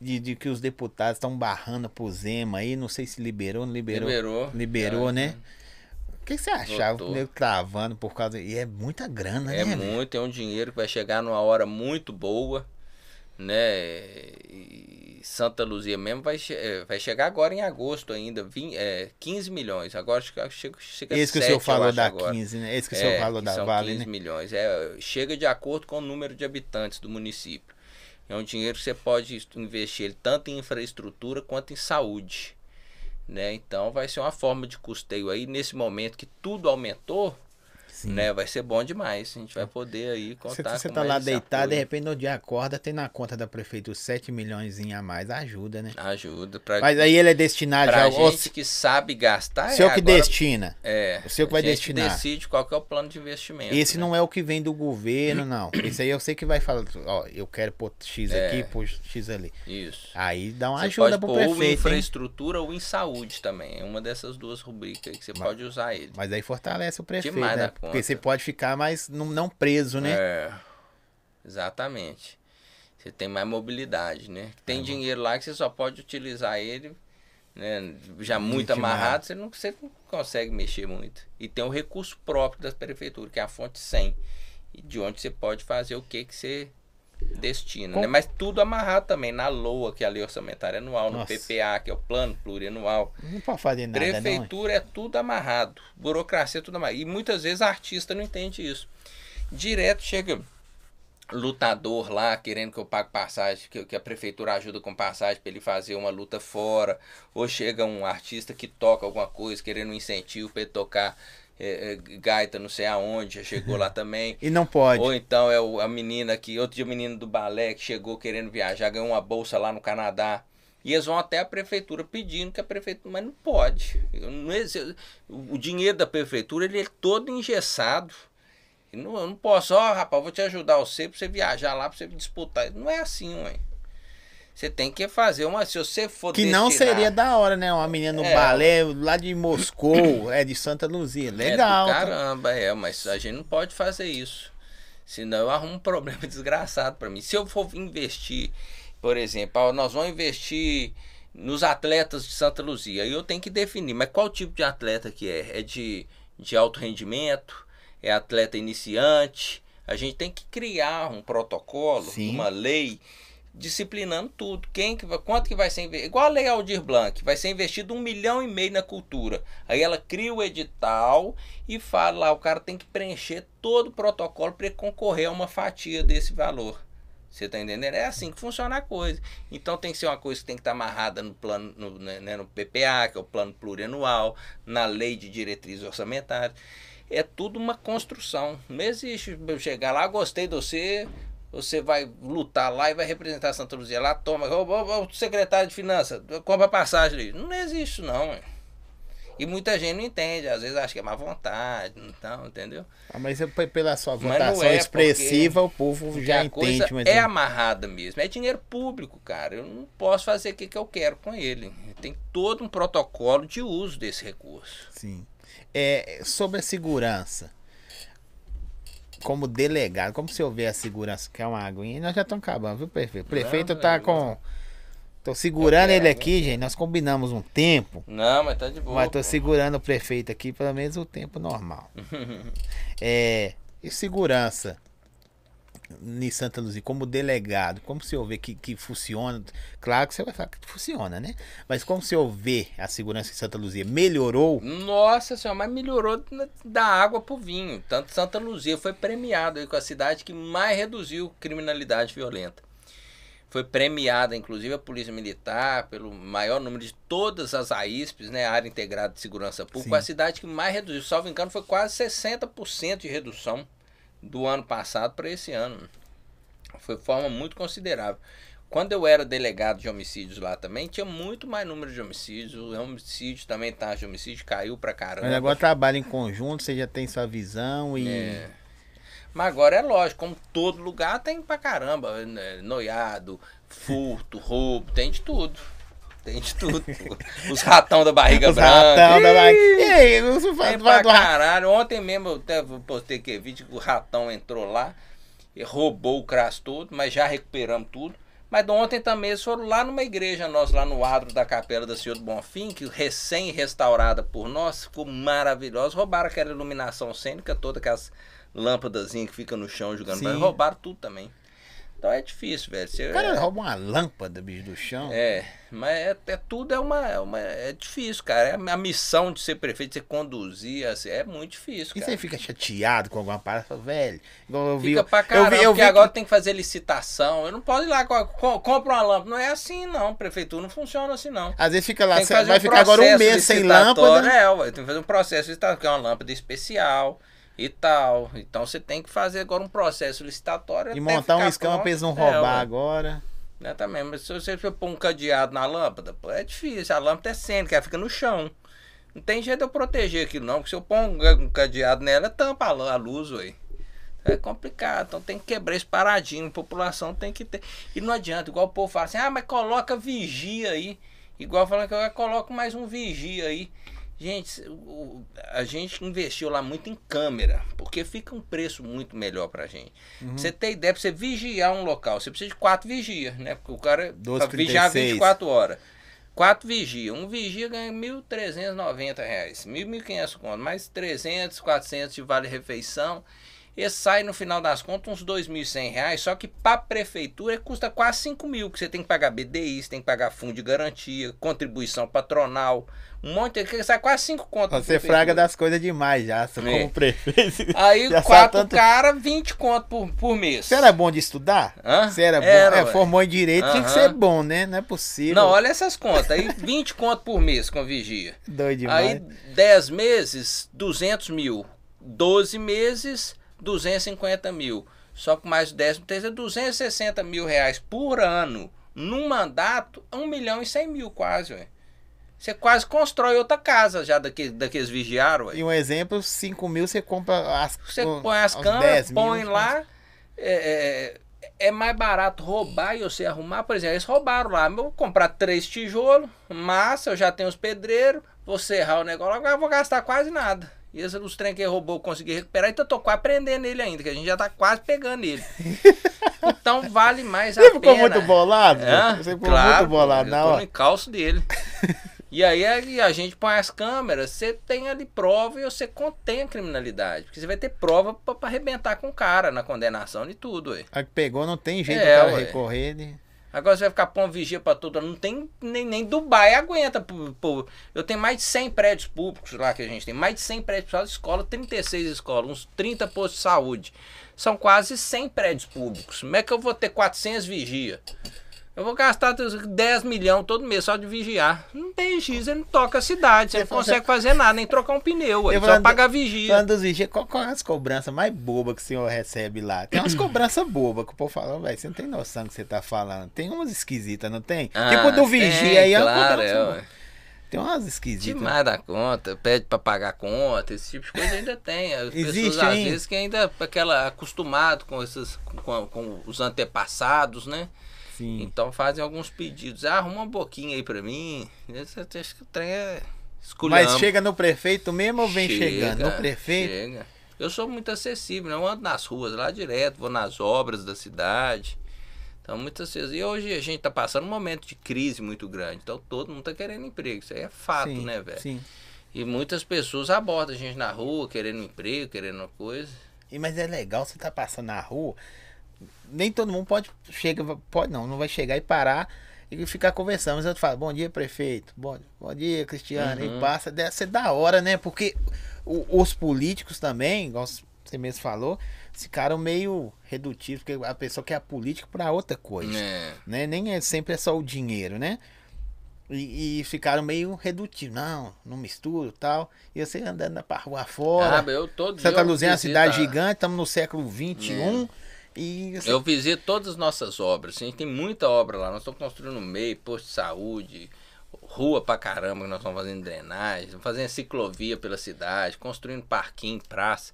De, de que os deputados estão barrando pro Zema aí, não sei se liberou, não liberou. Liberou. Liberou, É, né? O que, que você achava? Votou. O nego travando por causa. E é muita grana, É né? velho? muito, é um dinheiro que vai chegar numa hora muito boa, né? E Santa Luzia mesmo vai, che- eh, vai chegar agora em agosto ainda, vim- é, 15 milhões. Agora chega, chega, chega Esse que o 7, senhor eu falou da agora. 15, né? Esse que o É, senhor falou que da são Vale, 15 né? milhões. É, chega de acordo com o número de habitantes do município. É um dinheiro que você pode investir ele tanto em infraestrutura quanto em saúde. Né? Então vai ser uma forma de custeio aí nesse momento que tudo aumentou. Sim. né? Vai ser bom demais. A gente vai poder aí contar você tá lá deitado, de repente no dia acorda, tem na conta da prefeitura 7 milhões a mais, ajuda, né? Ajuda pra, Mas aí ele é destinado pra já. O gente que sabe gastar. seu é que agora- destina. É. o seu que vai a gente destinar. decide qual que é o plano de investimento. Esse né? não é o que vem do governo, não. [COUGHS] Esse aí eu sei que vai falar, ó, eu quero pôr X É. aqui, pôr X ali. Isso. Aí dá uma Você ajuda pro pôr ou em prefeito, hein? infraestrutura ou em saúde também. É uma dessas duas rubricas aí que você Mas- pode usar ele. Mas aí fortalece o prefeito, Demais né? Da Porque conta. você pode ficar mais não, não preso, né? É, exatamente. Você tem mais mobilidade, né? Tem dinheiro lá que você só pode utilizar ele, né? Já muito amarrado, você não, você não consegue mexer muito. E tem o recurso próprio da prefeitura, que é a fonte 100. E de onde você pode fazer o que que você destina, Com- né? Mas tudo amarrado também na LOA, que é a Lei Orçamentária Anual, no Nossa. PPA, que é o Plano Plurianual. Não pode fazer nada, não. Prefeitura é tudo amarrado. Burocracia é tudo amarrado. E muitas vezes artista não entende isso. Direto chega lutador lá querendo que eu pague passagem, que, que a prefeitura ajuda com passagem para ele fazer uma luta fora. Ou chega um artista que toca alguma coisa, querendo um incentivo para ele tocar é, é, gaita não sei aonde, já chegou lá [LAUGHS] também. E não pode. Ou então é o- a menina que, outro dia o menino do balé que chegou querendo viajar, ganhou uma bolsa lá no Canadá. E eles vão até a prefeitura pedindo que a prefeitura, mas não pode. Não o dinheiro da prefeitura ele é todo engessado. Eu não, eu não posso, ó, rapaz, vou te ajudar você pra você viajar lá, pra você disputar. Não é assim, ué. Você tem que fazer uma. Se você for Que não destinar- seria da hora, né? Uma menina no É. balé lá de Moscou, é de Santa Luzia. Legal. É do tá? caramba, é, mas a gente não pode fazer isso. Senão eu arrumo um problema [LAUGHS] desgraçado para mim. Se eu for investir, por exemplo, nós vamos investir nos atletas de Santa Luzia, aí eu tenho que definir, mas qual tipo de atleta que é? É de, de alto rendimento? É atleta iniciante? A gente tem que criar um protocolo, Sim. uma lei disciplinando tudo. Quem que vai, quanto que vai ser? Igual a Lei Aldir Blanc, vai ser investido um milhão e meio na cultura. Aí ela cria o edital e fala lá, o cara tem que preencher todo o protocolo para concorrer a uma fatia desse valor. Você tá entendendo? É assim que funciona a coisa. Então tem que ser uma coisa que tem que estar amarrada no plano, no, né, né, no PPA, que é o plano plurianual, na lei de diretrizes orçamentárias. É tudo uma construção. Não existe chegar lá, gostei de você, você vai lutar lá e vai representar Santa Luzia lá, toma, ô, ô, ô, secretário de finanças, compra passagem ali. Não existe não, ué. E muita gente não entende, às vezes acha que é má vontade, então, entendeu? Ah, Mas eu- p- pela sua votação é, expressiva, o povo já entende. Mas é amarrada mesmo, é dinheiro público, cara. Eu não posso fazer o que, que eu quero com ele. Tem todo um protocolo de uso desse recurso. Sim. É, sobre a segurança. Como delegado, como se houver a segurança, que é uma aguinha, nós já estamos acabando, viu, prefeito? O prefeito Não, tá eu- com. Tô segurando Eu ele quero, aqui, gente. Nós combinamos um tempo. Não, mas tá de boa. Mas tô pô. segurando o prefeito aqui pelo menos o tempo normal. [LAUGHS] É, e segurança em Santa Luzia, como delegado, como se eu ver que, que funciona? Claro que você vai falar que funciona, né? Mas como se eu ver a segurança em Santa Luzia melhorou? Nossa senhora, mas melhorou da água pro vinho. Tanto Santa Luzia foi premiado aí com a cidade que mais reduziu criminalidade violenta. Foi premiada, inclusive, a Polícia Militar pelo maior número de todas as AISPs, né, Área Integrada de Segurança Pública, Sim. a cidade que mais reduziu. Salvo engano, foi quase 60% de redução do ano passado para esse ano. Foi de forma muito considerável. Quando eu era delegado de homicídios lá também, tinha muito mais número de homicídios. O homicídio também, taxa de homicídio caiu pra caramba. Mas agora trabalha em conjunto, você já tem sua visão e. É. Mas agora é lógico, como todo lugar tem pra caramba, né? noiado, furto, roubo, tem de tudo. Tem de tudo. Os ratão da barriga Os branca. ratão da barriga. E aí, fala pra do ra- caralho. Ontem mesmo eu até postei que vídeo que o ratão entrou lá e roubou o crasso todo, mas já recuperamos tudo. Mas ontem também eles foram lá numa igreja nossa, lá no adro da Capela da Senhor do Bonfim, que recém-restaurada por nós, ficou maravilhosa. Roubaram aquela iluminação cênica toda, aquelas lâmpadas que ficam no chão jogando. Roubaram tudo também. Então é difícil, velho. Você, O cara rouba uma lâmpada, bicho, do chão. é, mas é, é tudo é uma, é uma- é difícil, cara. É a missão de ser prefeito, de você conduzir, assim, é muito difícil, E cara. você fica chateado com alguma parada, fala, velho. Eu vi, Fica pra eu caramba, vi, eu porque vi agora que- tem que fazer licitação. Eu não posso ir lá, co- co- compra uma lâmpada. Não é assim, não. Prefeitura não funciona assim, não. às vezes fica lá, Tem que cê- fazer vai um ficar agora um mês sem lâmpada. É, tem que fazer um processo licitatório, que é uma lâmpada especial. E tal. Então você tem que fazer agora um processo licitatório. E montar um esquema pra eles não. É, roubar ué. agora. Né, também, mas se você pôr um cadeado na lâmpada, pô, é difícil. A lâmpada é cênica, ela fica no chão. Não tem jeito de eu proteger aquilo, não. Porque se eu pôr um cadeado nela, tampa a luz, ué. É complicado, então tem que quebrar esse paradinho. A população tem que ter. E não adianta, igual o povo fala assim, ah, mas coloca vigia aí. Igual falando que eu coloco mais um vigia aí. Gente, o- a gente investiu lá muito em câmera, porque fica um preço muito melhor pra gente. Uhum. Você ter ideia, pra você vigiar um local, você precisa de quatro vigias, né? Porque o cara Doze, pra vigiar 36. 24 horas. Quatro vigia. Um vigia ganha 1.390 reais. 1.500 conto. Mais 300, 400 de vale-refeição. E sai no final das contas uns 2.100 reais. Só que para prefeitura custa quase 5 mil. Que você tem que pagar BDI, você tem que pagar fundo de garantia, contribuição patronal. Um monte de coisa. Sai quase 5 contas. Você fraga das coisas demais já, você É. como prefeito. [LAUGHS] Aí quatro tanto- caras, 20 conto por, por mês. Você era bom de estudar? Hã? Você era bom? Era, é, ué. formou em direito, tinha que ser bom, né? Não é possível. Não, olha essas contas. Aí 20 conto por mês com vigia. Doido demais. Aí 10 meses, 200 mil. 12 meses, 250 mil. Só que mais 10 terceiro, 260 mil reais por ano. Num mandato, 1 milhão e 100 mil quase, ué. Você quase constrói outra casa já daquele, daqueles vigiaram, ué. E um exemplo, 5 mil você compra as Você o- põe as câmeras, 10 mil, põe lá. É, é, é mais barato roubar e você arrumar. Por exemplo, eles roubaram lá. Eu vou comprar três tijolos, massa, eu já tenho os pedreiros, vou serrar o negócio, agora eu vou gastar quase nada. E esse, os trem que ele roubou eu consegui recuperar, então eu tô quase prendendo ele ainda, que a gente já tá quase pegando ele. [LAUGHS] Então vale mais a Você ficou pena. muito bolado? É, Você ficou claro, muito bolado eu na tô no encalço dele. [LAUGHS] e aí aí a gente põe as câmeras, você tem ali prova e você contém a criminalidade. Porque você vai ter prova pra, pra arrebentar com o cara na condenação e tudo. Ué. A que pegou não tem jeito É, do cara ué. recorrer. Né? Agora você vai ficar pondo vigia pra tudo. Não tem nem, nem Dubai aguenta. pô. Eu tenho mais de 100 prédios públicos lá que a gente tem. Mais de 100 prédios públicos. Escola, 36 escolas, uns 30 postos de saúde. São quase 100 prédios públicos. Como é que eu vou ter 400 vigia? Eu vou gastar 10 milhões todo mês só de vigiar. Não tem giz, ele não toca a cidade. Você não consegue fazer nada, nem trocar um pneu. Eu Só pagar vigia. Falando dos vigias, qual, qual é as cobranças mais bobas que o senhor recebe lá? Tem umas [CLEARS THROAT] cobranças bobas que o povo fala, velho, você não tem noção do que você tá falando. Tem umas esquisitas, não tem? Ah, tipo do tem, vigia aí, é uma claro, cobrança é, boa. ué. Tem umas esquisitas. Demais da conta, pede pra pagar conta, esse tipo de coisa ainda tem. As Existe pessoas às ainda? vezes que ainda aquela acostumado com esses com, com os antepassados, né? Sim. Então fazem alguns pedidos. Ah, arruma um boquinho aí pra mim. Esse, acho que o trem é esculhamba. Mas chega no prefeito mesmo ou vem Chega, chegando? No prefeito? Chega. Eu sou muito acessível, né? eu ando nas ruas lá direto, vou nas obras da cidade. Então, muitas vezes. E hoje a gente tá passando um momento de crise muito grande. Então, todo mundo tá querendo emprego. Isso aí é fato, sim, né, velho? Sim. E muitas pessoas abordam a gente na rua, querendo emprego, querendo uma coisa. E, mas é legal, você tá passando na rua, nem todo mundo pode chega, pode não, não vai chegar e parar e ficar conversando. Mas eu falo, bom dia, prefeito. Bom, bom dia, Cristiano. Uhum. E passa, deve ser da hora, né? Porque o- os políticos também, igual você mesmo falou, ficaram meio redutivos, porque a pessoa quer a política para outra coisa. É. Né? Nem é, sempre é só o dinheiro, né? E, e ficaram meio redutivos. Não, não misturo tal. E você andando pra rua fora. Ah, eu todo Santa Luzia é uma cidade a- gigante, estamos no século XXI. Eu visito todas as nossas obras. A gente tem muita obra lá. Nós estamos construindo meio, posto de saúde, rua pra caramba que nós estamos fazendo drenagem, fazendo ciclovia pela cidade, construindo parquinho, praça.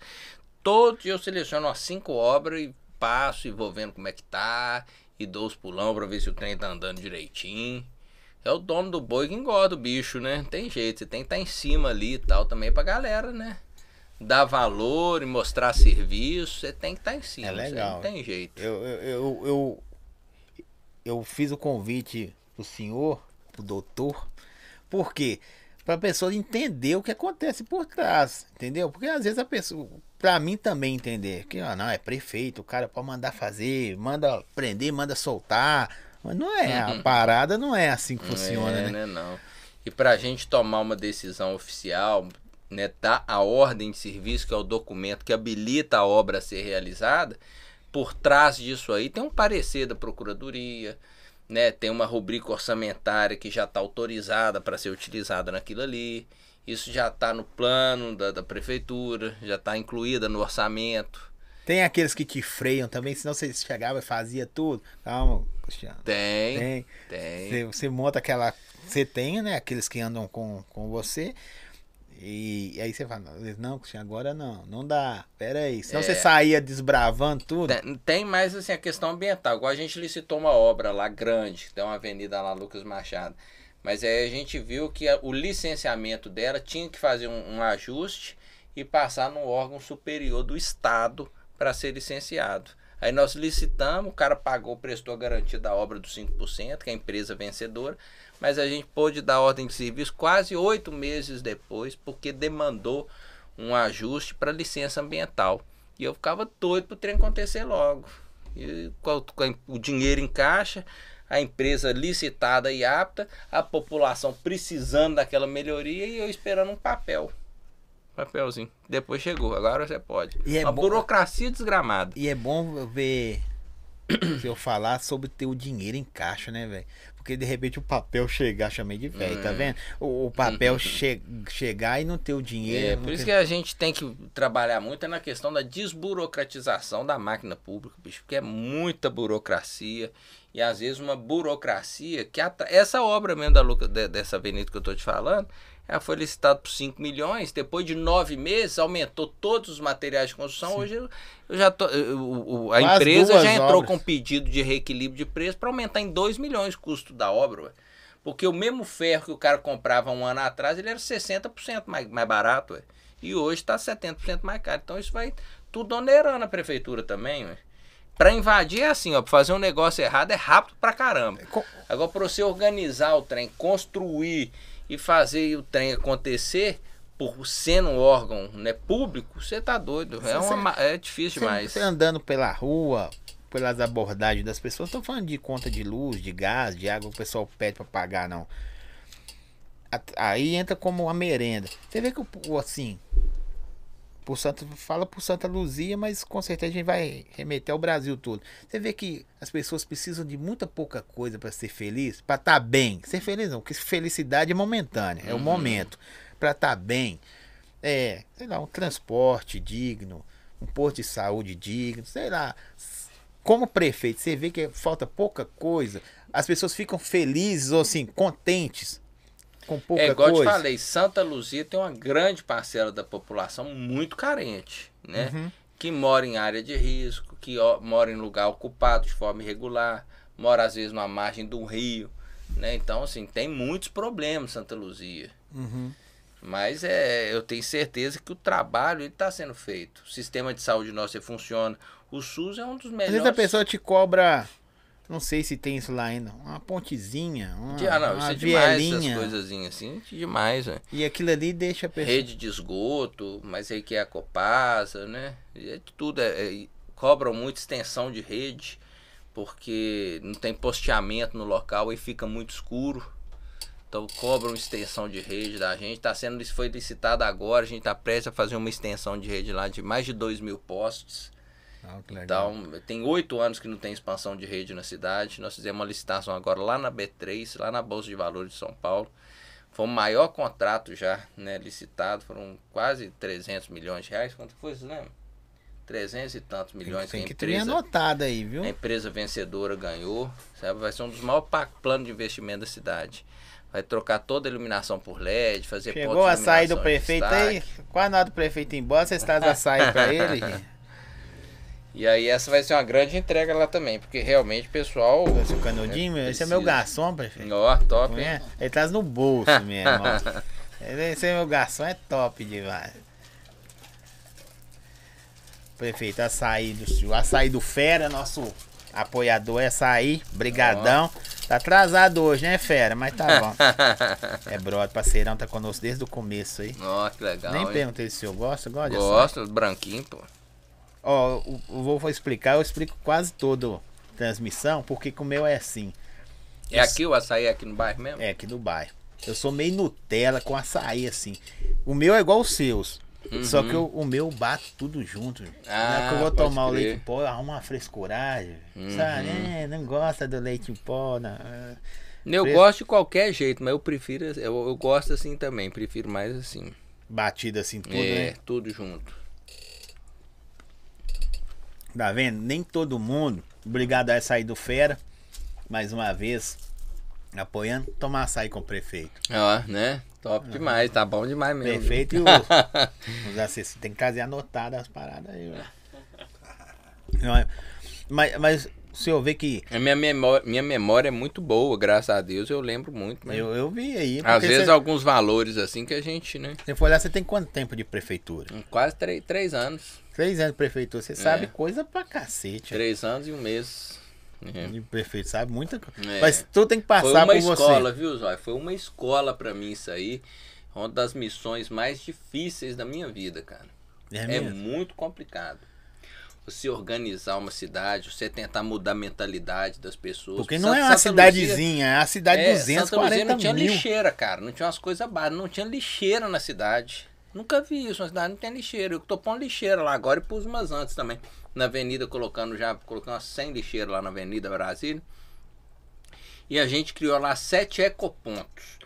Todo eu seleciono umas cinco obras e passo e vou vendo como é que tá. E dou os pulão pra ver se o trem tá andando direitinho. É o dono do boi que engorda o bicho, né? Tem jeito, você tem que estar em cima ali e tal também pra galera, né? Dar valor e mostrar serviço, você tem que estar em cima. É legal. Não tem jeito. eu, eu, eu, eu, fiz o convite pro senhor, pro doutor, por quê? Pra pessoa entender o que acontece por trás, entendeu? Porque às vezes a pessoa, pra mim também entender, que ah, não, é prefeito, o cara pode mandar fazer, manda prender, manda soltar. Mas não é, a parada não é assim que funciona, é, né? Não. E pra gente tomar uma decisão oficial, né, dar a ordem de serviço, que é o documento que habilita a obra a ser realizada, por trás disso aí tem um parecer da Procuradoria, né, tem uma rubrica orçamentária que já está autorizada para ser utilizada naquilo ali. Isso já está no plano da, da prefeitura, já está incluída no orçamento. Tem aqueles que te freiam também, senão você chegava e fazia tudo. Calma, Cristiano. Tem, Tem. tem. Você, você monta aquela. Você tem, né? Aqueles que andam com, com você. E, e aí você fala, não, Cristiano, agora não, não dá. Pera aí. Senão É. você saía desbravando tudo. Tem, tem mais assim a questão ambiental. Igual a gente licitou uma obra lá grande, tem uma avenida lá Lucas Machado. Mas aí a gente viu que a- o licenciamento dela tinha que fazer um, um ajuste e passar no órgão superior do Estado para ser licenciado. Aí nós licitamos, o cara pagou, prestou a garantia da obra dos 5%, que é a empresa vencedora, mas a gente pôde dar ordem de serviço quase oito meses depois, porque demandou um ajuste para licença ambiental. E eu ficava doido para o trem acontecer logo. E com- o dinheiro em caixa, a empresa licitada e apta, a população precisando daquela melhoria e eu esperando um papel. Papelzinho. Depois chegou, agora você pode. E é Uma bom- burocracia desgramada. E é bom ver [COUGHS] se eu falar sobre ter o dinheiro em caixa, né, velho? Porque de repente o papel chegar, chamei de velho, tá Hum. vendo? O, o papel che- chegar e não ter o É, dinheiro. não por isso ter- que a gente tem que trabalhar muito é na questão da desburocratização da máquina pública, bicho, porque é muita burocracia e às vezes uma burocracia que atra... essa obra mesmo da Luca, de- dessa avenida que eu tô te falando, ela foi licitada por 5 milhões, depois de nove meses aumentou todos os materiais de construção, hoje eu, já tô, eu- a Quase empresa já entrou obras. com pedido de reequilíbrio de preço para aumentar em 2 milhões o custo da obra, ué. Porque o mesmo ferro que o cara comprava um ano atrás, ele era 60% mais, mais barato, ué. E hoje está 70% mais caro. Então isso vai tudo onerando a prefeitura também, ué. Pra invadir é assim, ó. Pra fazer um negócio errado é rápido pra caramba. Co- Agora, pra você organizar o trem, construir e fazer o trem acontecer, por sendo um órgão né, público, você tá doido. É, uma ma- é difícil Você, demais. você andando pela rua, pelas abordagens das pessoas, não tô falando de conta de luz, de gás, de água, que o pessoal pede pra pagar, não. Aí entra como uma merenda. Você vê que o- assim. Por Santa, fala por Santa Luzia, mas com certeza a gente vai remeter ao Brasil todo. Você vê que as pessoas precisam de muita pouca coisa para ser feliz, para estar bem. Ser feliz não, porque felicidade é momentânea, é o Uhum. momento. Para estar bem, é, sei lá, um transporte digno, um posto de saúde digno, sei lá. Como prefeito, você vê que falta pouca coisa, as pessoas ficam felizes ou assim, contentes com pouca É igual eu coisa. te falei, Santa Luzia tem uma grande parcela da população muito carente, né? Uhum. Que mora em área de risco, que mora em lugar ocupado de forma irregular, mora às vezes na margem do rio, né? Então, assim, tem muitos problemas Santa Luzia. Uhum. Mas é, eu tenho certeza que o trabalho está sendo feito. O sistema de saúde nosso funciona. O SUS é um dos Às melhores. vezes a pessoa te cobra, não sei se tem isso lá ainda, uma pontezinha, uma, Ah, não, isso uma é demais, essas coisazinhas assim, demais, né? E aquilo ali deixa a pessoa. Rede de esgoto, mas aí que é a Copasa, né? É de tudo, é, é- cobram muito extensão de rede, porque não tem posteamento no local e fica muito escuro. Então cobram extensão de rede da gente. Tá sendo, foi licitado agora, a gente está prestes a fazer uma extensão de rede lá de mais de 2 mil postes. Ah, que. Então, tem oito anos que não tem expansão de rede na cidade. Nós fizemos uma licitação agora lá na B3, lá na Bolsa de Valores de São Paulo. Foi o maior contrato já né, licitado, foram quase 300 milhões de reais. Quanto foi, você lembra? 300 e tantos tem, milhões tem que que a ter empresa, anotado aí, viu? a empresa vencedora ganhou. Sabe? Vai ser um dos maiores planos de investimento da cidade. Vai trocar toda a iluminação por LED, fazer Chegou a sair do prefeito aí. destaque. Qual a nota do prefeito embora? Vocês trazem a sair pra ele? [LAUGHS] E aí essa vai ser uma grande entrega lá também, porque realmente o pessoal... Esse canudinho, esse é meu garçom, prefeito. Ó, top, hein? É, Ele traz no bolso [LAUGHS] mesmo, ó. Esse é meu garçom, é top demais. Prefeito, açaí do senhor. Açaí do Fera, nosso apoiador é açaí. Brigadão. Tá atrasado hoje, né, Fera? Mas tá bom. [LAUGHS] É brother, parceirão, tá conosco desde o começo aí. Ó, que legal. Nem hein? perguntei se o senhor gosta, gosta? Gosto, branquinho, pô. Ó, o, o vai explicar, eu explico quase toda transmissão, porque o meu é assim. É aqui o açaí é aqui no bairro mesmo? É, aqui do bairro. Eu sou meio Nutella com açaí, assim. O meu é igual os seus. Só que o, o meu bato tudo junto. Uhum. Ah, Na que eu vou pode tomar o crer. leite em pó, arruma uma frescuragem. Uhum. Sabe? É, não gosta do leite em pó. Não. É. Eu Preço. gosto de qualquer jeito, mas eu prefiro. Eu, eu gosto assim também, prefiro mais assim. Batida assim, tudo, é, né? tudo junto. Tá vendo? Nem todo mundo. Obrigado a essa aí do Fera. Mais uma vez. Apoiando. Tomar açaí com o prefeito. Ó, né? Top demais, tá bom demais mesmo. Prefeito e os, os assessores. Tem que trazer anotado as paradas aí. Não é- Mas, mas o senhor vê que. A minha memória, minha memória é muito boa, graças a Deus, eu lembro muito. Mas Eu, eu vi aí. às vezes você, alguns valores assim que a gente, né? você for olhar, você tem quanto tempo de prefeitura? Quase três, três anos. Três anos de prefeitura. Você sabe É. coisa pra cacete. Três anos e um mês. É. De prefeito, sabe muita coisa. É. Mas tu tem que Foi passar uma por escola, você. viu, Zóia? Foi uma escola pra mim isso aí. Uma das missões mais difíceis da minha vida, cara. É É, muito complicado. Você organizar uma cidade, você tentar mudar a mentalidade das pessoas. Porque não é Santa- uma Santa Luzia- cidadezinha, é uma cidade de é, Santa Luzia 240 não tinha mil. lixeira, cara. Não tinha umas coisas básicas. Não tinha lixeira na cidade. Nunca vi isso. Uma cidade não tem lixeira. Eu tô pondo lixeira lá agora e pus umas antes também. Na avenida, colocando já, colocando umas 100 lixeiras lá na Avenida Brasília. E a gente criou lá sete ecopontos.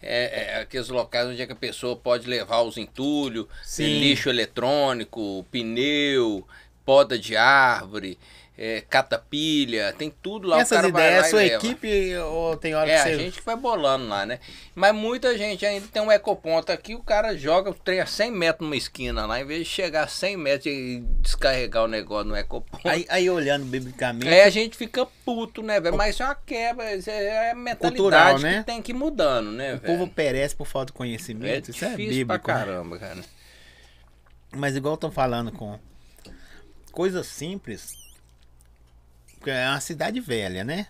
É, é aqueles locais onde é que a pessoa pode levar os entulhos, lixo eletrônico, pneu, poda de árvore, é, catapilha, tem tudo lá. Essas ideias, a sua equipe ou tem hora É, que a você. gente que vai bolando lá, né? Mas muita gente ainda tem um ecoponto aqui, o cara joga o trem a 100 metros numa esquina lá, em vez de chegar a 100 metros e descarregar o negócio no ecoponto. Aí, aí olhando biblicamente, Aí a gente fica puto, né, velho? Mas isso é uma quebra, isso é a mentalidade Cultural, né? que tem que ir mudando, né, o povo perece por falta de É conhecimento. Isso é bíblico. pra caramba, cara. Mas igual estão falando com coisas simples. Porque É uma cidade velha, né?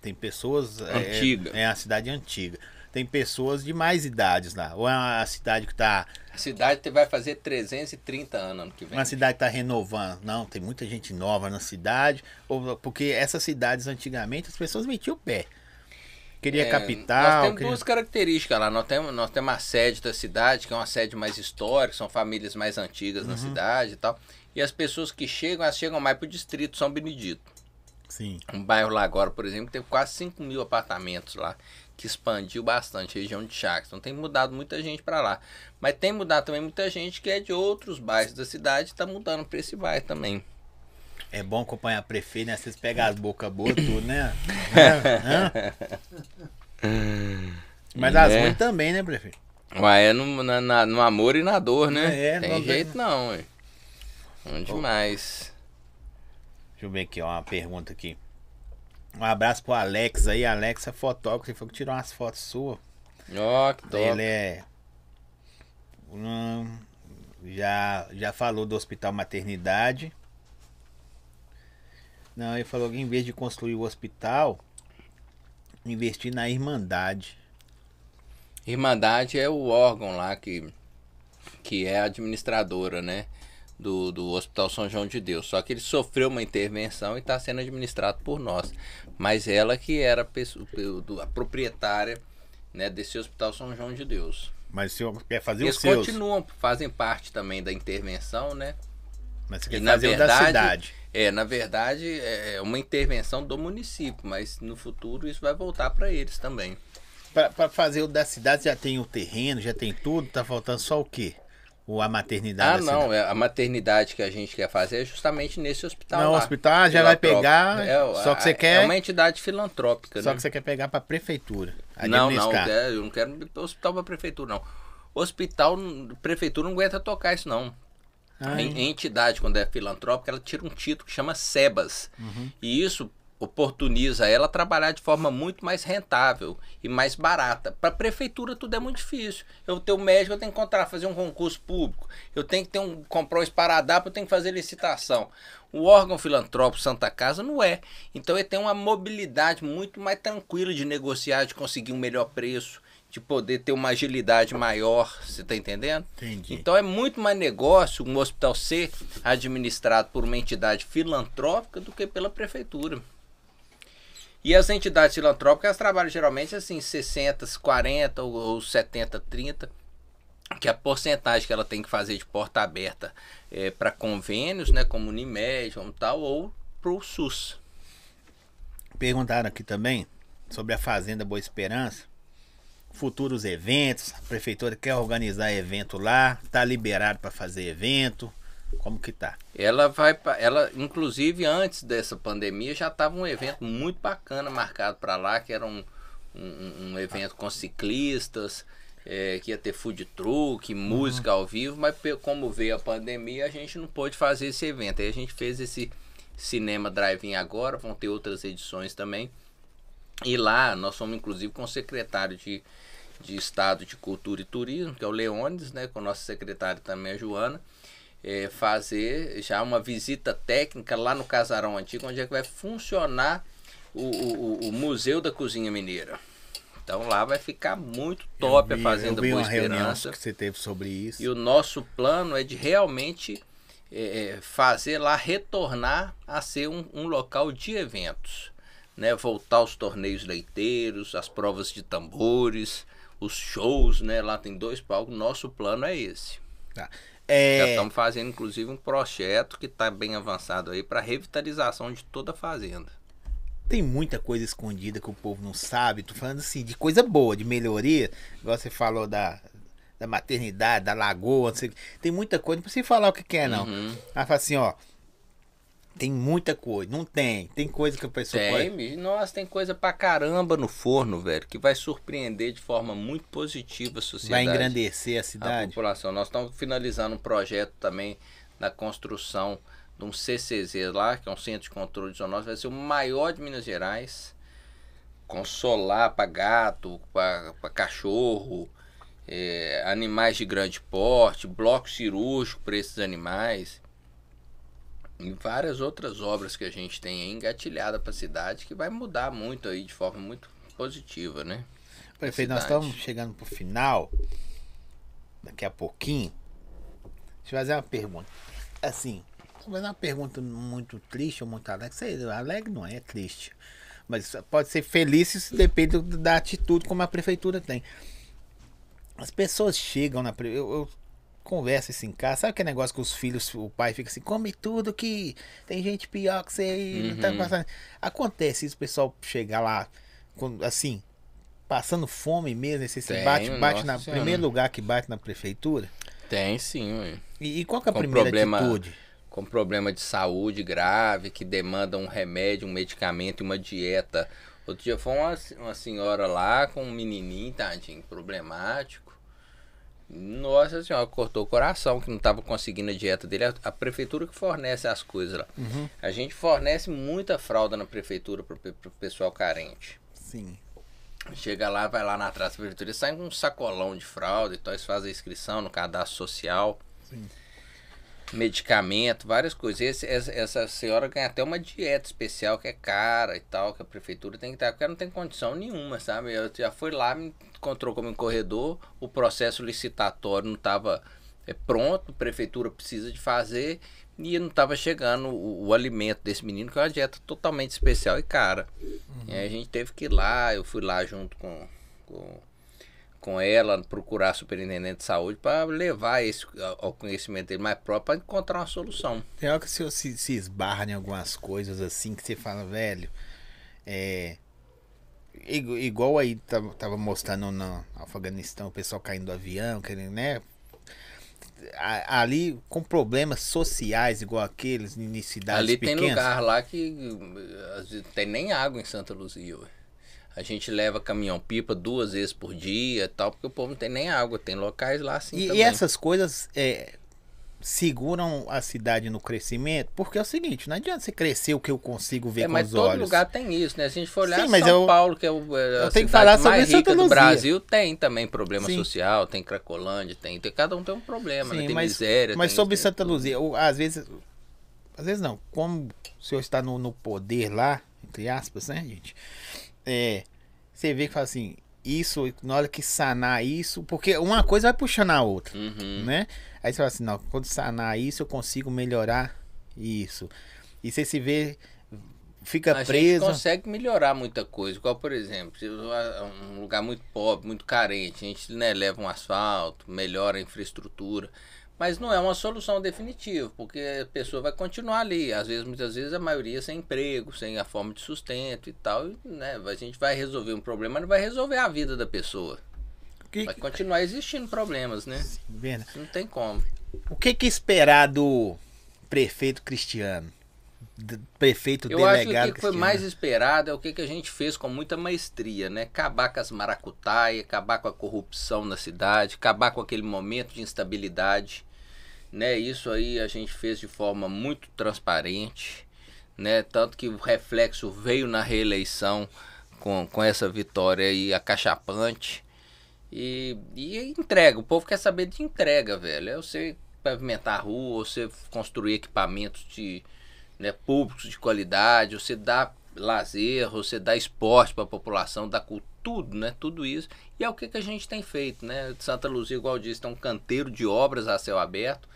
Tem pessoas. é- Antiga. É, uma cidade antiga. Tem pessoas de mais idades lá. Ou é uma cidade que tá. A cidade vai fazer 330 anos ano que vem. Uma cidade que tá renovando. Não, tem muita gente nova na cidade. Ou, porque essas cidades antigamente as pessoas metiam o pé. Queria É, capital. Nós temos queria- duas características lá. Nós temos, nós temos a sede da cidade, que é uma sede mais histórica, são famílias mais antigas Uhum. na cidade e tal. E as pessoas que chegam, elas chegam mais pro distrito São Benedito. Sim. Um bairro lá agora, por exemplo, teve quase 5 mil apartamentos lá, que expandiu bastante a região de Chagas. Então tem mudado muita gente para lá. Mas tem mudado também muita gente que é de outros bairros da cidade e está mudando para esse bairro também. É bom acompanhar prefeito, né? Vocês pegam as bocas boas, tudo, né? [LAUGHS] Mas as É. ruins também, né, prefeito? Ué, é no, na- no amor e na dor, né? É, tem não- jeito não, ué. Bom demais. Deixa eu ver aqui, ó, uma pergunta aqui. Um abraço pro Alex aí. Alex é fotógrafo. Ele falou que tirou umas fotos suas. Ó, que top. Ele é. Hum, já, já falou do hospital maternidade. Não, ele falou que em vez de construir o hospital, investir na Irmandade. Irmandade é o órgão lá que, que é administradora, né? Do, do Hospital São João de Deus. Só que ele sofreu uma intervenção e está sendo administrado por nós. Mas ela que era a, pessoa, a proprietária né, desse Hospital São João de Deus. Mas o senhor quer fazer Eles os seus. continuam, fazem parte também da intervenção, né? Mas você E quer na fazer o da verdade- cidade. É, na verdade, é uma intervenção do município, mas no futuro isso vai voltar para eles também. Pra fazer o da cidade já tem o terreno, já tem tudo. Tá faltando só o quê? O, a maternidade Ah, da não, é, a maternidade que a gente quer fazer é justamente nesse hospital. Não, o lá, hospital ah, já vai pegar. É, só que você é- quer. É uma entidade filantrópica, Só né? que você quer pegar pra prefeitura. Não, não, é, eu não quero hospital para prefeitura, não. Hospital, prefeitura não aguenta tocar isso, não. Ah, Em, em entidade, quando é filantrópica, ela tira um título que chama SEBAS. Uhum. E isso oportuniza ela a trabalhar de forma muito mais rentável e mais barata. Para a prefeitura tudo é muito difícil. Eu tenho um médico, eu tenho que encontrar, fazer um concurso público. Eu tenho que ter um, comprar um esparadrapo, eu tenho que fazer licitação. O órgão filantrópico Santa Casa não é. Então ele tem uma mobilidade muito mais tranquila de negociar, de conseguir um melhor preço, de poder ter uma agilidade maior. Você está entendendo? Entendi. Então é muito mais negócio um hospital ser administrado por uma entidade filantrópica do que pela prefeitura. E as entidades filantrópicas trabalham geralmente assim, 60, 40 ou, ou 70, 30, que é a porcentagem que ela tem que fazer de porta aberta é, para convênios, né, como Unimed, como tal, ou para o SUS. Perguntaram aqui também sobre a Fazenda Boa Esperança, futuros eventos, a prefeitura quer organizar evento lá, tá liberado para fazer evento, como que tá? Ela vai, ela inclusive antes dessa pandemia já estava um evento muito bacana marcado para lá, que era um, um, um evento com ciclistas, é, que ia ter food truck, música uhum. ao vivo, mas como veio a pandemia, a gente não pôde fazer esse evento. Aí a gente fez esse cinema drive-in agora, vão ter outras edições também. E lá nós somos inclusive com o secretário de, de Estado de Cultura e Turismo, que é o Leônidas, né, com o nosso secretário também, a Joana, é, fazer já uma visita técnica lá no Casarão Antigo, onde é que vai funcionar o, o, o Museu da Cozinha Mineira. Então lá vai ficar muito top vi, a Fazenda Boa Esperança. que você teve sobre isso. E o nosso plano é de realmente é, é, fazer lá retornar a ser um, um, local de eventos. Né? Voltar aos torneios leiteiros, as provas de tambores, os shows, né? Lá tem dois palcos. Nosso plano é esse. Tá. É... Já estamos fazendo, inclusive, um projeto que está bem avançado aí para revitalização de toda a fazenda. Tem muita coisa escondida que o povo não sabe. Tô falando assim, de coisa boa, de melhoria. Igual você falou da, da maternidade, da lagoa, sei, tem muita coisa, não precisa falar o que, que é, não. Uhum. Ela fala assim, ó. Tem muita coisa, não tem. Tem coisa que a pessoa tem, pode... Nossa, tem coisa pra caramba no forno, velho, que vai surpreender de forma muito positiva a sociedade. Vai engrandecer a cidade. A população. Nós estamos finalizando um projeto também na construção de um CCZ lá, que é um Centro de Controle de Zoonose, vai ser o maior de Minas Gerais, com solar para gato, para cachorro, é, animais de grande porte, bloco cirúrgico para esses animais e várias outras obras que a gente tem engatilhada para a cidade que vai mudar muito aí de forma muito positiva, né? Prefeito, nós estamos chegando para o final, daqui a pouquinho. Deixa eu fazer uma pergunta. Assim, vou fazer uma pergunta muito triste ou muito alegre. Alegre não é, é triste. Mas pode ser feliz, isso depende da atitude como a prefeitura tem. As pessoas chegam na. Eu, eu converso isso em casa. Sabe aquele negócio que os filhos, o pai fica assim, come tudo que tem gente pior que você aí. Tá uhum. Tá passando. Acontece isso, o pessoal chegar lá, assim, passando fome mesmo, esse tem, bate, bate na senhora. primeiro lugar que bate na prefeitura? Tem sim, ué. E, e qual que é a com primeira problema, atitude? Com problema de saúde grave, que demanda um remédio, um medicamento e uma dieta. Outro dia foi uma, uma senhora lá com um menininho, tadinho, problemático nossa senhora, cortou o coração que não estava conseguindo a dieta dele. A, a, prefeitura que fornece as coisas lá. Uhum. A gente fornece muita fralda na prefeitura para o pessoal carente. Sim. Chega lá, vai lá na atrás da prefeitura, sai com um sacolão de fralda, então eles fazem a inscrição no cadastro social. Sim. Medicamento, várias coisas. Esse, essa, essa senhora ganha até uma dieta especial que é cara e tal, que a prefeitura tem que dar, porque ela não tem condição nenhuma, sabe? Eu já fui lá, me encontrou como em corredor, o processo licitatório não estava é, pronto, a prefeitura precisa de fazer e não estava chegando o, o, alimento desse menino, que é uma dieta totalmente especial e cara. Uhum. E aí a gente teve que ir lá, eu fui lá junto com, com, com ela, procurar a superintendente de saúde para levar esse ao conhecimento dele mais próprio para encontrar uma solução. Tem hora que você se, se esbarra em algumas coisas assim que você fala, velho, é, igual aí tava, tava mostrando no Afeganistão, o pessoal caindo do avião, querendo, né? Ali com problemas sociais igual aqueles em cidades Ali pequenas. tem lugar lá que tem nem água em Santa Luzia. Ué. A gente leva caminhão-pipa duas vezes por dia e tal, porque o povo não tem nem água. Tem locais lá assim. E, e essas coisas, é, seguram a cidade no crescimento, porque é o seguinte, não adianta você crescer o que eu consigo ver é, com os olhos. Mas todo lugar tem isso, né? Se a gente for olhar Sim, São eu, Paulo, que é o, é a cidade falar mais rica do Brasil, tem também problema Sim. social, tem Cracolândia, tem, tem, cada um tem um problema, Sim, né? Tem mas, miséria. Mas tem sobre Santa Luzia, eu, às vezes, às vezes não, como o senhor está no, no poder lá, entre aspas, né, gente? É, você vê que fala assim, isso, na hora que sanar isso, porque uma coisa vai puxando a outra, uhum. né? Aí você fala assim, não, quando sanar isso, eu consigo melhorar isso. E você se vê, fica a preso. Gente consegue melhorar muita coisa. Qual, por exemplo, um lugar muito pobre, muito carente, a gente né, leva um asfalto, melhora a infraestrutura. Mas não é uma solução definitiva, porque a pessoa vai continuar ali. Às vezes, muitas vezes, a maioria sem emprego, sem a forma de sustento e tal. E, né, a gente vai resolver um problema, mas não vai resolver a vida da pessoa. Que- Vai continuar existindo problemas, né? Vendo? Não tem como. O que que esperar do prefeito Cristiano? Prefeito Eu acho que delegado o que foi mais esperado é o que, que a gente fez com muita maestria, né? Acabar com as maracutaias, acabar com a corrupção na cidade, acabar com aquele momento de instabilidade, né? Isso aí a gente fez de forma muito transparente, né? Tanto que o reflexo veio na reeleição com, com essa vitória aí acachapante. E, e entrega, o povo quer saber de entrega, velho. É você pavimentar a rua, você construir equipamentos de, né, públicos de qualidade, você dá lazer, você dá esporte para a população, dá cultura, tudo, né? Tudo isso. E é o que, que a gente tem feito, né? Santa Luzia, igual disse, tem um canteiro de obras a céu aberto,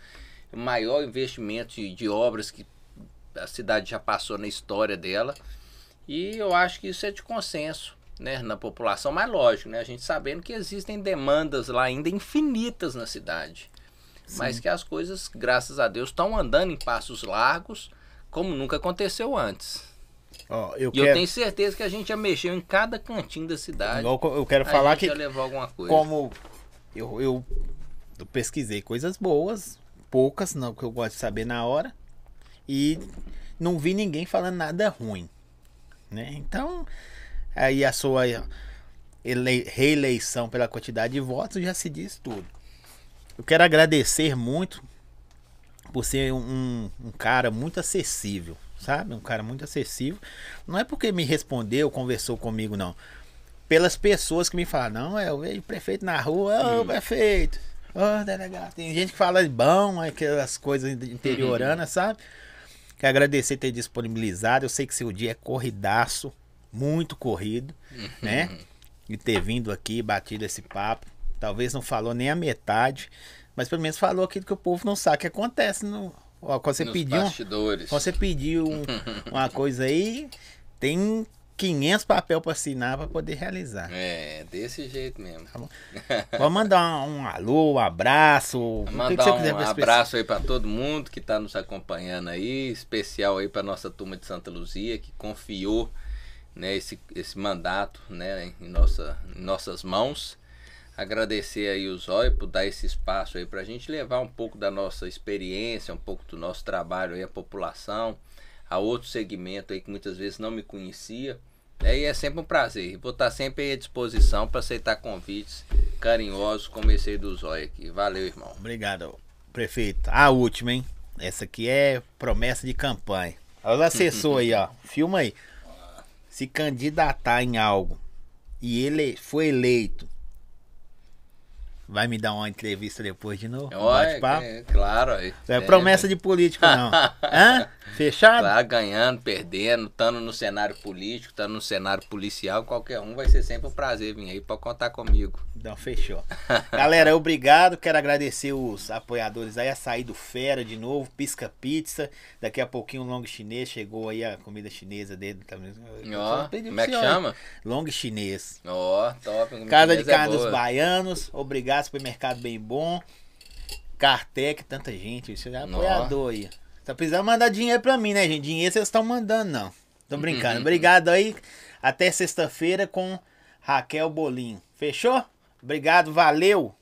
o maior investimento de, de obras que a cidade já passou na história dela. E eu acho que isso é de consenso, né, na população, mas lógico, né, a gente sabendo que existem demandas lá ainda infinitas na cidade. Mas que as coisas, graças a Deus, estão andando em passos largos, como nunca aconteceu antes. Ó, eu E eu quero, tenho certeza que a gente já mexeu em cada cantinho da cidade. igual eu quero falar que como eu, eu, eu pesquisei coisas boas, poucas, não que eu gosto de saber na hora, e não vi ninguém falando nada ruim, né? Então, aí a sua ele- reeleição pela quantidade de votos já se diz tudo. Eu quero agradecer muito por ser um, um cara muito acessível, sabe? Um cara muito acessível. Não é porque me respondeu, conversou comigo, não pelas pessoas que me falam, não, é, eu vejo o prefeito na rua, ô prefeito, ô delegado. Tem gente que fala bom, aquelas coisas interioranas, sabe? Quero agradecer ter disponibilizado. Eu sei que seu dia é corridaço, muito corrido, né? E ter vindo aqui, batido esse papo. Talvez não falou nem a metade, mas pelo menos falou aquilo que o povo não sabe que acontece no. Ó, quando você Nos pediu, bastidores. quando você pediu um- [LAUGHS] uma coisa aí, tem 500 papel para assinar para poder realizar. É, desse jeito mesmo. Vou mandar um, um alô, um abraço, Mandar você um abraço aí para todo mundo que está nos acompanhando aí, especial aí para nossa turma de Santa Luzia que confiou né, esse, esse mandato né, em, nossa, em nossas mãos. Agradecer aí o Zóio por dar esse espaço aí para a gente levar um pouco da nossa experiência, um pouco do nosso trabalho aí à população, a outro segmento aí que muitas vezes não me conhecia. né, E é sempre um prazer. Vou estar sempre aí à disposição para aceitar convites carinhosos como esse aí do Zóio aqui. Valeu, irmão. Obrigado, prefeito. A última, hein? Essa aqui é promessa de campanha. Olha o assessor aí, ó. [LAUGHS] Filma aí. Se candidatar em algo e ele foi eleito, vai me dar uma entrevista depois de novo? Olha, é, claro. Não é promessa de político, não. [LAUGHS] Hã? Fechado? Claro, ganhando, perdendo, estando no cenário político, estando no cenário policial, qualquer um vai ser sempre um prazer vir aí para contar comigo. Então, fechou. Galera, obrigado. Quero agradecer os apoiadores aí. Açaí do Fera de novo. Pisca Pizza. Daqui a pouquinho o Long Chinês. Chegou aí a comida chinesa dele também. Ó, como é que chama? Long Chinês. Ó, top. a Casa de é Carne dos. Baianos. Obrigado, supermercado bem bom. Cartec, tanta gente. Isso é apoiador aí. Tá precisando mandar dinheiro pra mim, né, gente? Dinheiro vocês estão mandando, não. Tô brincando. Obrigado aí. Até sexta-feira com Raquel Bolinho. Fechou? Obrigado, valeu!